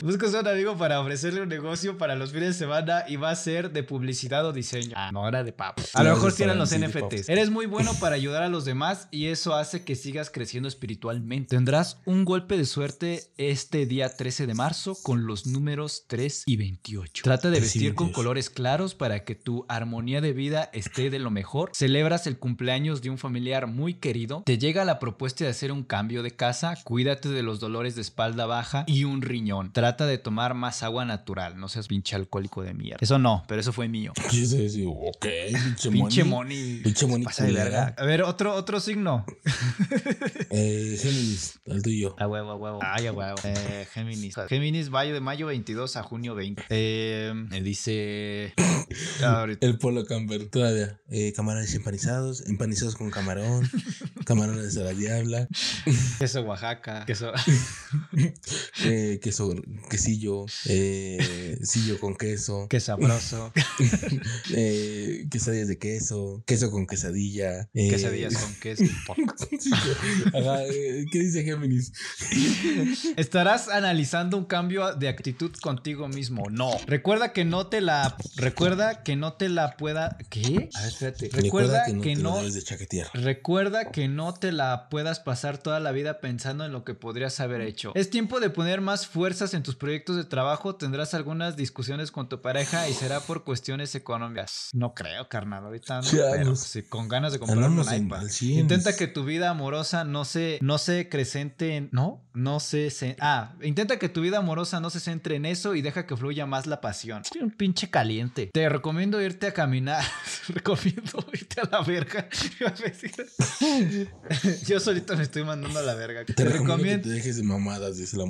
Buscas a un amigo para ofrecerle un negocio para los fines de semana y va a ser de publicidad o diseño. Ah, no, era de pavos. A lo mejor sí eran los sí, NFTs. Eres muy bueno para ayudar a los demás y eso hace que sigas creciendo espiritualmente. Tendrás un golpe de suerte este día 13 de marzo con los números 3 y 28. Trata de 3 y vestir con 28. colores claros para que tu armonía de vida esté de lo mejor. Celebras el cumpleaños de un familiar muy querido. Te llega la propuesta de hacer un cambio de casa. Cuídate de los dolores de espalda baja y un riñón. Trata de tomar más agua natural. No seas pinche alcohólico de mierda. Eso no, pero eso fue mío. Sí, sí, sí. Ok, pinche, Pinche Moni. Moni. Pinche Moni Pasa de verga. A ver, otro, otro signo. Eh, Géminis, el tuyo. A huevo, a huevo. Ay, a huevo. Eh, Géminis. Géminis, mayo de mayo 22 a junio 20. Eh, me dice. El polo camper, todavía. Eh, camarones empanizados, empanizados con camarón, camarones de la diabla, Queso Oaxaca. Queso. eh, queso, quesillo, eh, sillo con queso, Qué sabroso. eh, quesadillas de queso, queso con quesadilla. eh, Quesadillas con queso. ajá, eh, ¿Qué dice Géminis? Estarás analizando un cambio de actitud contigo mismo. No. Recuerda que no te la. Recuerda que no te la pueda. ¿Qué? A ver, espérate. Recuerda, que no. Recuerda que no te la puedas pasar toda la vida pensando en lo que podrías haber hecho. Es tiempo de poner más fuerzas en tus proyectos de trabajo. Tendrás algunas discusiones con tu pareja y será por cuestiones económicas. No creo, carnal. Ahorita no. Pero sí, con ganas de comprar un iPad. Intenta que tu vida amorosa no se, no se crecente en. No, no se, se- Ah, intenta que tu vida amorosa no se centre en eso y deja que fluya más la pasión. Soy un pinche caliente. Te recomiendo irte a caminar. recomiendo irte a la verga. Yo solito me estoy mandando a la verga. Te, Te recomiendo que te dejes de mamadas, dice la.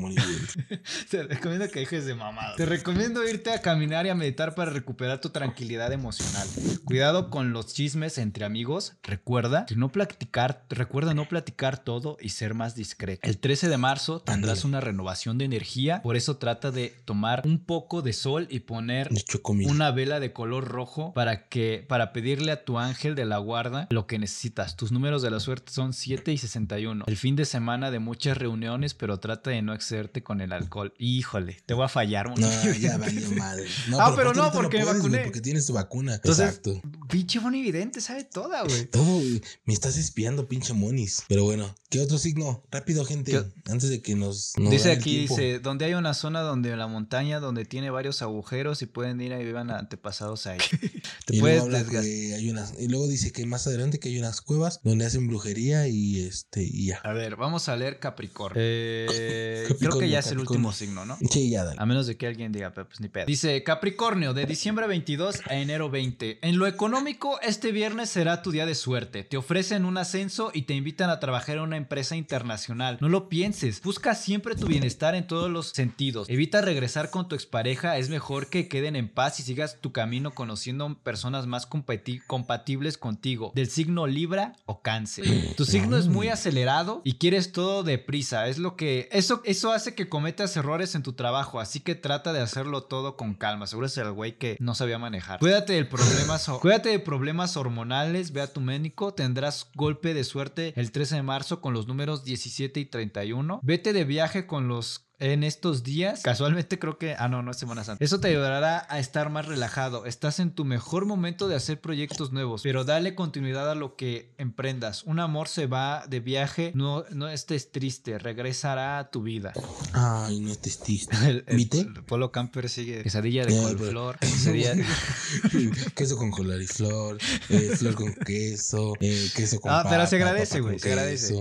Te recomiendo que dejes de mamada. Te recomiendo irte a caminar y a meditar para recuperar tu tranquilidad emocional. Cuidado con los chismes entre amigos. Recuerda que no platicar, recuerda no platicar todo y ser más discreto. El 13 de marzo tendrás una renovación de energía, por eso trata de tomar un poco de sol y poner una vela de color rojo para que para pedirle a tu ángel de la guarda lo que necesitas. Tus números de la suerte son 7 y 61. El fin de semana de muchas reuniones, pero trata de no excederte con el alcohol. Híjole, te voy a fallar. No, Moni. ya valió madre. No, Ah, pero no, porque me puedes, vacuné. Porque tienes tu vacuna. Entonces, Exacto. Pinche Bonividente sabe toda, güey. Todo, güey. Me estás espiando, pinche monis. Pero bueno, ¿qué otro signo? Rápido, gente. ¿Qué? Antes de que nos. nos Dice aquí, dice, donde hay una zona donde la montaña, donde tiene varios agujeros y pueden ir a vivan antepasados ahí. Te Y puedes luego, hay unas, y luego dice que más adelante que hay unas cuevas donde hacen brujería y este y ya. A ver, vamos a leer Capricornio. Eh, creo que Capricornio, ya es el último signo, ¿no? Sí, ya dale. A menos de que alguien diga, pero pues ni pedo. Dice Capricornio, de diciembre 22 a enero 20. En lo económico, este viernes será tu día de suerte. Te ofrecen un ascenso y te invitan a trabajar en una empresa internacional. No lo pienses. Busca siempre tu bienestar en todos los sentidos. Evita regresar con tu expareja. Es mejor que queden en paz y sigas tu camino conociendo personas más compati- compatibles contigo. Del signo Libra o Cáncer. Tu signo es muy acelerado y quieres todo deprisa. Es lo que. Eso, eso hace que cometas errores en tu trabajo. Así que trata de hacerlo todo con calma. Seguro es el güey que no sabía manejar. Cuídate de problemas, cuídate de problemas hormonales. Ve a tu médico. Tendrás golpe de suerte el 13 de marzo con los números 17 y 31. Vete de viaje con los en estos días, casualmente creo que, ah no, no es Semana Santa. Eso te ayudará a estar más relajado. Estás en tu mejor momento de hacer proyectos nuevos, pero dale continuidad a lo que emprendas. Un amor se va de viaje, no, no estés triste, regresará a tu vida. Ay, no te estiste. El, el- ¿Viste? el Polo Camper sigue quesadilla de Eh, coliflor, quesadilla queso con coliflor, eh, flor con queso, eh, queso con Ah, pero papa, se agradece, güey, se agradece.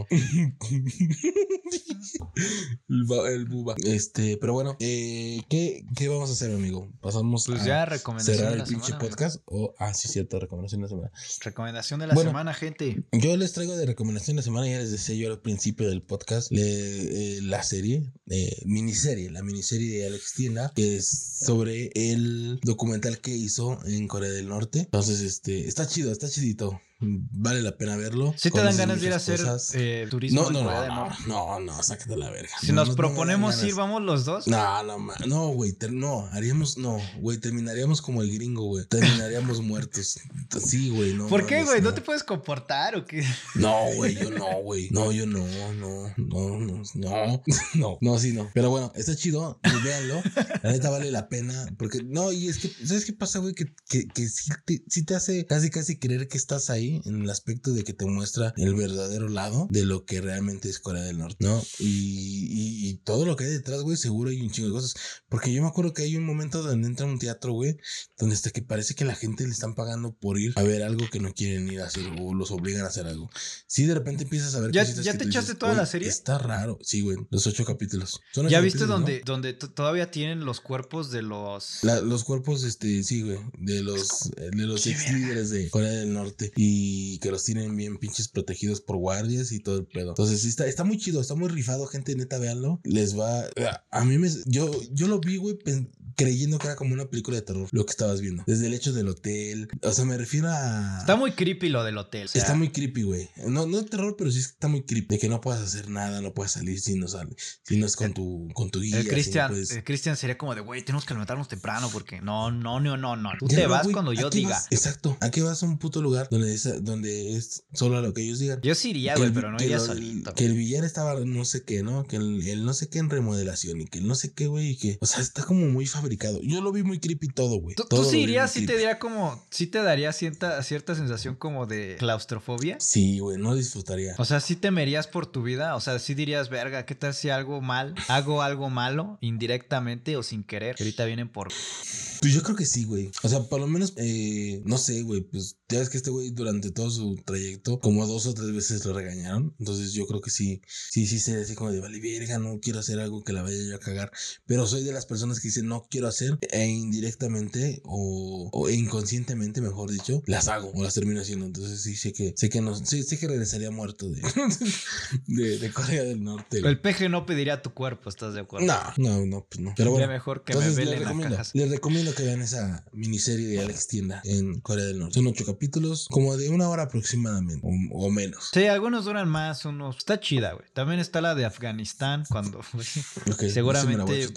el, el Este, pero bueno, eh, ¿qué, ¿qué vamos a hacer, amigo? Pasamos Pues a ya recomendación cerrar el pinche podcast. O, ah, sí, cierto, recomendación de la semana. Recomendación de la Bueno. semana, gente. Yo les traigo de recomendación de la semana, ya les decía yo al principio del podcast, le- eh, la serie, eh, miniserie, la miniserie de Alex Tienda, que es sobre el documental que hizo en Corea del Norte. Entonces, este, está chido, está chidito. Vale la pena verlo. Si te dan ganas de ir a hacer eh, turismo No, no, no, no, no, no, sácate la verga. Si No, nos proponemos ir, vamos los dos. No, no, no, güey, no, haríamos, no, güey, terminaríamos como el gringo, güey, terminaríamos muertos. Sí, güey, no. ¿Por qué, güey? ¿No te puedes comportar o qué? No, güey, yo no, güey. No, yo no, no, no, no, no, no, no, sí, no. Pero bueno, está chido, pues véanlo. La neta vale la pena. Porque, no, y es que, ¿sabes qué pasa, güey? Que, que, que sí, te, sí te hace casi, casi creer que estás ahí en el aspecto de que te muestra el verdadero lado de lo que realmente es Corea del Norte, ¿no? Y, y, y todo lo que hay detrás, güey, seguro hay un chingo de cosas. Porque yo me acuerdo que hay un momento donde entra un teatro, güey, donde hasta que parece que la gente le están pagando por ir a ver algo que no quieren ir a hacer o los obligan a hacer algo. Sí, de repente empiezas a ver ¿Ya- ya te echaste toda la "Oye, serie?" Está raro. Sí, güey, los ocho capítulos. Son ¿Ya viste capítulos, ¿no? donde, todavía tienen los cuerpos de los... La- los cuerpos, este, sí, güey, de los, de los ex líderes de Corea del Norte y que los tienen bien pinches protegidos por guardias y todo el pedo. Entonces, sí, está, está muy chido, está muy rifado, gente, neta, véanlo. Les va, a mí me, yo, yo lo vi, güey, creyendo que era como una película de terror, lo que estabas viendo. Desde el hecho del hotel, o sea, me refiero a... Está muy creepy lo del hotel. o sea, Está muy creepy, güey. No, no de terror, pero sí está muy creepy. De que no puedas hacer nada, no puedes salir si no sale, si no es con tu, con tu guía. El si no Cristian, puedes- el sería como de, güey, tenemos que levantarnos temprano porque no, no, no, no, no. Tú Ya te no, vas cuando ¿a yo diga. vas? Exacto. ¿A qué vas a un puto lugar donde es, donde es solo a lo que ellos digan? Yo sí iría, güey, pero no iría lo- solito. Que el billar estaba no sé qué, ¿no? Que el, el no sé qué en remodelación y que el no sé qué, güey, y que, o sea, está como muy fabricado. Yo lo vi muy creepy todo, güey. ¿Tú, Todo tú sí irías, sí te daría como, sí te daría cierta, cierta sensación como de claustrofobia? Sí, güey, no disfrutaría. O sea, sí temerías por tu vida, o sea, sí dirías, verga, ¿qué tal si algo mal, hago algo malo indirectamente o sin querer? Que ahorita vienen por... Pues yo creo que sí, güey. O sea, por lo menos, eh, no sé, güey. Pues ya ves que este güey durante todo su trayecto, como dos o tres veces lo regañaron. Entonces yo creo que sí, sí, sí, se así como de vale, verga, no quiero hacer algo que la vaya yo a cagar. Pero soy de las personas que dicen no quiero hacer e indirectamente o, o inconscientemente, mejor dicho, las hago o las termino haciendo. Entonces sí sé que, sé que no, sí, sé que regresaría muerto de, de, de Corea del Norte. El peje no pediría tu cuerpo, ¿estás de acuerdo? No, no, no, pues no. Pero Sería bueno. mejor que me Entonces les velen a recomiendo, les recomiendo que vean esa miniserie de Alex Tienda en Corea del Norte. Son ocho capítulos, como de una hora aproximadamente, o, o menos. Sí, algunos duran más, unos... Está chida, güey. También está la de Afganistán, cuando... me seguramente,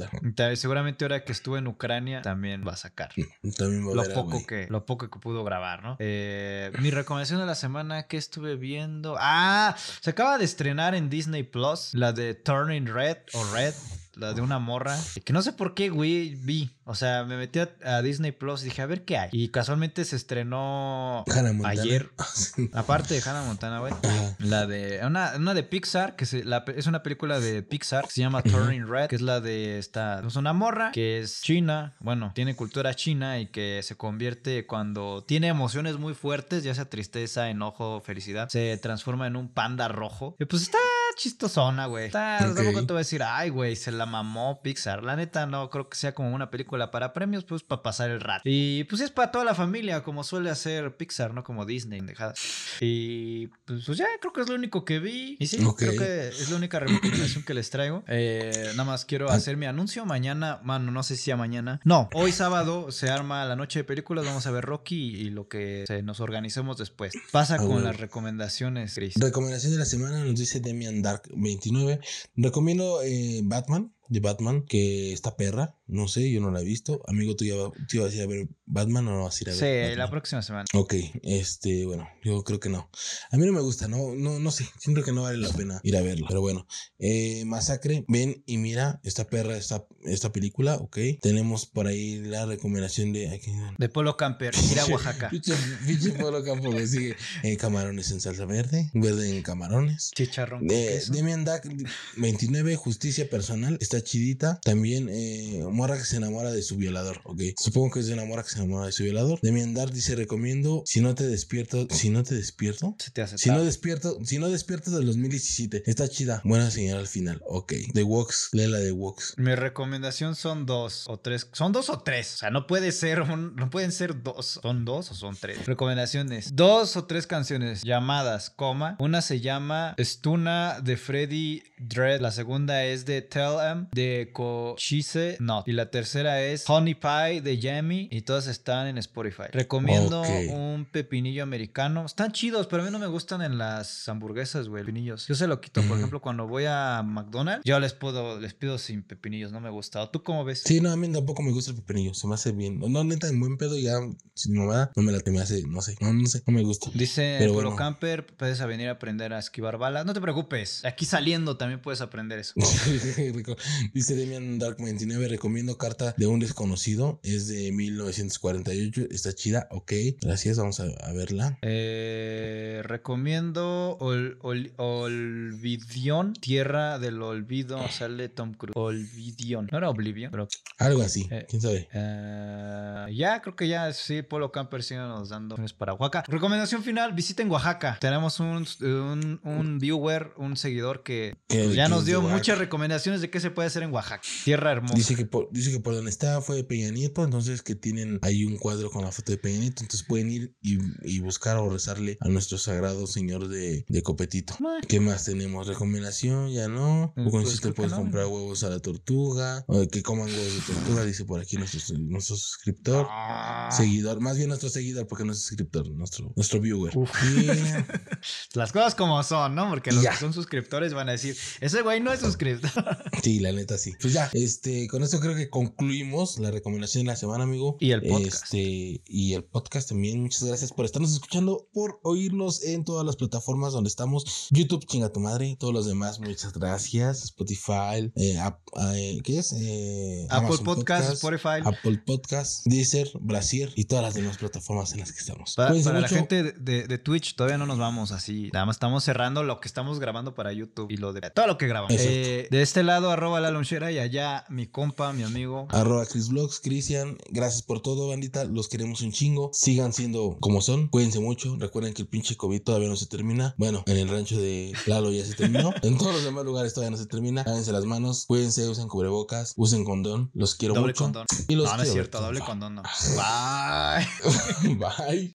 seguramente ahora que estuve en Ucrania también va a sacar. También va a Lo ver, poco, que, lo poco que pudo grabar, ¿no? Eh, mi recomendación de la semana que estuve viendo. Ah, se acaba de estrenar en Disney Plus la de Turning Red o Red. La de una morra. Que no sé por qué, güey, vi. O sea, me metí a, a Disney Plus y dije, a ver qué hay. Y casualmente se estrenó Hannah Montana. ayer. Aparte de Hannah Montana, güey. La de. Una, una de Pixar, que se- la pe- es una película de Pixar que se llama Turning Red, que es la de esta. Es una morra que es china, bueno, tiene cultura china y que se convierte cuando tiene emociones muy fuertes, ya sea tristeza, enojo, felicidad, se transforma en un panda rojo. Y pues está chistosona, güey. Está, Ok. tampoco te voy a decir, ay, güey, se la mamó Pixar. La neta, no creo que sea como una película para premios, pues para pasar el rato. Y pues es para toda la familia, como suele hacer Pixar, no como Disney, dejada. Y pues, pues ya, creo que es lo único que vi. Y sí, creo que es la única recomendación que les traigo. Eh, nada más quiero Ah. hacer mi anuncio. Mañana, mano, no sé si a mañana. No, hoy sábado se arma la noche de películas. Vamos a ver Rocky y lo que se nos organicemos después. Pasa con las recomendaciones, Chris. Recomendación de la semana nos dice Demian Dark 29. Recomiendo eh, Batman, de Batman, que está perra. No sé, yo no la he visto. Amigo, ¿tú, ya, va- tú ibas a ir a ver Batman o no vas a ir a ver? Sí, Batman? la próxima semana. Ok, este, bueno, yo creo que no. A mí no me gusta, no, no, no sé, siento que no vale la pena ir a verla. Pero bueno, eh, Masacre, ven y mira esta perra, esta, esta película, ok. Tenemos por ahí la recomendación de... ay, que- De Polo Camper, ir a Oaxaca. Pinche, Polo Campo que sigue eh, camarones en salsa verde, verde en camarones. Chicharrón. De. Demian Duck 29, Justicia Personal, está chidita. También eh, Morra que se enamora de su violador, ok. Supongo que es de una morra que se enamora de su violador. Demian Dark dice, recomiendo, si no te despierto, si no te despierto. Se te hace Si no despierto, si no despierto del 2017, está chida. Buena señal al final, ok. The Walks, lee la de Walks. Mi recomendación son dos o tres. Son dos o tres. O sea, no puede ser un- no pueden ser dos. ¿Son dos o son tres? Recomendaciones. Dos o tres canciones llamadas, coma. Una se llama Stuna de Freddy Dread. La segunda es de Tell Em de Cochise Not. Y la tercera es Honey Pie de Jamie. Y todas están en Spotify. Recomiendo un pepinillo americano. Están chidos, pero a mí no me gustan en las hamburguesas, güey. Pepinillos. Yo se lo quito, por Ujú. ejemplo, cuando voy a McDonald's, yo les puedo, les pido sin pepinillos, no me gusta. ¿O ¿Tú cómo ves? Sí, no, a mí tampoco me gusta el pepinillo, se me hace bien. No, neta, en buen pedo ya, sin mamada, no me la me hace, no sé, no, no sé, no me gusta. Dice Pero bueno. Camper, puedes venir a aprender a esquivar balas. No te preocupes, aquí saliendo también puedes aprender eso. Dice Demian Dark 29, recomiendo carta de un desconocido, es de 1948, está chida, ok, gracias, vamos a, a verla. Eh, recomiendo Ol- Ol- Olvidion, Tierra del Olvido, sale Tom Cruise. Olvidion, no era Oblivion, pero Algo así, Eh, quién sabe. Eh, ya, creo que ya sí, Polo Camper sigue nos dando para Oaxaca. Recomendación final, visiten Oaxaca. Tenemos un, un, un viewer, un seguidor que ya nos dio muchas recomendaciones de qué se puede hacer en Oaxaca. Tierra hermosa. Dice que, por, dice que por donde está fue Peña Nieto, entonces que tienen ahí un cuadro con la foto de Peña Nieto, entonces pueden ir y, y buscar o rezarle a nuestro sagrado señor de, de Copetito. ¿Qué más tenemos? Recomendación, ya no. Mm, con pues te puedes no. comprar huevos a la tortuga, o que coman huevos de tortuga, dice por aquí nuestro, nuestro suscriptor. Ah. Seguidor, más bien nuestro seguidor, porque no es suscriptor, nuestro, nuestro viewer. Las cosas como son, ¿no? Porque los que son suscriptores van a decir, ese güey no es suscriptor. sí, la neta sí. Pues ya, este, con esto creo que concluimos la recomendación de la semana, amigo. Y el podcast. Este, y el podcast también. Muchas gracias por estarnos escuchando, por oírnos en todas las plataformas donde estamos. YouTube, chinga tu madre. Todos los demás, muchas gracias. Spotify, eh, App- eh, ¿qué es? Eh, Apple Podcast, Spotify. Apple Podcast, Deezer, Brasier y todas las demás plataformas en las que estamos. Para la gente de, de- Twitch todavía no nos vamos así. Nada más estamos cerrando lo que estamos grabando para YouTube y lo de todo lo que grabamos. De este lado, arroba la lonchera y allá mi compa, mi amigo. Arroba Chris Vlogs, Cristian, gracias por todo, bandita. Los queremos un chingo. Sigan siendo como son. Cuídense mucho. Recuerden que el pinche COVID todavía no se termina. Bueno, en el rancho de Lalo ya se terminó. En todos los demás lugares todavía no se termina. Lávense las manos, cuídense, usen cubrebocas, usen condón. Los quiero Doble mucho. condón. Y los no, no es cierto, doble condón no. Bye. Bye.